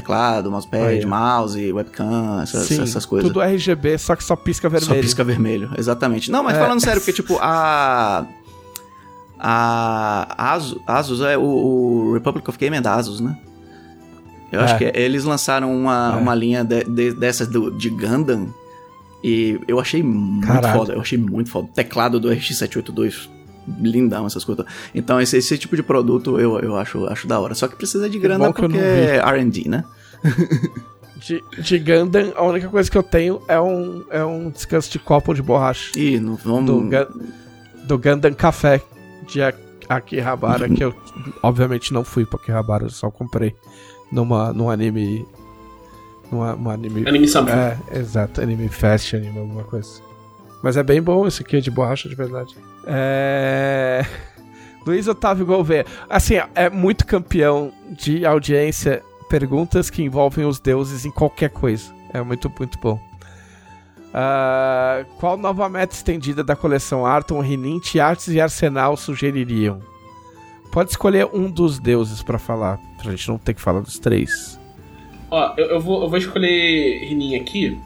Teclado, mousepad, ó. mouse, webcam, essas, Sim, essas coisas. Tudo RGB, só que só pisca vermelho. Só pisca vermelho, exatamente. Não, mas É. falando sério, porque tipo, a. A Asus, Asus é o, o Republic of Game é da Asus, né? Eu acho É. que é- eles lançaram uma, É. uma linha de- de- dessas do, de Gundam e eu achei muito Caralho. foda. Eu achei muito foda. Teclado do RX782, lindão, essas coisas. Então, esse, esse tipo de produto eu, eu acho, acho da hora. Só que precisa de grana bom que eu porque é RD, né? [laughs] De, de Gundam, a única coisa que eu tenho é um, é um descanso de copo de borracha. Ih, não vamos. Do, Gun- do Gundam Café de Akihabara, que eu obviamente não fui pra Akihabara, eu só comprei numa, num anime. Numa, num anime. Anime Sampa. É, exato, anime fest, anime alguma coisa. Mas é bem bom esse aqui, é de borracha de verdade. É. [laughs] Luiz Otávio Gouveia. Assim, é muito campeão de audiência, perguntas que envolvem os deuses em qualquer coisa. É muito, muito bom. Ah, qual nova meta estendida da coleção Arton, Rinint, Artes e Arsenal sugeririam? Pode escolher um dos deuses pra falar, pra gente não ter que falar dos três. Ó, eu, eu vou, eu vou escolher Rinin aqui.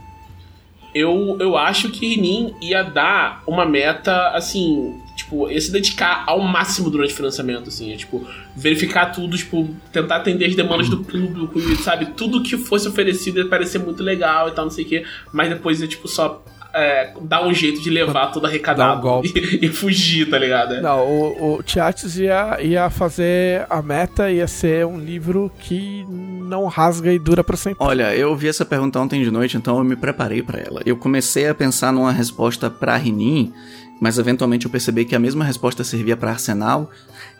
Eu, eu acho que Rinin ia dar uma meta, assim, tipo, ia se dedicar ao máximo durante o financiamento, assim, é, tipo, verificar tudo, tipo, tentar atender as demandas do público sabe, tudo que fosse oferecido ia parecer muito legal e tal, não sei o quê, mas depois ia, tipo, só é, dar um jeito de levar tudo arrecadado Dar um golpe. [laughs] e, e fugir, tá ligado? É. Não, o, o Tiates ia, ia fazer a meta, ia ser um livro que não rasga e dura pra sempre. Olha, eu vi essa pergunta ontem de noite, então eu me preparei pra ela. Eu comecei a pensar numa resposta pra Rinin, mas eventualmente eu percebi que a mesma resposta servia pra Arsenal,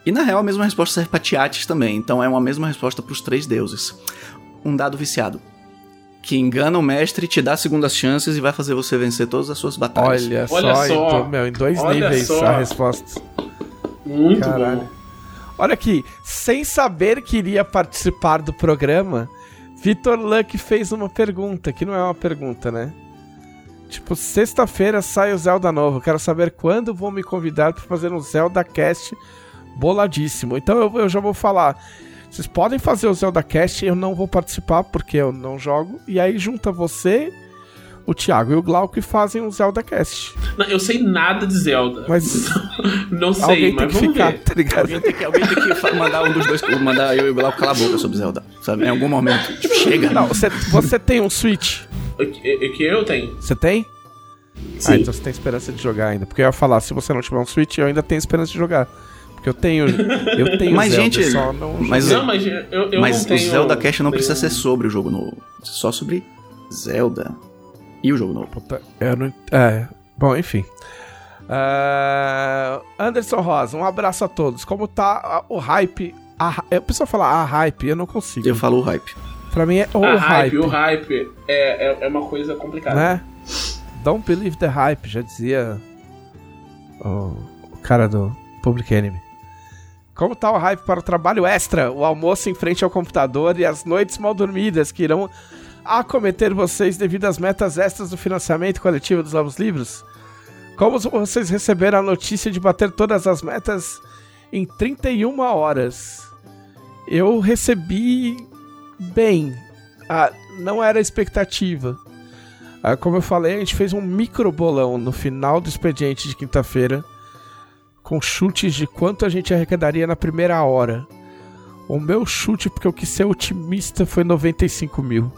e na real a mesma resposta serve pra Tiates também, então é uma mesma resposta pros três deuses. Um dado viciado. Que engana o mestre, te dá segundas chances e vai fazer você vencer todas as suas batalhas. Olha, Olha só, só. então, meu, em dois Olha níveis só. a resposta. Muito Caralho. bom. Olha aqui, sem saber que iria participar do programa, Vitor Luck fez uma pergunta, que não é uma pergunta, né? Tipo, sexta-feira sai o Zelda novo. Quero saber quando vão me convidar pra fazer um Zelda Cast boladíssimo. Então eu, eu já vou falar. Vocês podem fazer o Zelda Cast, eu não vou participar porque eu não jogo. E aí junta você, o Thiago e o Glauco e fazem um Zelda Cast. Não, eu sei nada de Zelda. Mas [laughs] Não sei, alguém tem mas que vamos ficar, ver. tá ligado? Alguém tem que, alguém tem que mandar um dos dois, mandar eu e o Glauco calar a boca sobre Zelda, sabe? Em algum momento. Tipo, chega. Não, você, você tem um Switch. O que, o que eu tenho? Você tem? Sim. Ah, então você tem esperança de jogar ainda. Porque eu ia falar, se você não tiver um Switch, eu ainda tenho esperança de jogar. Porque eu tenho. Eu tenho Mas, Zelda, gente, só não mas-. Não, mas eu, eu Mas não tenho... o Zelda Cast não precisa tenho- ser sobre o jogo novo. Só sobre Zelda e o jogo novo. Puta, eu não. É. Bom, enfim. Ah, Anderson Rosa, um abraço a todos. Como tá o hype? A, eu preciso falar a hype, eu não consigo. Eu falo o hype. Pra mim é o A hype, o hype é, é, é uma coisa complicada. né? Don't believe the hype, já dizia o, o cara do Public Enemy. Como tá o hype para o trabalho extra, o almoço em frente ao computador e as noites mal dormidas que irão acometer vocês devido às metas extras do financiamento coletivo dos novos livros? Como vocês receberam a notícia de bater todas as metas em 31 horas? Eu recebi bem. Ah, não era expectativa. Ah, como eu falei, a gente fez um micro bolão no final do expediente de quinta-feira, com chutes de quanto a gente arrecadaria na primeira hora. O meu chute, porque eu quis ser otimista, foi 95 mil.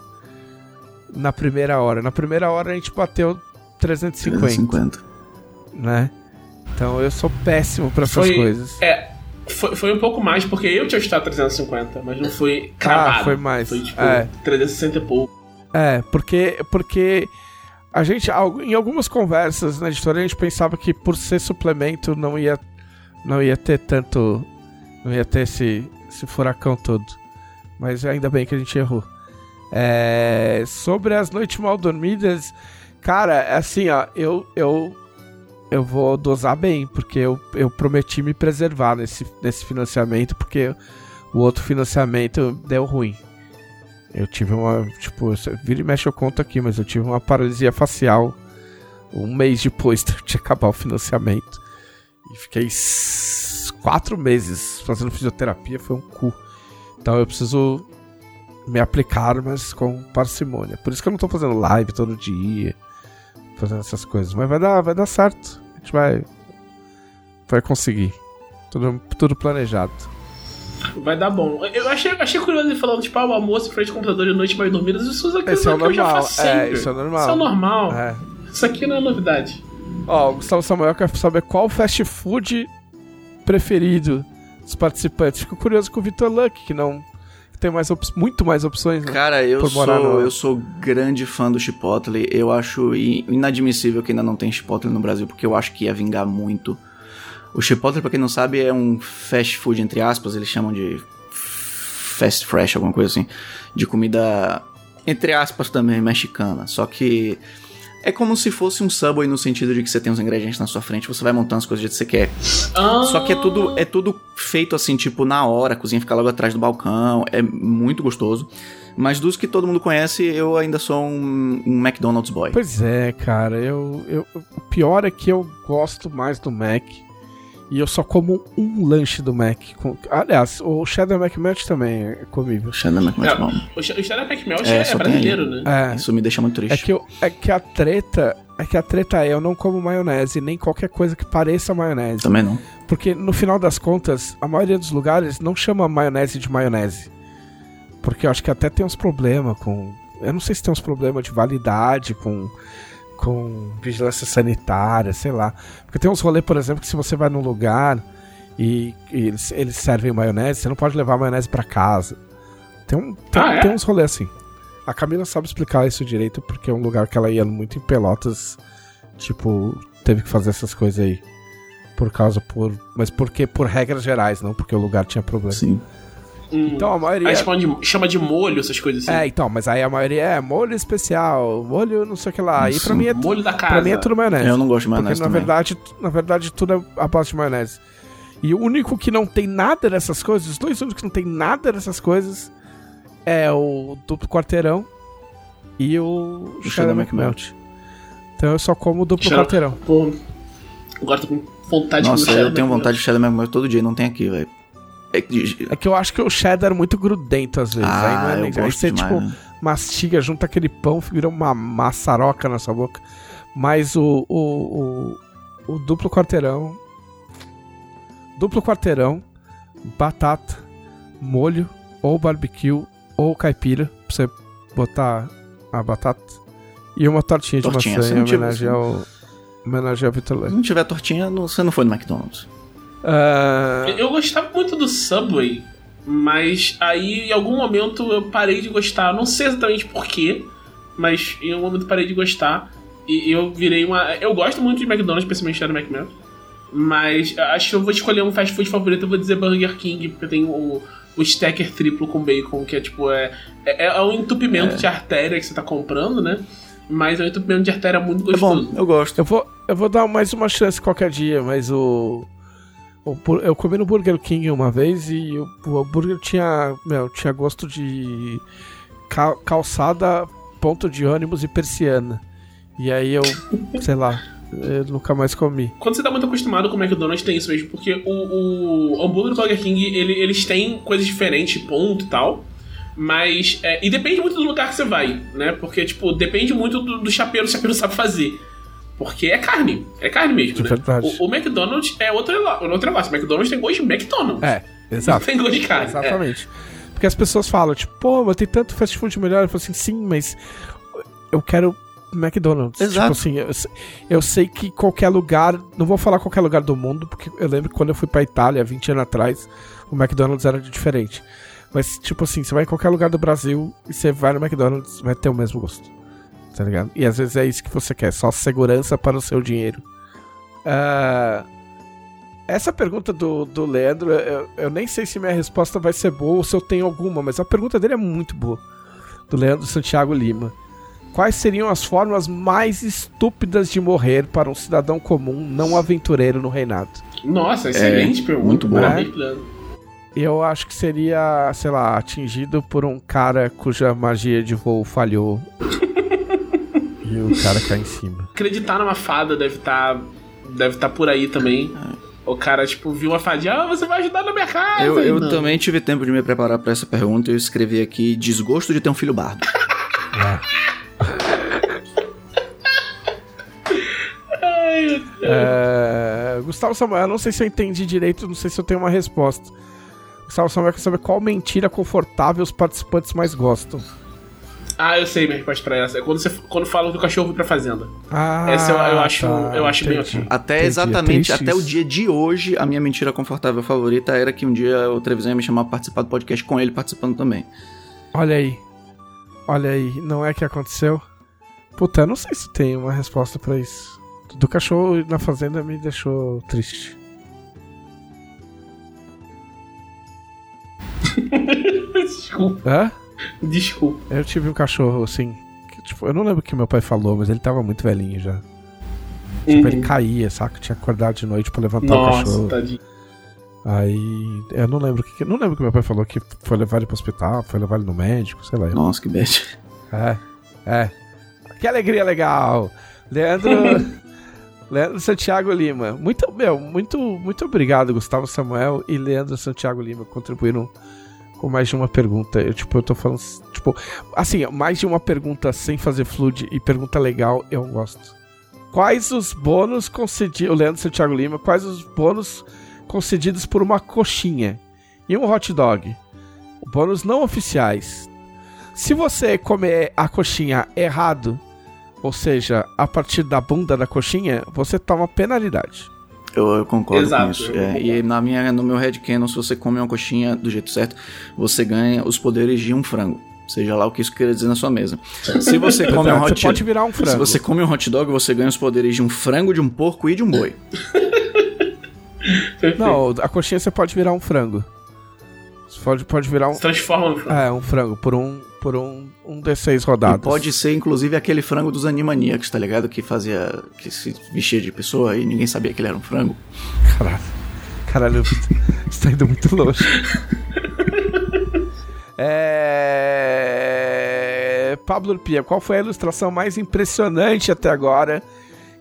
Na primeira hora. Na primeira hora a gente bateu 350, 350. né? Então eu sou péssimo pra essas Foi- coisas. É, foi, foi um pouco mais, porque eu tinha chutado 350, mas não foi cravado. Ah, foi mais. Foi tipo É. 360 e pouco. É, porque, porque a gente, em algumas conversas na editora, a gente pensava que por ser suplemento não ia, não ia ter tanto. Não ia ter esse, esse furacão todo. Mas ainda bem que a gente errou. É, sobre as noites mal dormidas, cara, assim, ó, eu, eu, eu vou dosar bem, porque eu, eu prometi me preservar nesse, nesse financiamento, porque o outro financiamento deu ruim. Eu tive uma, tipo, vira e mexe eu conto aqui, mas eu tive uma paralisia facial um mês depois [laughs] de acabar o financiamento. E fiquei quatro meses fazendo fisioterapia, foi um cu. Então eu preciso me aplicar, mas com parcimônia. Por isso que eu não tô fazendo live todo dia, fazendo essas coisas. Mas vai dar, vai dar certo. A gente vai, vai conseguir. Tudo, tudo planejado. Vai dar bom. Eu achei, achei curioso ele falando, tipo, ah, o almoço em frente ao computador e noite mais dormidas. Isso aqui Esse é o que eu já normal. faço É, sempre. isso é normal. Isso é normal. É. Isso aqui não é novidade. Ó, o Gustavo Samuel quer saber qual o fast food preferido dos participantes. Fico curioso com o Vitor Luck, que não. tem mais op- muito mais opções, né? Cara, eu sou, no- eu sou grande fã do Chipotle. Eu acho inadmissível que ainda não tem Chipotle no Brasil, porque eu acho que ia vingar muito. O Chipotle, pra quem não sabe, é um fast food, entre aspas, eles chamam de fast fresh, alguma coisa assim. De comida, entre aspas, também mexicana. Só que é como se fosse um Subway no sentido de que você tem os ingredientes na sua frente, você vai montando as coisas do jeito que você quer. Ah, Só que é tudo, é tudo feito assim, tipo, na hora, a cozinha fica logo atrás do balcão, é muito gostoso. Mas dos que todo mundo conhece, eu ainda sou um, um McDonald's boy. Pois é, cara, eu, eu. O pior é que eu gosto mais do Mac. E eu só como um lanche do Mac. Com, aliás, o Cheddar McMelt também é comível. Xana McMelt É, bom. o Cheddar McMelt É, é, brasileiro, né? É. Isso me deixa muito triste. É que, eu, é que a treta. É que a treta é eu não como maionese, nem qualquer coisa que pareça maionese. Também não. Porque no final das contas, a maioria dos lugares não chama maionese de maionese. Porque eu acho que até tem uns problemas com. Eu não sei se tem uns problemas de validade com. Com vigilância sanitária, sei lá. Porque tem uns rolês, por exemplo, que se você vai num lugar e, e eles, eles servem maionese, você não pode levar maionese pra casa. Tem, um, tem, Ah, é? tem uns rolês assim. A Camila sabe explicar isso direito, porque é um lugar que ela ia muito em Pelotas. Tipo, teve que fazer essas coisas aí. Por causa, por. Mas porque por regras gerais, não porque o lugar tinha problema. Sim. Hum. Então a maioria. Aí chama de, chama de molho, essas coisas assim. É, então, mas aí a maioria é molho especial, molho não sei o que lá. E pra mim é, molho da casa. pra mim é tudo maionese. Eu não gosto de Porque maionese na também. verdade, na verdade tudo é a base de maionese. E o único que não tem nada dessas coisas, os dois únicos que não tem nada dessas coisas é o duplo quarteirão e o, O cheddar cheddar McMelt. Então eu só como o duplo Cheddar- quarteirão. Pô, agora tô com vontade de Nossa, comer eu Cheddar tenho vontade de Cheddar McMelt todo dia, não tem aqui, velho. É que- É que eu acho que o cheddar é muito grudento às vezes. aí não Ah, é eu nem- aí você, demais, tipo, né? mastiga, junta aquele pão, vira uma maçaroca na sua boca. Mas o, o, o, o duplo quarteirão. Duplo quarteirão, batata, molho, ou barbecue, ou caipira, pra você botar a batata. E uma tortinha de Tortinha, maçã se em homenagem ao. Homenagem ao Vitor Se Leite. não tiver tortinha, não- você não foi no McDonald's. Ah, Eu gostava muito do Subway, mas aí em algum momento eu parei de gostar. Não sei exatamente porquê, mas em algum momento parei de gostar. E eu virei uma. Eu gosto muito de McDonald's, especialmente da McMahon. Mas acho que eu vou escolher um fast food favorito, eu vou dizer Burger King, porque tem o, o stacker triplo com bacon, que é tipo, é, é, é um entupimento de artéria que você tá comprando, né? Mas é um entupimento de artéria muito É gostoso. bom, eu gosto. Eu vou, eu vou dar mais uma chance qualquer dia, mas o. eu comi no Burger King uma vez e o, hambúrguer tinha. Meu, tinha gosto de ca- calçada, ponto de ônibus e persiana. E aí eu, sei lá, eu nunca mais comi. Quando você tá muito acostumado com o McDonald's, tem isso mesmo, porque o, o hambúrguer do Burger King, ele- eles têm coisas diferentes, ponto e tal. Mas. é, e depende muito do lugar que você vai, né? Porque, tipo, depende muito do, do chapeiro, o chapeiro sabe fazer. Porque é carne. É carne mesmo, né? O, o McDonald's é outro, outro negócio. O McDonald's tem gosto de McDonald's. É, Não exato. tem gosto de carne. É. Exatamente. Porque as pessoas falam, tipo, pô, mas tem tanto fast food melhor. Eu falo assim, sim, mas eu quero McDonald's. Exato. Tipo assim, eu, eu sei que qualquer lugar, não vou falar qualquer lugar do mundo, porque eu lembro que quando eu fui pra Itália, 20 anos atrás, o McDonald's era diferente. Mas, tipo assim, você vai em qualquer lugar do Brasil e você vai no McDonald's, vai ter o mesmo gosto. Tá ligado? E às vezes é isso que você quer, só segurança para o seu dinheiro. Ah, essa pergunta do, do Leandro, eu, eu nem sei se minha resposta vai ser boa ou se eu tenho alguma, mas a pergunta dele é muito boa. Do Leandro Santiago Lima. Quais seriam as formas mais estúpidas de morrer para um cidadão comum não aventureiro no reinado? Nossa, excelente pergunta. muito boa. Leandro. Eu acho que seria, sei lá, atingido por um cara cuja magia de voo falhou. E o cara cai em cima. Acreditar numa fada deve estar deve tá por aí também. O cara, tipo, viu a fadinha, ah, você vai ajudar na minha casa. Eu, eu Não. também tive tempo de me preparar pra essa pergunta e eu escrevi aqui desgosto de ter um filho bardo. [laughs] É, Gustavo Samuel, eu não sei se eu entendi direito, não sei se eu tenho uma resposta. Gustavo Samuel quer saber qual mentira confortável os participantes mais gostam. Ah, eu sei minha resposta pra essa. É quando, você, quando fala que o cachorro foi pra fazenda. Ah, Essa eu, eu acho, tá, eu acho bem ok. Até Entendi, é exatamente, até o dia de hoje, a minha mentira confortável favorita era que um dia o Trevisan ia me chamar pra participar do podcast com ele participando também. Olha aí. Olha aí, não é que aconteceu? Puta, eu não sei se tem uma resposta pra isso. Do cachorro na fazenda me deixou triste. Desculpa, [laughs] Hã? [laughs] desculpa. Eu tive um cachorro assim. Que, tipo, eu não lembro o que meu pai falou, mas ele tava muito velhinho já. Tipo, Uhum. ele caía, saca? Tinha que acordar de noite pra levantar o Nossa, cachorro. tadinho. Aí. Eu não lembro o que. que- Não lembro o que meu pai falou que foi levar ele pro hospital, foi levar ele no médico, sei lá. Nossa, que bad. É, é. Que alegria legal! Leandro. [laughs] Leandro Santiago Lima. Muito, meu, muito, muito obrigado, Gustavo Samuel e Leandro Santiago Lima contribuíram com mais de uma pergunta. Eu, tipo, eu tô falando. Tipo, assim, mais de uma pergunta sem fazer flood e pergunta legal, eu gosto. Quais os bônus concedidos. O Leandro Santiago Lima, quais os bônus concedidos por uma coxinha e um hot dog? Bônus não oficiais. Se você comer a coxinha errado, ou seja, a partir da bunda da coxinha, você toma penalidade. Eu, eu concordo Exato, com isso. É, e na minha, no meu headcanon, se você come uma coxinha do jeito certo, você ganha os poderes de um frango. Seja lá o que isso quer dizer na sua mesa. Se você [laughs] come um você hot pode virar um frango. Se você come um hot dog, você ganha os poderes de um frango, de um porco e de um boi. [laughs] Não, a coxinha você pode virar um frango. Você pode, pode virar um. Se transforma no frango. É, um frango por um, por um, um D6 E rodados. pode ser, inclusive, aquele frango dos Animaniacs, tá ligado? Que fazia. que se vestia de pessoa e ninguém sabia que ele era um frango. Caralho. Caralho, isso [laughs] tá indo muito longe. [laughs] é... Pablo Pia, qual foi a ilustração mais impressionante até agora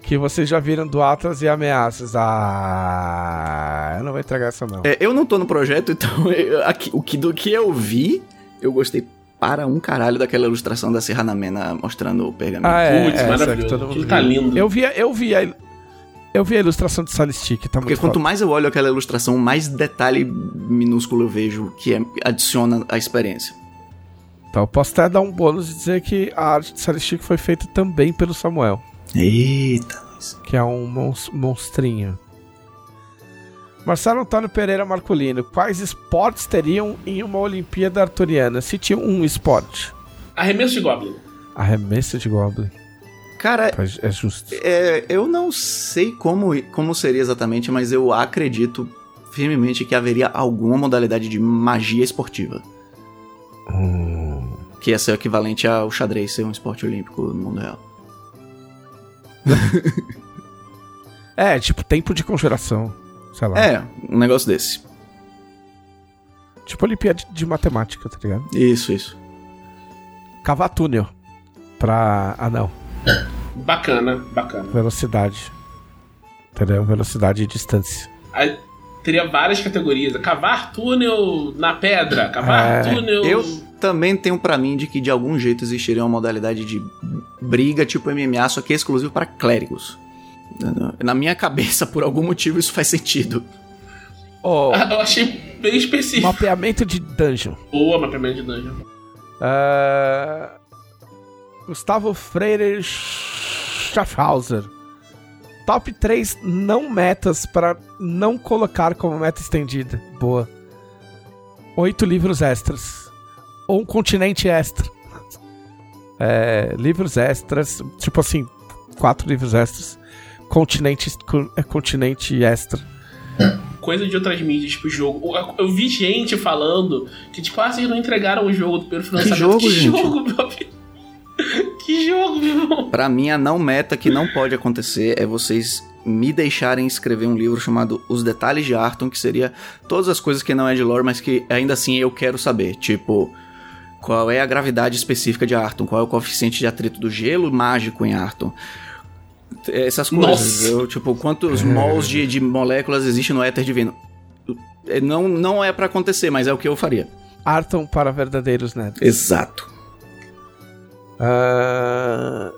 que vocês já viram do Atlas e Ameaças? Ah, eu não vou entregar essa não. É, eu não tô no projeto, então [laughs] eu- aqui- o que, do que eu vi, eu gostei para um caralho daquela ilustração da Serra na Mena mostrando o pergaminho. Ah, é, Putz, essa maravilhoso. que tá lindo. Eu vi, eu vi a, eu vi a ilustração de Salistic, tá Porque muito quanto foda. mais eu olho aquela ilustração, mais detalhe minúsculo eu vejo que é- adiciona a experiência. Então, eu posso até dar um bônus e dizer que a arte de Salistic foi feita também pelo Samuel. Eita, nós. que é um mons- monstrinho. Marcelo Antônio Pereira Marcolino, quais esportes teriam em uma Olimpíada Arturiana? Se tinha um esporte. Arremesso de Goblin. Arremesso de Goblin. Cara, É justo. é, eu não sei como, como seria exatamente, mas eu acredito firmemente que haveria alguma modalidade de magia esportiva. Que ia ser o equivalente ao xadrez ser um esporte olímpico no mundo real. [laughs] É, tipo tempo de conjuração. Sei lá. É, um negócio desse. Tipo Olimpíada de, de matemática, tá ligado? Isso, isso. Cavar túnel. Pra. Ah, não. Bacana, bacana. Velocidade. Entendeu? Velocidade e distância. Aí teria várias categorias. Cavar túnel na pedra. Cavar É, túnel. Eu também tenho pra mim de que de algum jeito existiria uma modalidade de briga tipo MMA, só que exclusivo para clérigos. Na minha cabeça, por algum motivo, isso faz sentido. Oh, [laughs] Eu achei bem específico. mapeamento de dungeon. Boa mapeamento de dungeon. Ah, Gustavo Freire Schaffhauser. Top 3 não metas para não colocar como meta estendida. Boa. Oito livros extras. Ou um continente extra. É, livros extras. Tipo assim, quatro livros extras. Continente, co- é, continente extra. Coisa de outras mídias, tipo jogo. Eu, vi gente falando que, tipo, ah, vocês não entregaram o jogo do primeiro financiamento. jogo, que gente? jogo, meu? Que jogo, meu irmão? Pra mim, a não meta que não pode acontecer é vocês me deixarem escrever um livro chamado Os Detalhes de Arton, que seria todas as coisas que não é de lore, mas que ainda assim eu quero saber. Tipo, qual é a gravidade específica de Arton? Qual é o coeficiente de atrito do gelo mágico em Arton? Essas coisas. Nossa. Eu, tipo, quantos mols de, de moléculas existem no éter divino? É, Não, não é pra acontecer, mas é o que eu faria. Arton para verdadeiros netos. Exato. Ah,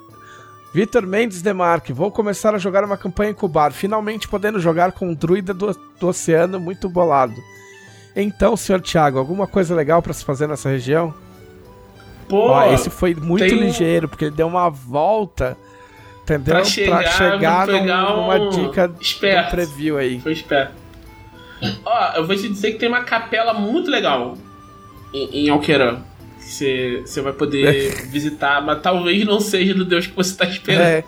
Vitor Mendes Demarque, vou começar a jogar uma campanha em Cubar, finalmente podendo jogar com um druida do, do oceano muito bolado. Então, senhor Thiago, alguma coisa legal pra se fazer nessa região? Pô, Ó, esse foi muito tem ligeiro, porque ele deu uma volta, entendeu? Pra chegar, num- pegar numa um dica esperto. preview aí. Foi esperto. Ó, eu vou te dizer que tem uma capela muito legal em, em Alqueirão. que Você você vai poder [laughs] visitar, mas talvez não seja do Deus que você tá esperando. É.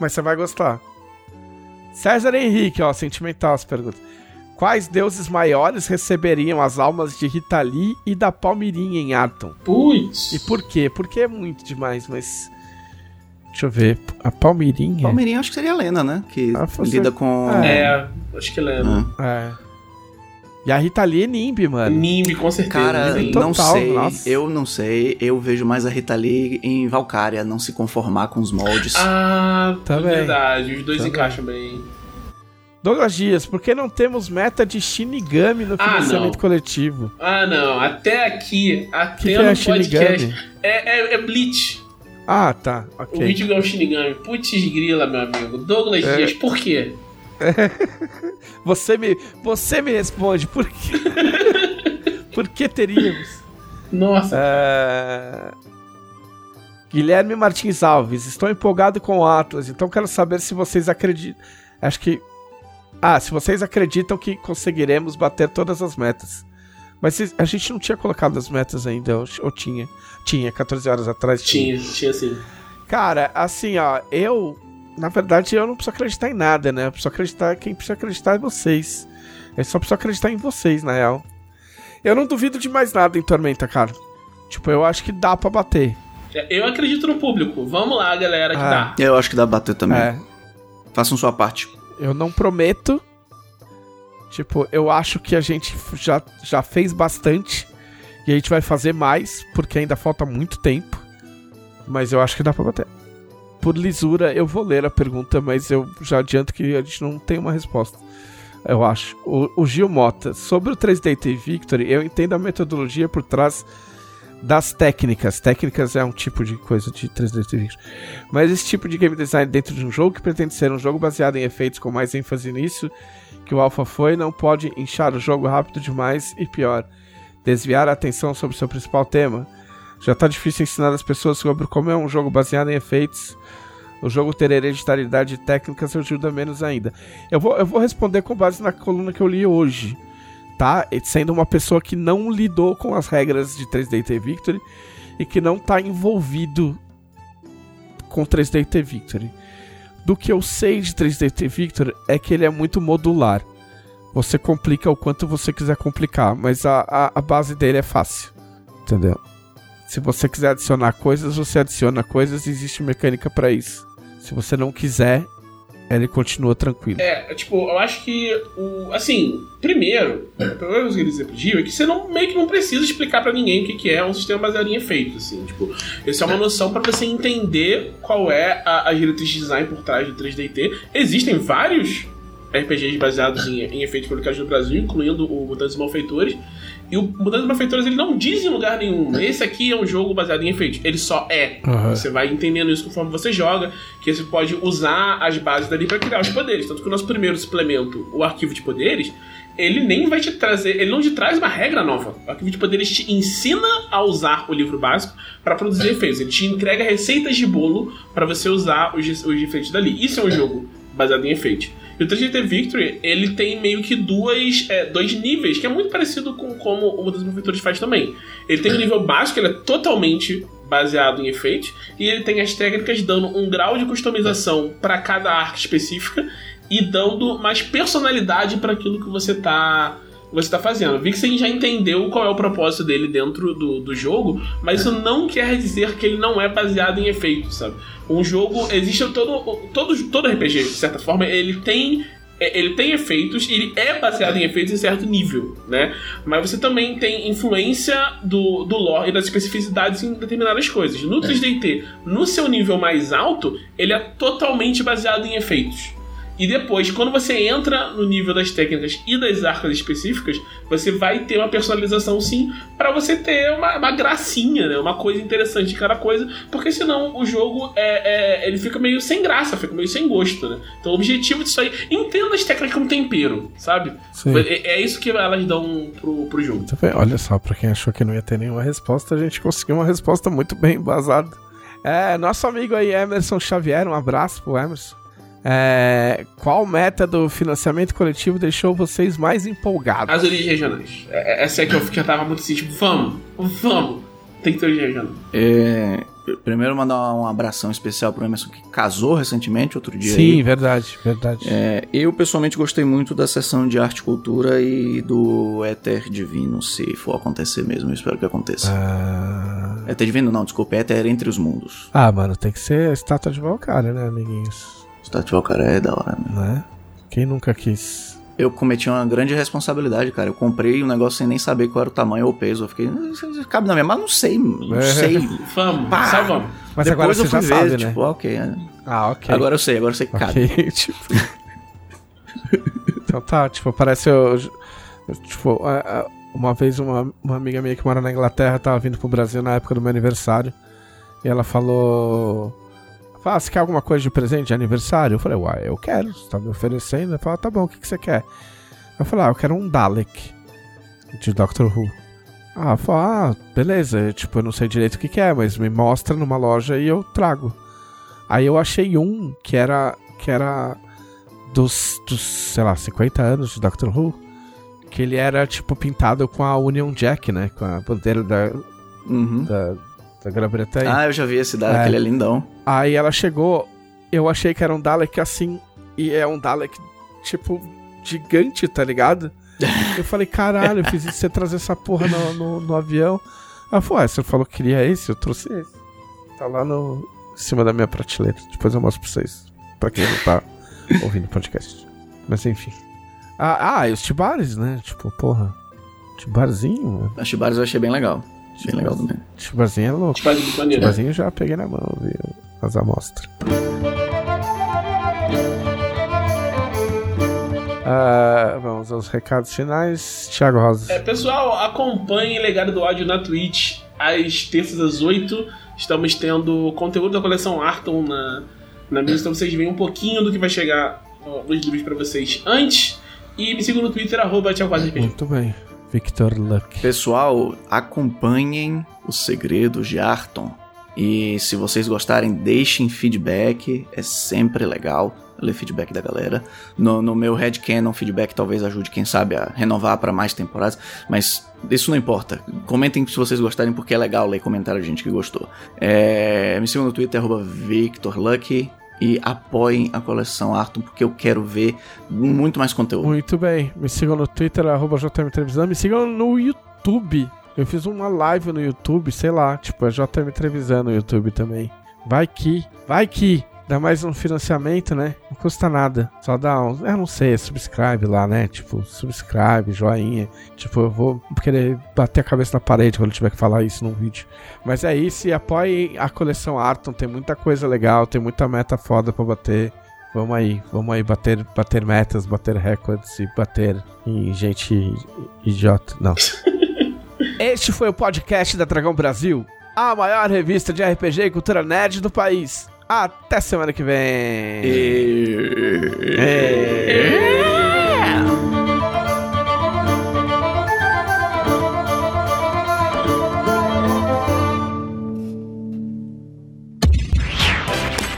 Mas você vai gostar. César Henrique, ó, sentimental as perguntas. Quais deuses maiores receberiam as almas de Rita Lee e da Palmirinha em Atom? Putz. E por quê? Porque é muito demais, mas. Deixa eu ver. A Palmirinha. Palmeirinha acho que seria a Lena, né? Que Ah, lida com. É, acho que lembro. Ah. É. E a Rita Lee é Nimbi, mano. Nimbi, com certeza. Cara, Nimbi. Total, não sei. nossa. Eu não sei. Eu vejo mais a Rita Lee em Valkyria, não se conformar com os moldes. Ah, Também. verdade. Os dois Também. encaixam bem. Douglas Dias, por que não temos meta de Shinigami no Ah, financiamento não. coletivo? Ah, não. Até aqui, até que no é podcast. Shinigami? É, é, é Bleach. Ah, tá. O Ok. vídeo é Shinigami. Putz grila, meu amigo. Douglas É. Dias, por quê? [laughs] Você me, você me responde, por quê? [laughs] por que teríamos? Nossa. É... Guilherme Martins Alves, estou empolgado com o Atlas, então quero saber se vocês acreditam. Acho que. Ah, se vocês acreditam que conseguiremos bater todas as metas. Mas se- a gente não tinha colocado as metas ainda, ou, tinha? Tinha, 14 horas atrás. Tinha, tinha sim. Cara, assim, ó, eu. Na verdade, eu não preciso acreditar em nada, né? Eu preciso acreditar. Quem precisa acreditar é vocês. Eu só preciso acreditar em vocês, na real. Eu não duvido de mais nada em Tormenta, cara. Tipo, eu acho que dá pra bater. Eu acredito no público. Vamos lá, galera, que Ah. dá. Eu acho que dá pra bater também. É. Façam sua parte. Eu não prometo. Tipo, eu acho que a gente já, já fez bastante. E a gente vai fazer mais, porque ainda falta muito tempo. Mas eu acho que dá pra bater. Por lisura, eu vou ler a pergunta, mas eu já adianto que a gente não tem uma resposta. Eu acho. O, o Gil Mota, sobre o 3DT Victory, eu entendo a metodologia por trás das técnicas. Técnicas é um tipo de coisa de 3DT Victory. Mas esse tipo de game design dentro de um jogo que pretende ser um jogo baseado em efeitos com mais ênfase nisso que o Alpha foi, não pode inchar o jogo rápido demais e pior, desviar a atenção sobre seu principal tema. Já tá difícil ensinar as pessoas sobre como é um jogo baseado em efeitos. O jogo ter hereditariedade de técnicas ajuda menos ainda. Eu vou, eu vou responder com base na coluna que eu li hoje, tá? Sendo uma pessoa que não lidou com as regras de 3DT Victory e que não tá envolvido com 3DT Victory. Do que eu sei de 3DT Victory é que ele é muito modular. Você complica o quanto você quiser complicar, mas a, a, a base dele é fácil. Entendeu? Se você quiser adicionar coisas, você adiciona coisas existe mecânica pra isso. Se você não quiser, ele continua tranquilo. É, tipo, eu acho que o. Assim, primeiro, a primeira coisa que pro Gil é que você não, meio que não precisa explicar pra ninguém o que, que é um sistema baseado em efeitos, assim. Tipo, isso é uma noção pra você entender qual é a, a diretriz de design por trás do 3DT. Existem vários RPGs baseados em, em efeitos publicados no Brasil, incluindo o Mutantes Malfeitores. E o Mutantes e Malfeitores ele não diz em lugar nenhum. Esse aqui é um jogo baseado em efeitos. Ele só é. Aham. Você vai entendendo isso conforme você joga, que você pode usar as bases dali pra criar os poderes. Tanto que o nosso primeiro suplemento, o arquivo de poderes, ele nem vai te trazer, ele não te traz uma regra nova. O arquivo de poderes te ensina a usar o livro básico para produzir efeitos. Ele te entrega receitas de bolo para você usar os, os efeitos dali. Isso é um jogo baseado em efeitos. E o 3GT Victory, ele tem meio que duas, é, dois níveis, que é muito parecido com como o Prefeitores faz também. Ele tem o nível básico, ele é totalmente baseado em efeitos, e ele tem as técnicas dando um grau de customização para cada arca específica e dando mais personalidade para aquilo que você tá você tá fazendo. Vi que você já entendeu qual é o propósito dele dentro do, do jogo, mas isso não quer dizer que ele não é baseado em efeitos, sabe? Um jogo existe todo todo todo RPG de certa forma ele tem é, ele tem efeitos, ele é baseado em efeitos em certo nível, né? Mas você também tem influência do, do lore e das especificidades em determinadas coisas. No 3DT, no seu nível mais alto, ele é totalmente baseado em efeitos. E depois, quando você entra no nível das técnicas e das arcas específicas, você vai ter uma personalização sim, para você ter uma, uma, gracinha, né? Uma coisa interessante de cada coisa, porque senão o jogo é, é, ele fica meio sem graça, fica meio sem gosto, né? Então o objetivo disso aí, entenda as técnicas como tempero, sabe? É, é, isso que elas dão pro, pro jogo. Olha só, pra quem achou que não ia ter nenhuma resposta, a gente conseguiu uma resposta muito bem embasada. É, nosso amigo aí, Emerson Xavier, um abraço pro Emerson. É, qual meta do financiamento coletivo deixou vocês mais empolgados? As origens regionais. É, é, essa é que eu, que eu tava muito assim, tipo, vamos, vamos. Tem que ter origem regional. É, primeiro mandar um abração especial pro Emerson que casou recentemente, outro dia. Sim, aí. verdade, verdade. É, eu pessoalmente gostei muito da sessão de arte e cultura e do Éter Divino, se for acontecer mesmo, eu espero que aconteça. Ah... Éter Divino não, desculpa, Éter Entre os Mundos. Ah, mano, tem que ser estátua de Valkyria, né, amiguinhos? Statue Walker é da hora, né? né? Quem nunca quis? Eu cometi uma grande responsabilidade, cara. Eu comprei um negócio sem nem saber qual era o tamanho ou o peso. Eu fiquei, cabe na minha, mas não sei, não é. sei. [laughs] Vamos, Pá. só vamos. Mas Depois agora você já ver, sabe, tipo, né? ok. Ah, ok. Agora eu sei, agora eu sei que okay. cabe. [laughs] tipo... então tá, tipo, parece eu... Tipo, uma vez uma, uma amiga minha que mora na Inglaterra tava vindo pro Brasil na época do meu aniversário. E ela falou Fala, você quer alguma coisa de presente de aniversário? Eu falei, uai, eu quero, você tá me oferecendo? Ela falou, tá bom, o que, que você quer? Eu falei, ah, eu quero um Dalek de Doctor Who. Ah, falou, ah, beleza, tipo, eu não sei direito o que, que é, mas me mostra numa loja e eu trago. Aí eu achei um que era, que era dos, dos, sei lá, 50 anos de Doctor Who, que ele era, tipo, pintado com a Union Jack, né, com a bandeira da, uhum. da da Grã-Bretanha. Ah, eu já vi esse Dalek, é. ele é lindão. Aí ela chegou, eu achei que era um Dalek assim, e é um Dalek, tipo, gigante, tá ligado? [laughs] eu falei, caralho, eu fiz isso você trazer essa porra no, no, no avião. Ela falou, ah, você falou que queria esse, eu trouxe esse. Tá lá no em cima da minha prateleira. Depois eu mostro pra vocês. Pra quem não tá ouvindo o podcast. Mas enfim. Ah, ah, e os tibares, né? Tipo, porra. Tibarzinho, mano. Os tibares eu achei bem legal. Bem legal também. Chibazinho é louco. Chibazinho já peguei na mão, viu? As amostras. Uh, vamos aos recados finais. Thiago Rosa. É, pessoal, acompanhe Legado do Áudio na Twitch. Às terças às 8 estamos tendo conteúdo da coleção Arton na, na mesa, então vocês veem um pouquinho do que vai chegar nos livros para vocês antes. E me sigam no Twitter, arroba Muito bem. Victor Luck. Pessoal, acompanhem os segredos de Arton. E se vocês gostarem, deixem feedback, é sempre legal ler feedback da galera. No, no meu Headcanon, feedback talvez ajude, quem sabe, a renovar para mais temporadas, mas isso não importa. Comentem se vocês gostarem, porque é legal ler comentário de gente que gostou. É, me sigam no Twitter, VictorLucky e apoiem a coleção Arton, porque eu quero ver muito mais conteúdo. Muito bem. Me sigam no Twitter, arroba JM. Me sigam no YouTube. Eu fiz uma live no YouTube, sei lá, tipo, é JM Trevisan no YouTube também. Vai que, vai que Dá mais um financiamento, né? Não custa nada. Só dá um. Eu não sei, subscribe lá, né? Tipo, subscribe, joinha. Tipo, eu vou querer bater a cabeça na parede quando eu tiver que falar isso num vídeo. Mas é isso, e apoie a coleção Arton. Tem muita coisa legal, tem muita meta foda pra bater. Vamos aí, vamos aí bater, bater metas, bater recordes e bater em gente idiota. Não. [laughs] este foi o podcast da Dragão Brasil, a maior revista de RPG e cultura nerd do país. Até semana que vem. E... E...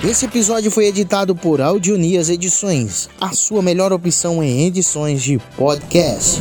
Esse episódio foi editado por Audionias Edições, a sua melhor opção em edições de podcast.